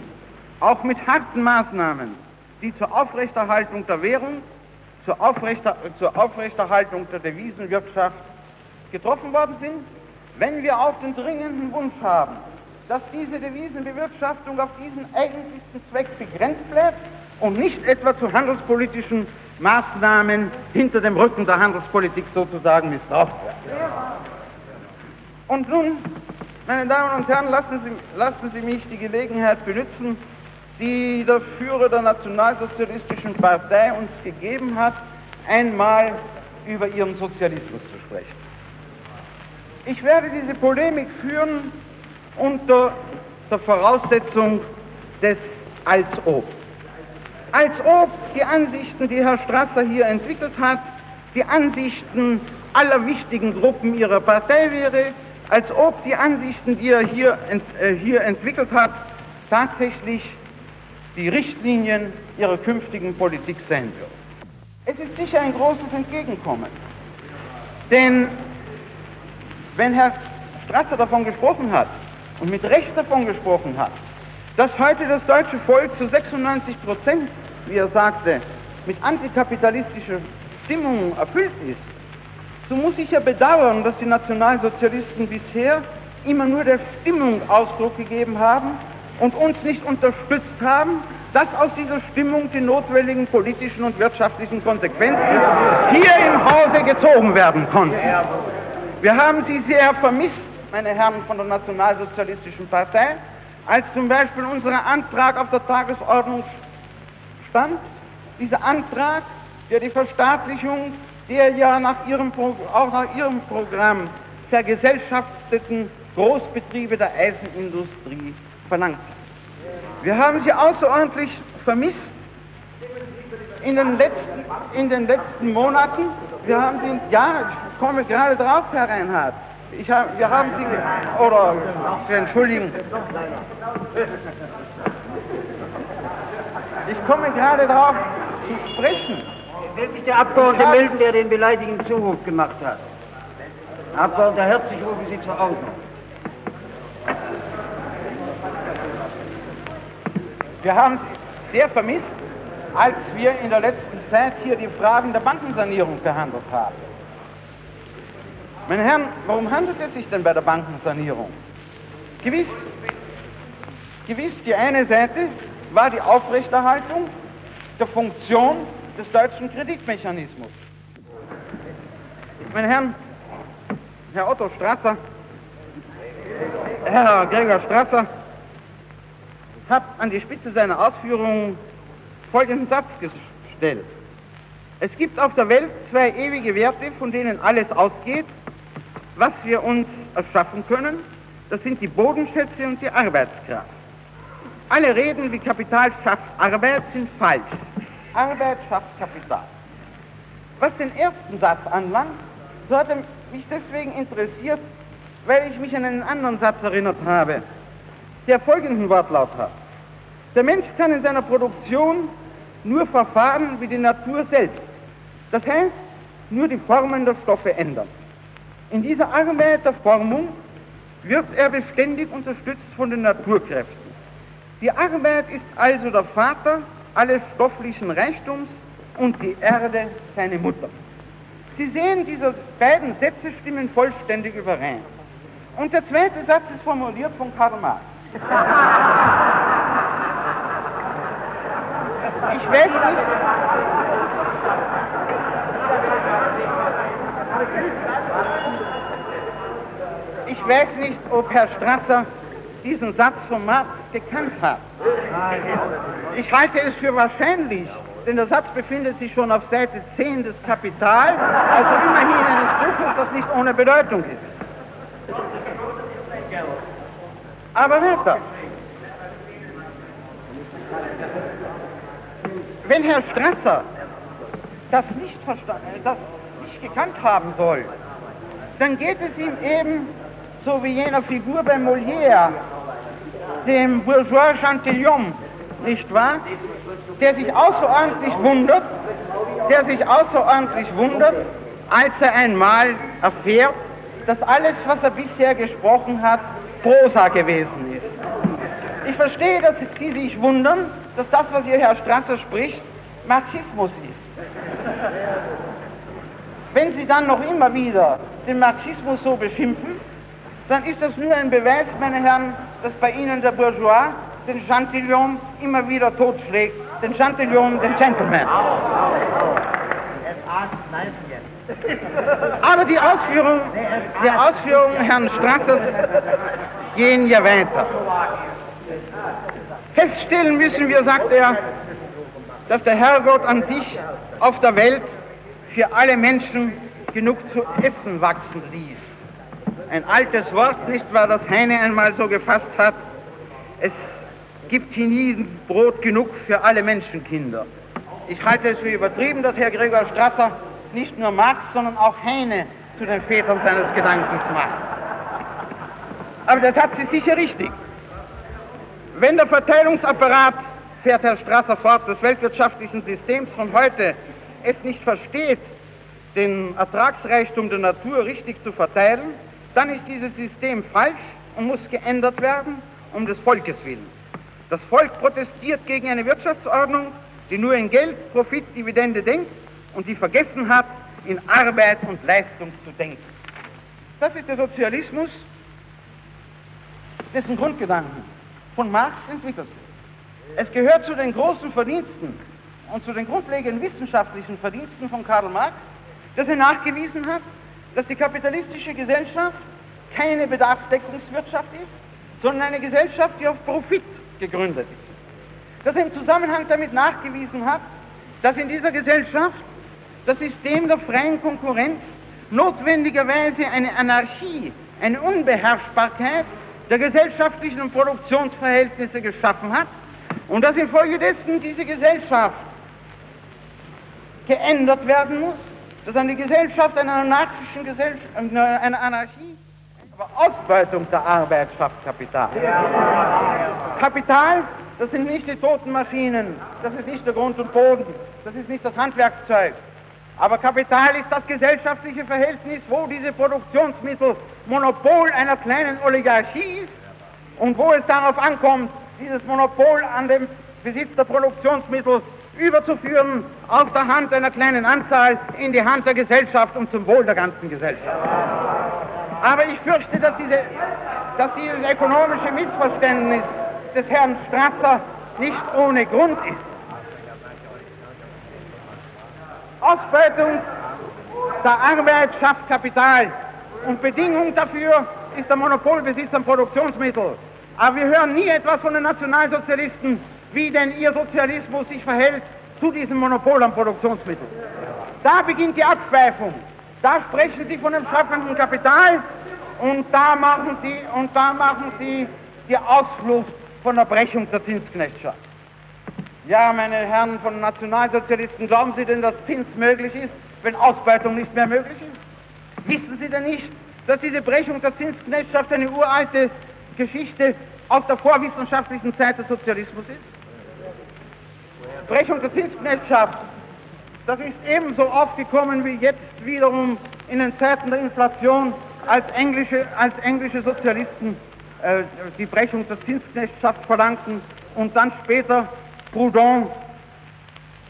[SPEAKER 8] auch mit harten Maßnahmen, die zur Aufrechterhaltung der Währung, zur, Aufrechter, zur Aufrechterhaltung der Devisenwirtschaft getroffen worden sind, wenn wir auch den dringenden Wunsch haben, dass diese Devisenbewirtschaftung auf diesen eigentlichsten Zweck begrenzt bleibt und nicht etwa zu handelspolitischen Maßnahmen hinter dem Rücken der Handelspolitik sozusagen missbraucht wird. Und nun, meine Damen und Herren, lassen Sie, lassen Sie mich die Gelegenheit benutzen, die der Führer der Nationalsozialistischen Partei uns gegeben hat, einmal über ihren Sozialismus zu sprechen. Ich werde diese Polemik führen unter der Voraussetzung des als ob. Als ob die Ansichten, die Herr Strasser hier entwickelt hat, die Ansichten aller wichtigen Gruppen ihrer Partei wäre, als ob die Ansichten, die er hier, äh, hier entwickelt hat, tatsächlich die Richtlinien ihrer künftigen Politik sein würden. Es ist sicher ein großes Entgegenkommen. Denn wenn Herr Strasser davon gesprochen hat, und mit Recht davon gesprochen hat, dass heute das deutsche Volk zu 96 Prozent, wie er sagte, mit antikapitalistischer Stimmung erfüllt ist, so muss ich ja bedauern, dass die Nationalsozialisten bisher immer nur der Stimmung Ausdruck gegeben haben und uns nicht unterstützt haben, dass aus dieser Stimmung die notwendigen politischen und wirtschaftlichen Konsequenzen hier im Hause gezogen werden konnten. Wir haben sie sehr vermisst meine Herren von der Nationalsozialistischen Partei, als zum Beispiel unser Antrag auf der Tagesordnung stand, dieser Antrag, der die Verstaatlichung der ja nach ihrem, auch nach ihrem Programm vergesellschafteten Großbetriebe der Eisenindustrie verlangt. Wir haben sie außerordentlich vermisst in den letzten, in den letzten Monaten. Wir haben sie, ja, ich komme gerade drauf, Herr Reinhardt. Ich hab, wir haben Sie, oder, entschuldigen. Ich komme gerade darauf zu sprechen.
[SPEAKER 6] Will sich der Abgeordnete melden, der den beleidigenden Zuruf gemacht hat? Herr Abgeordneter Herzig, rufen Sie zur Ordnung.
[SPEAKER 8] Wir haben Sie sehr vermisst, als wir in der letzten Zeit hier die Fragen der Bankensanierung behandelt haben. Meine Herren, warum handelt es sich denn bei der Bankensanierung? Gewiss, gewiss, die eine Seite war die Aufrechterhaltung der Funktion des deutschen Kreditmechanismus. Meine Herren, Herr Otto Strasser, Herr Gregor Strasser hat an die Spitze seiner Ausführungen folgenden Satz gestellt. Es gibt auf der Welt zwei ewige Werte, von denen alles ausgeht, was wir uns erschaffen können, das sind die Bodenschätze und die Arbeitskraft. Alle Reden, wie Kapital schafft Arbeit, sind falsch. Arbeit schafft Kapital. Was den ersten Satz anlangt, so hat er mich deswegen interessiert, weil ich mich an einen anderen Satz erinnert habe, der folgenden Wortlaut hat. Der Mensch kann in seiner Produktion nur verfahren wie die Natur selbst. Das heißt, nur die Formen der Stoffe ändern. In dieser Arbeit der Formung wird er beständig unterstützt von den Naturkräften. Die Arbeit ist also der Vater alles stofflichen Reichtums und die Erde seine Mutter. Sie sehen, diese beiden Sätze stimmen vollständig überein. Und der zweite Satz ist formuliert von Karl Marx. Ich weiß nicht, Ich weiß nicht, ob Herr Strasser diesen Satz von Marx gekannt hat. Ich halte es für wahrscheinlich, denn der Satz befindet sich schon auf Seite 10 des Kapital, also immerhin eines Buches, das nicht ohne Bedeutung ist. Aber weiter. Wenn Herr Strasser das nicht, verstanden, das nicht gekannt haben soll, dann geht es ihm eben so wie jener Figur bei Molière, dem Bourgeois Chantillon, nicht wahr? Der sich außerordentlich wundert, der sich außerordentlich wundert, als er einmal erfährt, dass alles, was er bisher gesprochen hat, Prosa gewesen ist. Ich verstehe, dass Sie sich wundern, dass das, was hier Herr Strasser spricht, Marxismus ist. Wenn Sie dann noch immer wieder den Marxismus so beschimpfen, dann ist das nur ein Beweis, meine Herren, dass bei Ihnen der Bourgeois den Chantillon immer wieder totschlägt, den Chantillon, den Gentleman. Aber die Ausführungen, die Ausführungen Herrn Strassers gehen ja weiter. Feststellen müssen wir, sagt er, dass der Herrgott an sich auf der Welt für alle Menschen genug zu essen wachsen ließ ein altes Wort, nicht wahr, das Heine einmal so gefasst hat. Es gibt hier nie Brot genug für alle Menschenkinder. Ich halte es für übertrieben, dass Herr Gregor Strasser nicht nur Marx, sondern auch Heine zu den Vätern seines Gedankens macht. Aber der Satz ist sicher richtig. Wenn der Verteilungsapparat, fährt Herr Strasser fort, des weltwirtschaftlichen Systems von heute es nicht versteht, den Ertragsreichtum der Natur richtig zu verteilen, dann ist dieses System falsch und muss geändert werden um des Volkes willen. Das Volk protestiert gegen eine Wirtschaftsordnung, die nur in Geld, Profit, Dividende denkt und die vergessen hat, in Arbeit und Leistung zu denken. Das ist der Sozialismus, dessen Grundgedanken von Marx entwickelt sind. Es gehört zu den großen Verdiensten und zu den grundlegenden wissenschaftlichen Verdiensten von Karl Marx, dass er nachgewiesen hat, dass die kapitalistische Gesellschaft keine Bedarfsdeckungswirtschaft ist,
[SPEAKER 9] sondern eine Gesellschaft, die auf Profit gegründet ist. Das im Zusammenhang damit nachgewiesen hat, dass in dieser Gesellschaft das System der freien Konkurrenz notwendigerweise eine Anarchie, eine Unbeherrschbarkeit der gesellschaftlichen und Produktionsverhältnisse geschaffen hat und dass infolgedessen diese Gesellschaft geändert werden muss, dass eine Gesellschaft einer anarchischen Gesellschaft, einer Anarchie, aber Ausbeutung der Arbeit schafft Kapital. Kapital, das sind nicht die toten Maschinen, das ist nicht der Grund und Boden, das ist nicht das Handwerkszeug, aber Kapital ist das gesellschaftliche Verhältnis, wo diese Produktionsmittel Monopol einer kleinen Oligarchie ist und wo es darauf ankommt, dieses Monopol an dem Besitz der Produktionsmittel überzuführen aus der Hand einer kleinen Anzahl in die Hand der Gesellschaft und zum Wohl der ganzen Gesellschaft. Aber ich fürchte, dass, diese, dass dieses ökonomische Missverständnis des Herrn Strasser nicht ohne Grund ist. Ausbeutung der Arbeit schafft Kapital und Bedingung dafür ist der Monopolbesitz an Produktionsmitteln. Aber wir hören nie etwas von den Nationalsozialisten, wie denn ihr Sozialismus sich verhält zu diesem Monopol an Produktionsmitteln. Da beginnt die Abschweifung. Da sprechen sie von dem schaffenden Kapital und da machen sie, und da machen sie die Ausflucht von der Brechung der Zinsknechtschaft. Ja, meine Herren von Nationalsozialisten, glauben Sie denn, dass Zins möglich ist, wenn Ausbeutung nicht mehr möglich ist? Wissen Sie denn nicht, dass diese Brechung der Zinsknechtschaft eine uralte Geschichte aus der vorwissenschaftlichen Zeit des Sozialismus ist? Brechung der Zinsknechtschaft, das ist ebenso aufgekommen wie jetzt wiederum in den Zeiten der Inflation, als englische, als englische Sozialisten äh, die Brechung der Zinsknechtschaft verlangten und dann später Proudhon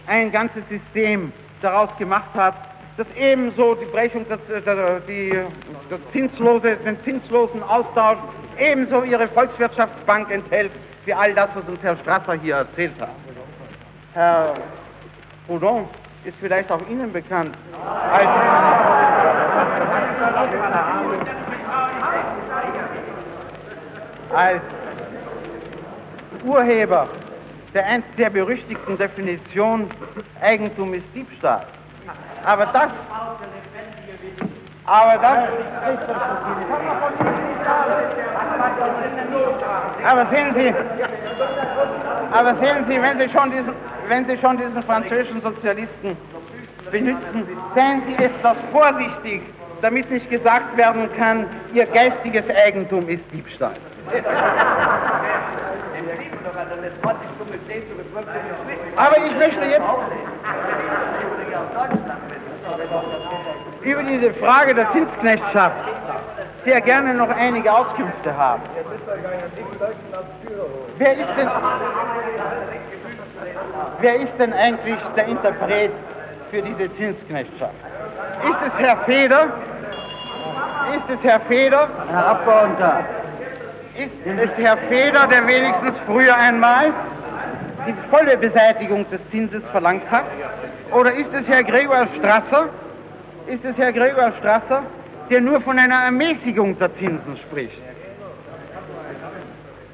[SPEAKER 9] ein ganzes System daraus gemacht hat, das ebenso die Brechung, das, der, die, das zinslose, den zinslosen Austausch ebenso ihre Volkswirtschaftsbank enthält, wie all das, was uns Herr Strasser hier erzählt hat. Herr Proudhon ist vielleicht auch Ihnen bekannt als, als Urheber der einst sehr berüchtigten Definition Eigentum ist Diebstahl. Aber das, aber das, aber sehen Sie, aber sehen Sie, wenn Sie schon diesen, wenn Sie schon diesen französischen Sozialisten benutzen, seien Sie etwas vorsichtig, damit nicht gesagt werden kann, Ihr geistiges Eigentum ist Diebstahl. Aber ich möchte jetzt über diese Frage der Zinsknechtschaft sehr gerne noch einige Auskünfte haben. Wer ist denn, wer ist denn eigentlich der Interpret für diese Zinsknechtschaft? Ist es Herr Feder? Ist es Herr Feder?
[SPEAKER 6] Herr Abgeordneter,
[SPEAKER 9] ist es Herr Feder, der wenigstens früher einmal die volle Beseitigung des Zinses verlangt hat? Oder ist es Herr Gregor Strasser? Ist es Herr Gregor Strasser, der nur von einer Ermäßigung der Zinsen spricht?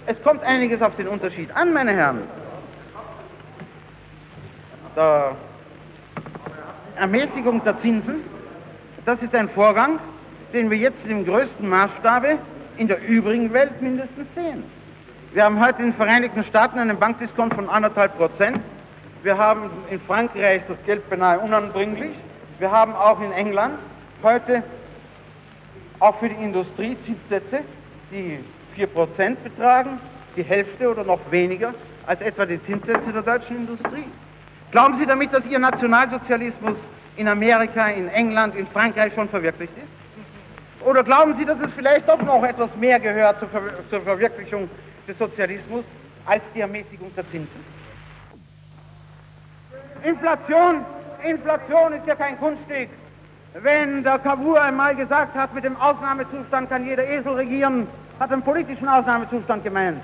[SPEAKER 9] Es kommt einiges auf den Unterschied an, meine Herren. Der Ermäßigung der Zinsen, das ist ein Vorgang, den wir jetzt im größten Maßstabe in der übrigen Welt mindestens sehen. Wir haben heute in den Vereinigten Staaten einen Bankdiskont von anderthalb Prozent. Wir haben in Frankreich das Geld beinahe unanbringlich. Wir haben auch in England heute auch für die Industrie Zinssätze, die vier Prozent betragen, die Hälfte oder noch weniger als etwa die Zinssätze der deutschen Industrie. Glauben Sie damit, dass Ihr Nationalsozialismus in Amerika, in England, in Frankreich schon verwirklicht ist? Oder glauben Sie, dass es vielleicht doch noch etwas mehr gehört zur, Ver zur Verwirklichung des Sozialismus als die Ermäßigung der Zinsen? Inflation, Inflation ist ja kein Kunststück. Wenn der Cavour einmal gesagt hat, mit dem Ausnahmezustand kann jeder Esel regieren, hat einen politischen Ausnahmezustand gemeint.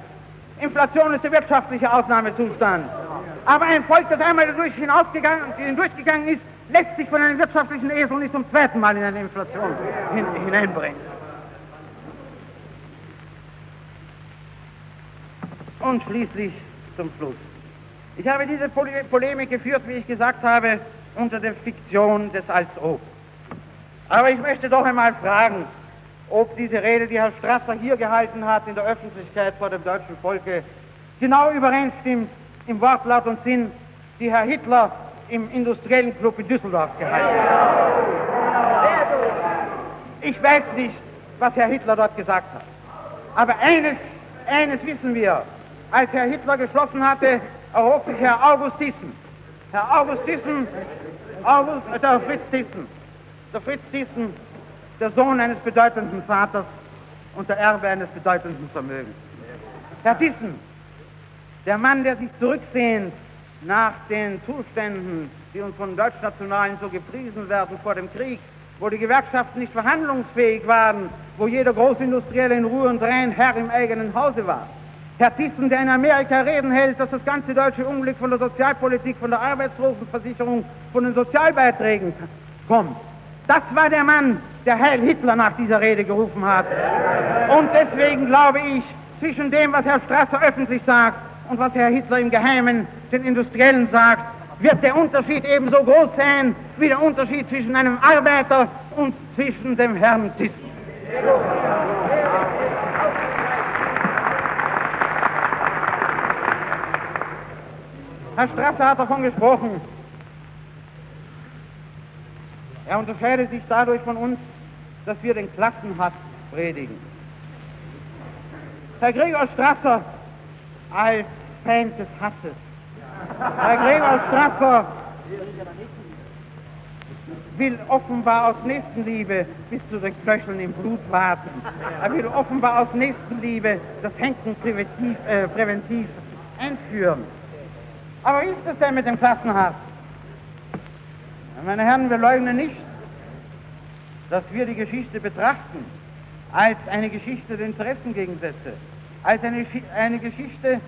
[SPEAKER 9] Inflation ist der wirtschaftliche Ausnahmezustand. Aber ein Volk, das einmal hindurchgegangen ist, lässt sich von einem wirtschaftlichen Esel nicht zum zweiten Mal in eine Inflation hin, hineinbringen.
[SPEAKER 3] und schließlich zum Schluss. Ich habe diese Polemik geführt, wie ich gesagt habe, unter der Fiktion des Als ob. Aber ich möchte doch einmal fragen, ob diese Rede, die Herr Strasser hier gehalten hat in der Öffentlichkeit vor dem deutschen Volke, genau übereinstimmt im Wortlaut und Sinn, die Herr Hitler im industriellen Club in Düsseldorf gehalten hat. Ich weiß nicht, was Herr Hitler dort gesagt hat. Aber eines, eines wissen wir. Als Herr Hitler geschlossen hatte, erhob sich Herr August Thyssen. Herr August Thyssen, August, äh, der Fritz Thyssen, der Fritz Thyssen, der Sohn eines bedeutenden Vaters und der Erbe eines bedeutenden Vermögens. Herr Thyssen, der Mann, der sich zurücksehnt nach den Zuständen, die uns von Deutschnationalen so gepriesen werden vor dem Krieg, wo die Gewerkschaften nicht verhandlungsfähig waren, wo jeder Großindustrielle in Ruhe und Rein Herr im eigenen Hause war. Herr Thyssen, der in Amerika Reden hält, dass das ganze deutsche Unglück von der Sozialpolitik, von der Arbeitslosenversicherung, von den Sozialbeiträgen kommt. Das war der Mann, der Heil Hitler nach dieser Rede gerufen hat. Und deswegen glaube ich, zwischen dem, was Herr Strasser öffentlich sagt und was Herr Hitler im Geheimen den Industriellen sagt, wird der Unterschied ebenso groß sein wie der Unterschied zwischen einem Arbeiter und zwischen dem Herrn Thyssen. Herr Strasser hat davon gesprochen. Er unterscheidet sich dadurch von uns, dass wir den Klassenhass predigen. Herr Gregor Strasser als Feind des Hasses. Herr Gregor Strasser will offenbar aus Nächstenliebe bis zu den Knöcheln im Blut warten. Er will offenbar aus Nächstenliebe das Henken präventiv, äh, präventiv einführen. Aber wie ist es denn mit dem Klassenhass? Meine Herren, wir leugnen nicht, dass wir die Geschichte betrachten als eine Geschichte der Interessengegensätze, als eine, eine Geschichte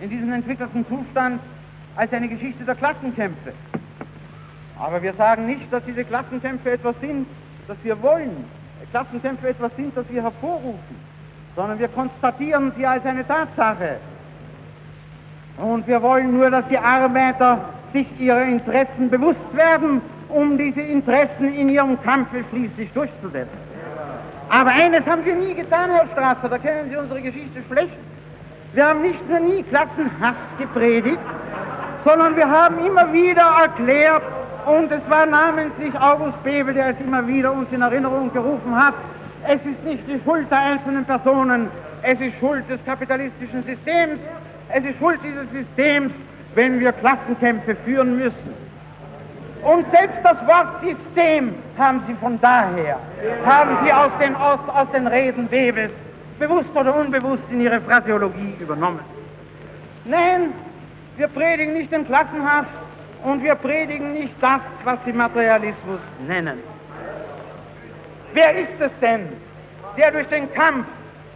[SPEAKER 3] in diesem entwickelten Zustand, als eine Geschichte der Klassenkämpfe. Aber wir sagen nicht, dass diese Klassenkämpfe etwas sind, das wir wollen, Klassenkämpfe etwas sind, das wir hervorrufen, sondern wir konstatieren sie als eine Tatsache. Und wir wollen nur, dass die Arbeiter sich ihrer Interessen bewusst werden, um diese Interessen in ihrem Kampfe schließlich durchzusetzen. Aber eines haben wir nie getan, Herr Strasser, da kennen Sie unsere Geschichte schlecht. Wir haben nicht nur nie Klassenhass gepredigt, sondern wir haben immer wieder erklärt, und es war namentlich August Bebel, der es immer wieder uns in Erinnerung gerufen hat, es ist nicht die Schuld der einzelnen Personen, es ist Schuld des kapitalistischen Systems, es ist Schuld dieses Systems, wenn wir Klassenkämpfe führen müssen. Und selbst das Wort System haben Sie von daher, haben Sie aus den, aus, aus den Reden Webels bewusst oder unbewusst in Ihre Phraseologie übernommen. Nein, wir predigen nicht den Klassenhass und wir predigen nicht das, was Sie Materialismus nennen. Wer ist es denn, der durch den Kampf,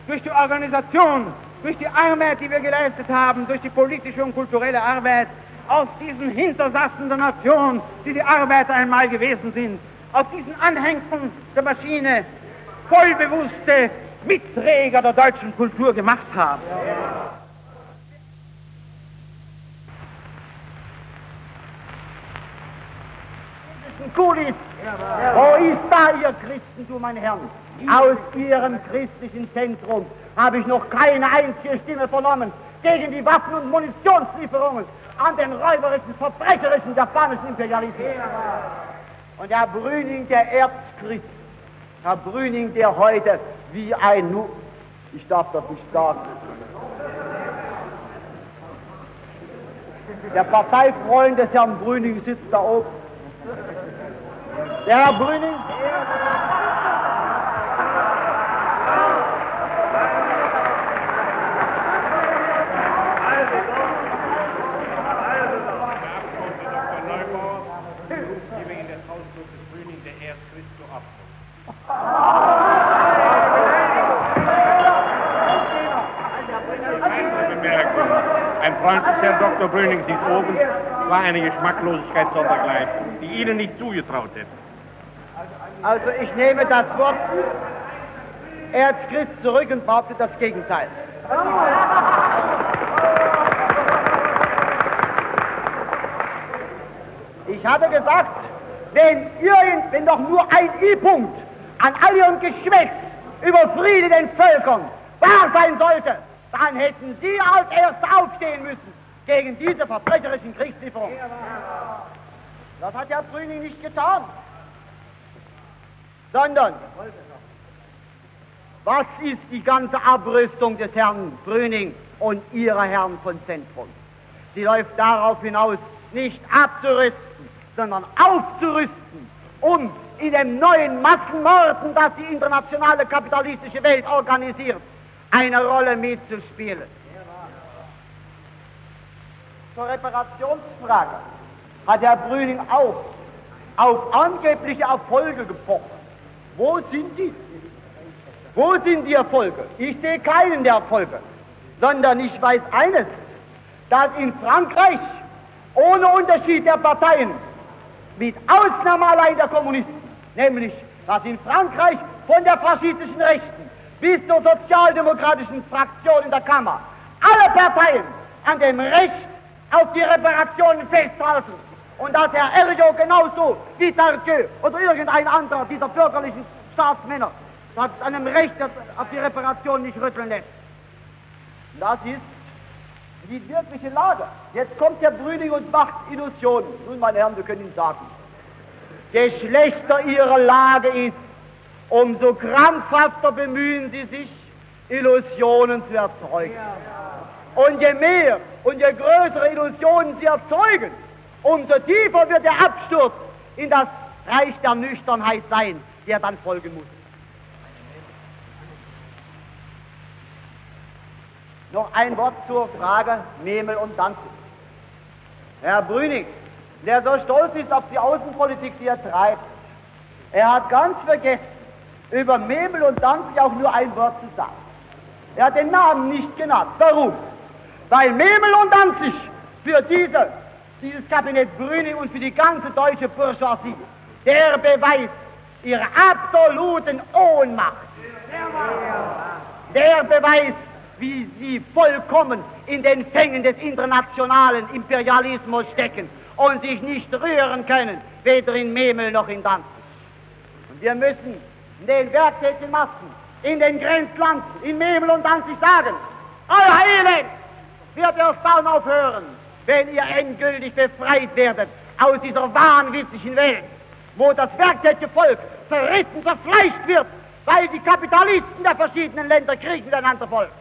[SPEAKER 3] durch die Organisation, durch die Arbeit, die wir geleistet haben, durch die politische und kulturelle Arbeit, aus diesen Hintersassen der Nation, die die Arbeiter einmal gewesen sind, aus diesen Anhängseln der Maschine, vollbewusste Mitträger der deutschen Kultur gemacht haben. Wo ist da Ihr Christentum, meine Herren? Aus Ihrem christlichen Zentrum habe ich noch keine einzige Stimme vernommen gegen die Waffen- und Munitionslieferungen an den räuberischen, verbrecherischen japanischen Imperialismus. Und Herr Brüning, der Erzchrist, Herr Brüning, der heute wie ein, nu ich darf das nicht sagen, der Parteifreund des Herrn Brüning sitzt da oben. Der Herr Brüning,
[SPEAKER 10] räumte Herr Dr. Bröning dies oben, war eine Geschmacklosigkeit sondergleichen, die Ihnen nicht zugetraut hätte.
[SPEAKER 3] Also ich nehme das Wort Erzchrist zurück und behaupte das Gegenteil. Ich habe gesagt, wenn irgend, wenn doch nur ein I-Punkt an all ihrem Geschwätz über Friede den Völkern wahr sein sollte, dann hätten Sie als Erste aufstehen müssen gegen diese verbrecherischen Kriegslieferungen. Das hat Herr Brüning nicht getan, sondern was ist die ganze Abrüstung des Herrn Brüning und Ihrer Herren von Zentrum? Sie läuft darauf hinaus, nicht abzurüsten, sondern aufzurüsten, um in dem neuen Massenmorden, das die internationale kapitalistische Welt organisiert, eine Rolle mitzuspielen. Zur Reparationsfrage hat Herr Brüning auch auf angebliche Erfolge gepocht. Wo sind die? Wo sind die Erfolge? Ich sehe keinen der Erfolge, sondern ich weiß eines, dass in Frankreich ohne Unterschied der Parteien, mit Ausnahme allein der Kommunisten, nämlich dass in Frankreich von der faschistischen Rechten bis zur sozialdemokratischen Fraktion in der Kammer alle Parteien an dem Recht auf die Reparationen festhalten und dass Herr Erjo genauso wie Tardieu oder irgendein anderer dieser bürgerlichen Staatsmänner das an dem Recht auf die Reparation nicht rütteln lässt. Das ist die wirkliche Lage. Jetzt kommt der Brüning und macht Illusionen. Nun, meine Herren, wir können Ihnen sagen, je schlechter Ihre Lage ist, umso krampfhafter bemühen Sie sich, Illusionen zu erzeugen. Und je mehr und je größere Illusionen Sie erzeugen, umso tiefer wird der Absturz in das Reich der Nüchternheit sein, der dann folgen muss. Noch ein Wort zur Frage Memel und Danzig. Herr Brüning, der so stolz ist auf die Außenpolitik, die er treibt, er hat ganz vergessen, über Memel und Danzig auch nur ein Wort zu sagen. Er hat den Namen nicht genannt. Warum? Weil Memel und Danzig für diese, dieses Kabinett Brüning und für die ganze deutsche Bourgeoisie der Beweis ihrer absoluten Ohnmacht. Der Beweis wie sie vollkommen in den Fängen des internationalen Imperialismus stecken und sich nicht rühren können, weder in Memel noch in Danzig. Und wir müssen den werktätigen Massen in den Grenzlanden, in Memel und Danzig sagen, euer Elend wird erst dann aufhören, wenn ihr endgültig befreit werdet aus dieser wahnwitzigen Welt, wo das werktätige Volk zerrissen, zerfleischt wird, weil die Kapitalisten der verschiedenen Länder Krieg miteinander folgen.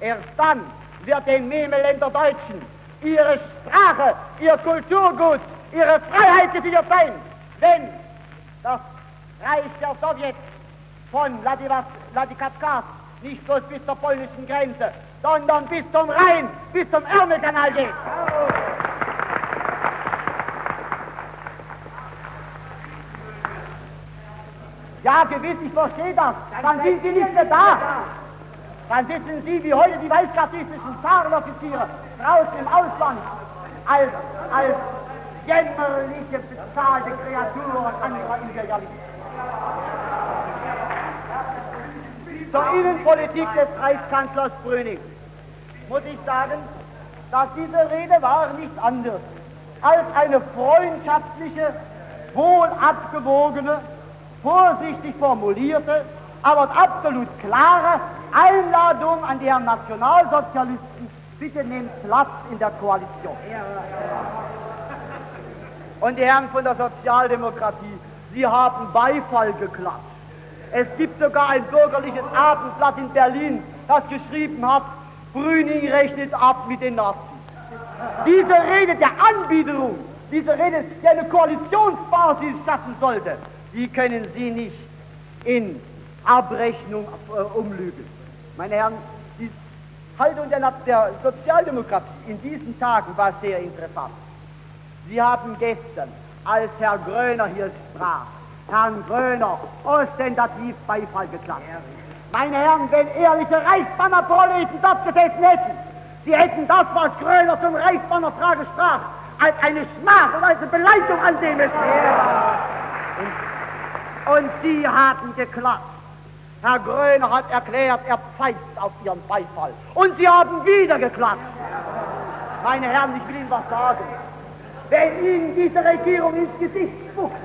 [SPEAKER 3] Erst dann wird den Memeländer Deutschen ihre Sprache, ihr Kulturgut, ihre Freiheit gesichert sein, wenn das Reich der Sowjets von Vladikavkaz nicht bloß bis zur polnischen Grenze, sondern bis zum Rhein, bis zum Ärmelkanal geht. Ja, gewiss, ich verstehe das. Dann sind Sie nicht mehr da. Dann sitzen Sie wie heute die weißgardistischen Zarenoffiziere draußen im Ausland als, als jämmerliche, bezahlte Kreaturen anderer Imperialisten. Zur Innenpolitik des Reichskanzlers Brüning muss ich sagen, dass diese Rede war nichts anderes als eine freundschaftliche, wohl abgewogene, vorsichtig formulierte, aber absolut klare Einladung an die Herren Nationalsozialisten, bitte nehmt Platz in der Koalition. Und die Herren von der Sozialdemokratie, sie haben Beifall geklatscht. Es gibt sogar ein bürgerliches Abendblatt in Berlin, das geschrieben hat, Brüning rechnet ab mit den Nazis. Diese Rede der Anbiederung, diese Rede, die eine Koalitionsbasis schaffen sollte, die können Sie nicht in Abrechnung äh, umlügen. Meine Herren, die Haltung der, der Sozialdemokratie in diesen Tagen war sehr interessant. Sie haben gestern, als Herr Gröner hier sprach, Herrn Gröner ostentativ Beifall geklatscht. Meine Herren, wenn ehrliche Reichsbannerproleten dort gesessen hätten, sie hätten das, was Gröner zum Reichsbannerfrage sprach, als eine Schmach und als eine Beleidigung ansehen müssen. Und, und sie haben geklatscht. Herr Gröner hat erklärt, er pfeift auf Ihren Beifall. Und Sie haben wieder geklatscht. Meine Herren, ich will Ihnen was sagen. Wenn Ihnen diese Regierung ins Gesicht spuckt,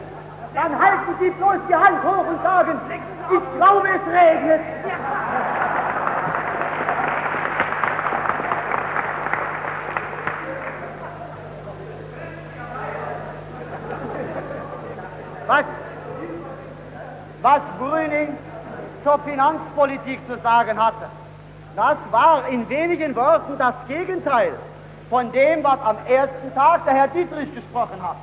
[SPEAKER 3] dann halten Sie bloß die Hand hoch und sagen, ich glaube, es regnet. Was, was Brüning zur Finanzpolitik zu sagen hatte, das war in wenigen Worten das Gegenteil von dem, was am ersten Tag der Herr Dietrich gesprochen hat.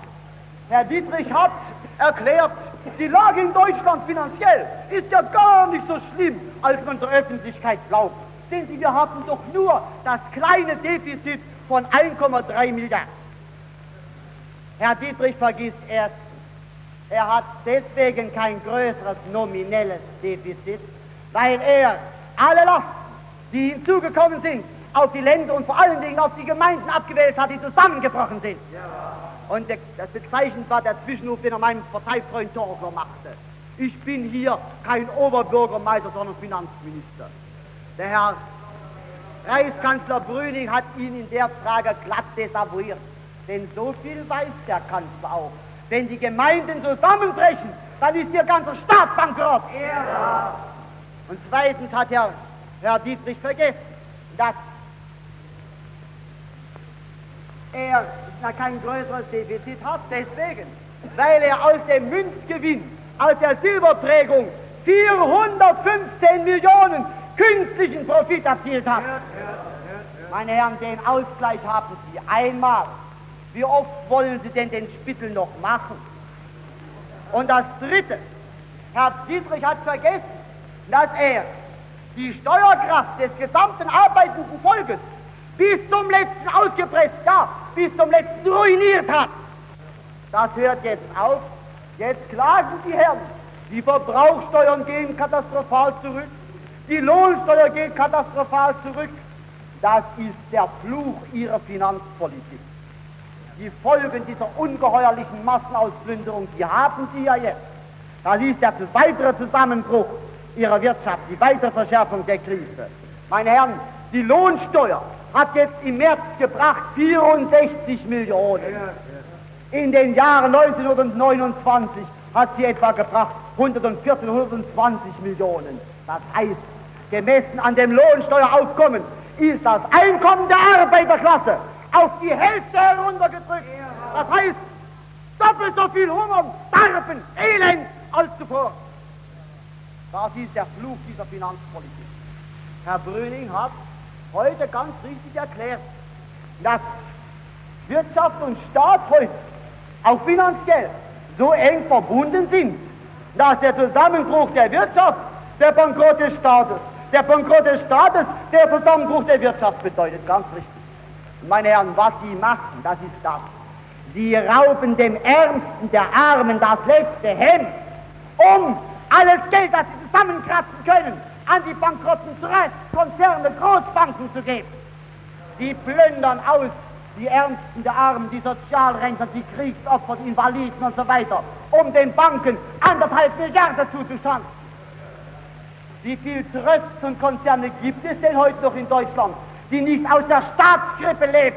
[SPEAKER 3] Herr Dietrich hat erklärt, die Lage in Deutschland finanziell ist ja gar nicht so schlimm, als man der Öffentlichkeit glaubt. Sehen Sie, wir haben doch nur das kleine Defizit von 1,3 Milliarden. Herr Dietrich vergisst erst, er hat deswegen kein größeres nominelles Defizit, weil er alle Lasten, die hinzugekommen sind, auf die Länder und vor allen Dingen auf die Gemeinden abgewählt hat, die zusammengebrochen sind. Ja. Und das bezeichnend war der Zwischenruf, den er meinem Parteifreund Torgler machte. Ich bin hier kein Oberbürgermeister, sondern Finanzminister. Der Herr Reichskanzler Brüning hat ihn in der Frage glatt desavouiert. Denn so viel weiß der Kanzler auch. Wenn die Gemeinden zusammenbrechen, dann ist ihr ganzer Staat bankrott. Ja. Und zweitens hat Herr, Herr Dietrich vergessen, dass er kein größeres Defizit hat, deswegen, weil er aus dem Münzgewinn, aus der Silberprägung 415 Millionen künstlichen Profit erzielt hat. Meine Herren, den Ausgleich haben Sie einmal. Wie oft wollen Sie denn den Spittel noch machen? Und das Dritte, Herr Dietrich hat vergessen, dass er die Steuerkraft des gesamten arbeitenden Volkes bis zum letzten ausgepresst, ja, bis zum letzten ruiniert hat. Das hört jetzt auf. Jetzt klagen die Herren. Die Verbrauchsteuern gehen katastrophal zurück. Die Lohnsteuer geht katastrophal zurück. Das ist der Fluch ihrer Finanzpolitik. Die Folgen dieser ungeheuerlichen Massenausplünderung, die haben sie ja jetzt. Da ist der weitere Zusammenbruch ihrer Wirtschaft, die weitere Verschärfung der Krise. Meine Herren, die Lohnsteuer hat jetzt im März gebracht 64 Millionen. In den Jahren 1929 hat sie etwa gebracht 114, 120 Millionen. Das heißt, gemessen an dem Lohnsteueraufkommen ist das Einkommen der Arbeiterklasse auf die Hälfte heruntergedrückt. Das heißt, doppelt so viel Hunger, Darben, Elend als zuvor. Das ist der Fluch dieser Finanzpolitik. Herr Brüning hat heute ganz richtig erklärt, dass Wirtschaft und Staat heute auch finanziell so eng verbunden sind, dass der Zusammenbruch der Wirtschaft der Bankrott des Staates, der Bankrott des Staates der Zusammenbruch der Wirtschaft bedeutet. Ganz richtig. Meine Herren, was Sie machen, das ist das. Sie rauben dem Ärmsten der Armen das letzte Hemd, um alles Geld, das Sie zusammenkratzen können, an die bankrotten Konzerne, Großbanken zu geben. Die plündern aus die Ärmsten der Armen, die Sozialrentner, die Kriegsopfer, die Invaliden und so weiter, um den Banken anderthalb Milliarden zuzuschauen. Wie viel Trösts und Konzerne gibt es denn heute noch in Deutschland, die nicht aus der Staatskrippe leben?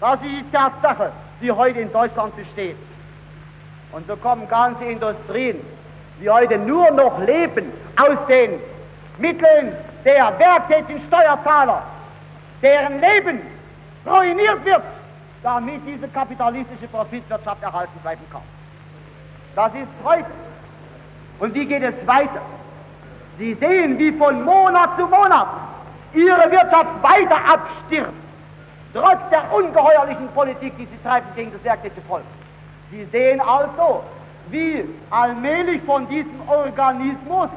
[SPEAKER 3] Das ist die Tatsache, die heute in Deutschland besteht. Und so kommen ganze Industrien die heute nur noch leben aus den Mitteln der werktätigen Steuerzahler, deren Leben ruiniert wird, damit diese kapitalistische Profitwirtschaft erhalten bleiben kann. Das ist heute. Und wie geht es weiter? Sie sehen, wie von Monat zu Monat ihre Wirtschaft weiter abstirbt, trotz der ungeheuerlichen Politik, die sie treiben gegen das werktätige Volk. Sie sehen also, wie allmählich von diesem Organismus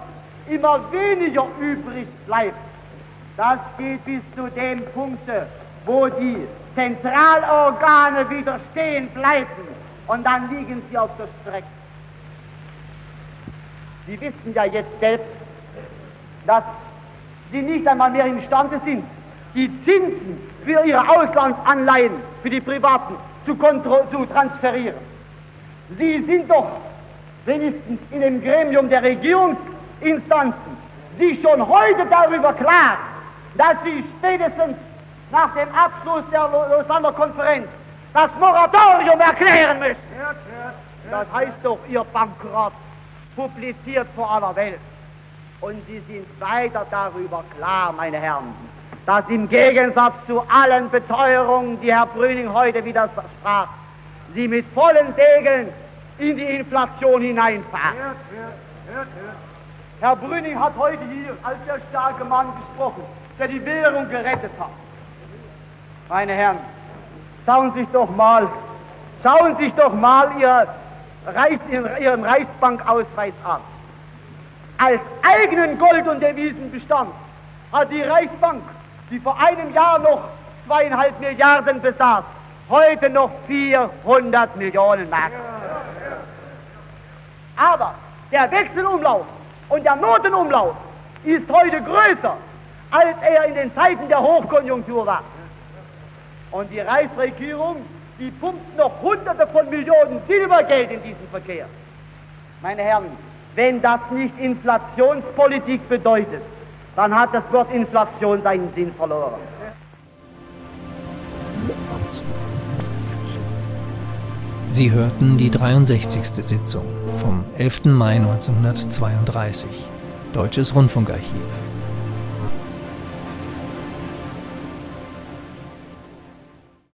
[SPEAKER 3] immer weniger übrig bleibt. Das geht bis zu dem Punkt, wo die Zentralorgane wieder stehen bleiben und dann liegen sie auf der Strecke. Sie wissen ja jetzt selbst, dass sie nicht einmal mehr imstande sind, die Zinsen für ihre Auslandsanleihen, für die Privaten, zu, zu transferieren. Sie sind doch wenigstens in dem Gremium der Regierungsinstanzen sich schon heute darüber klar, dass sie spätestens nach dem Abschluss der Lausanner Konferenz das Moratorium erklären müssen. Das heißt doch, Ihr Bankrott publiziert vor aller Welt. Und Sie sind weiter darüber klar, meine Herren, dass im Gegensatz zu allen Beteuerungen, die Herr Brüning heute wieder sprach, Sie mit vollen Segeln in die Inflation hineinfahren. Herr Brüning hat heute hier als der starke Mann gesprochen, der die Währung gerettet hat. Meine Herren, schauen Sie sich doch mal, schauen Sie sich doch mal Ihr Reichs, Ihren Reichsbankausweis an. Als eigenen Gold- und Devisenbestand hat die Reichsbank, die vor einem Jahr noch zweieinhalb Milliarden besaß, heute noch 400 Millionen Mark. Aber der Wechselumlauf und der Notenumlauf ist heute größer, als er in den Zeiten der Hochkonjunktur war. Und die Reichsregierung, die pumpt noch Hunderte von Millionen Silbergeld in diesen Verkehr. Meine Herren, wenn das nicht Inflationspolitik bedeutet, dann hat das Wort Inflation seinen Sinn verloren.
[SPEAKER 1] Sie hörten die 63. Sitzung vom 11. Mai 1932, Deutsches Rundfunkarchiv.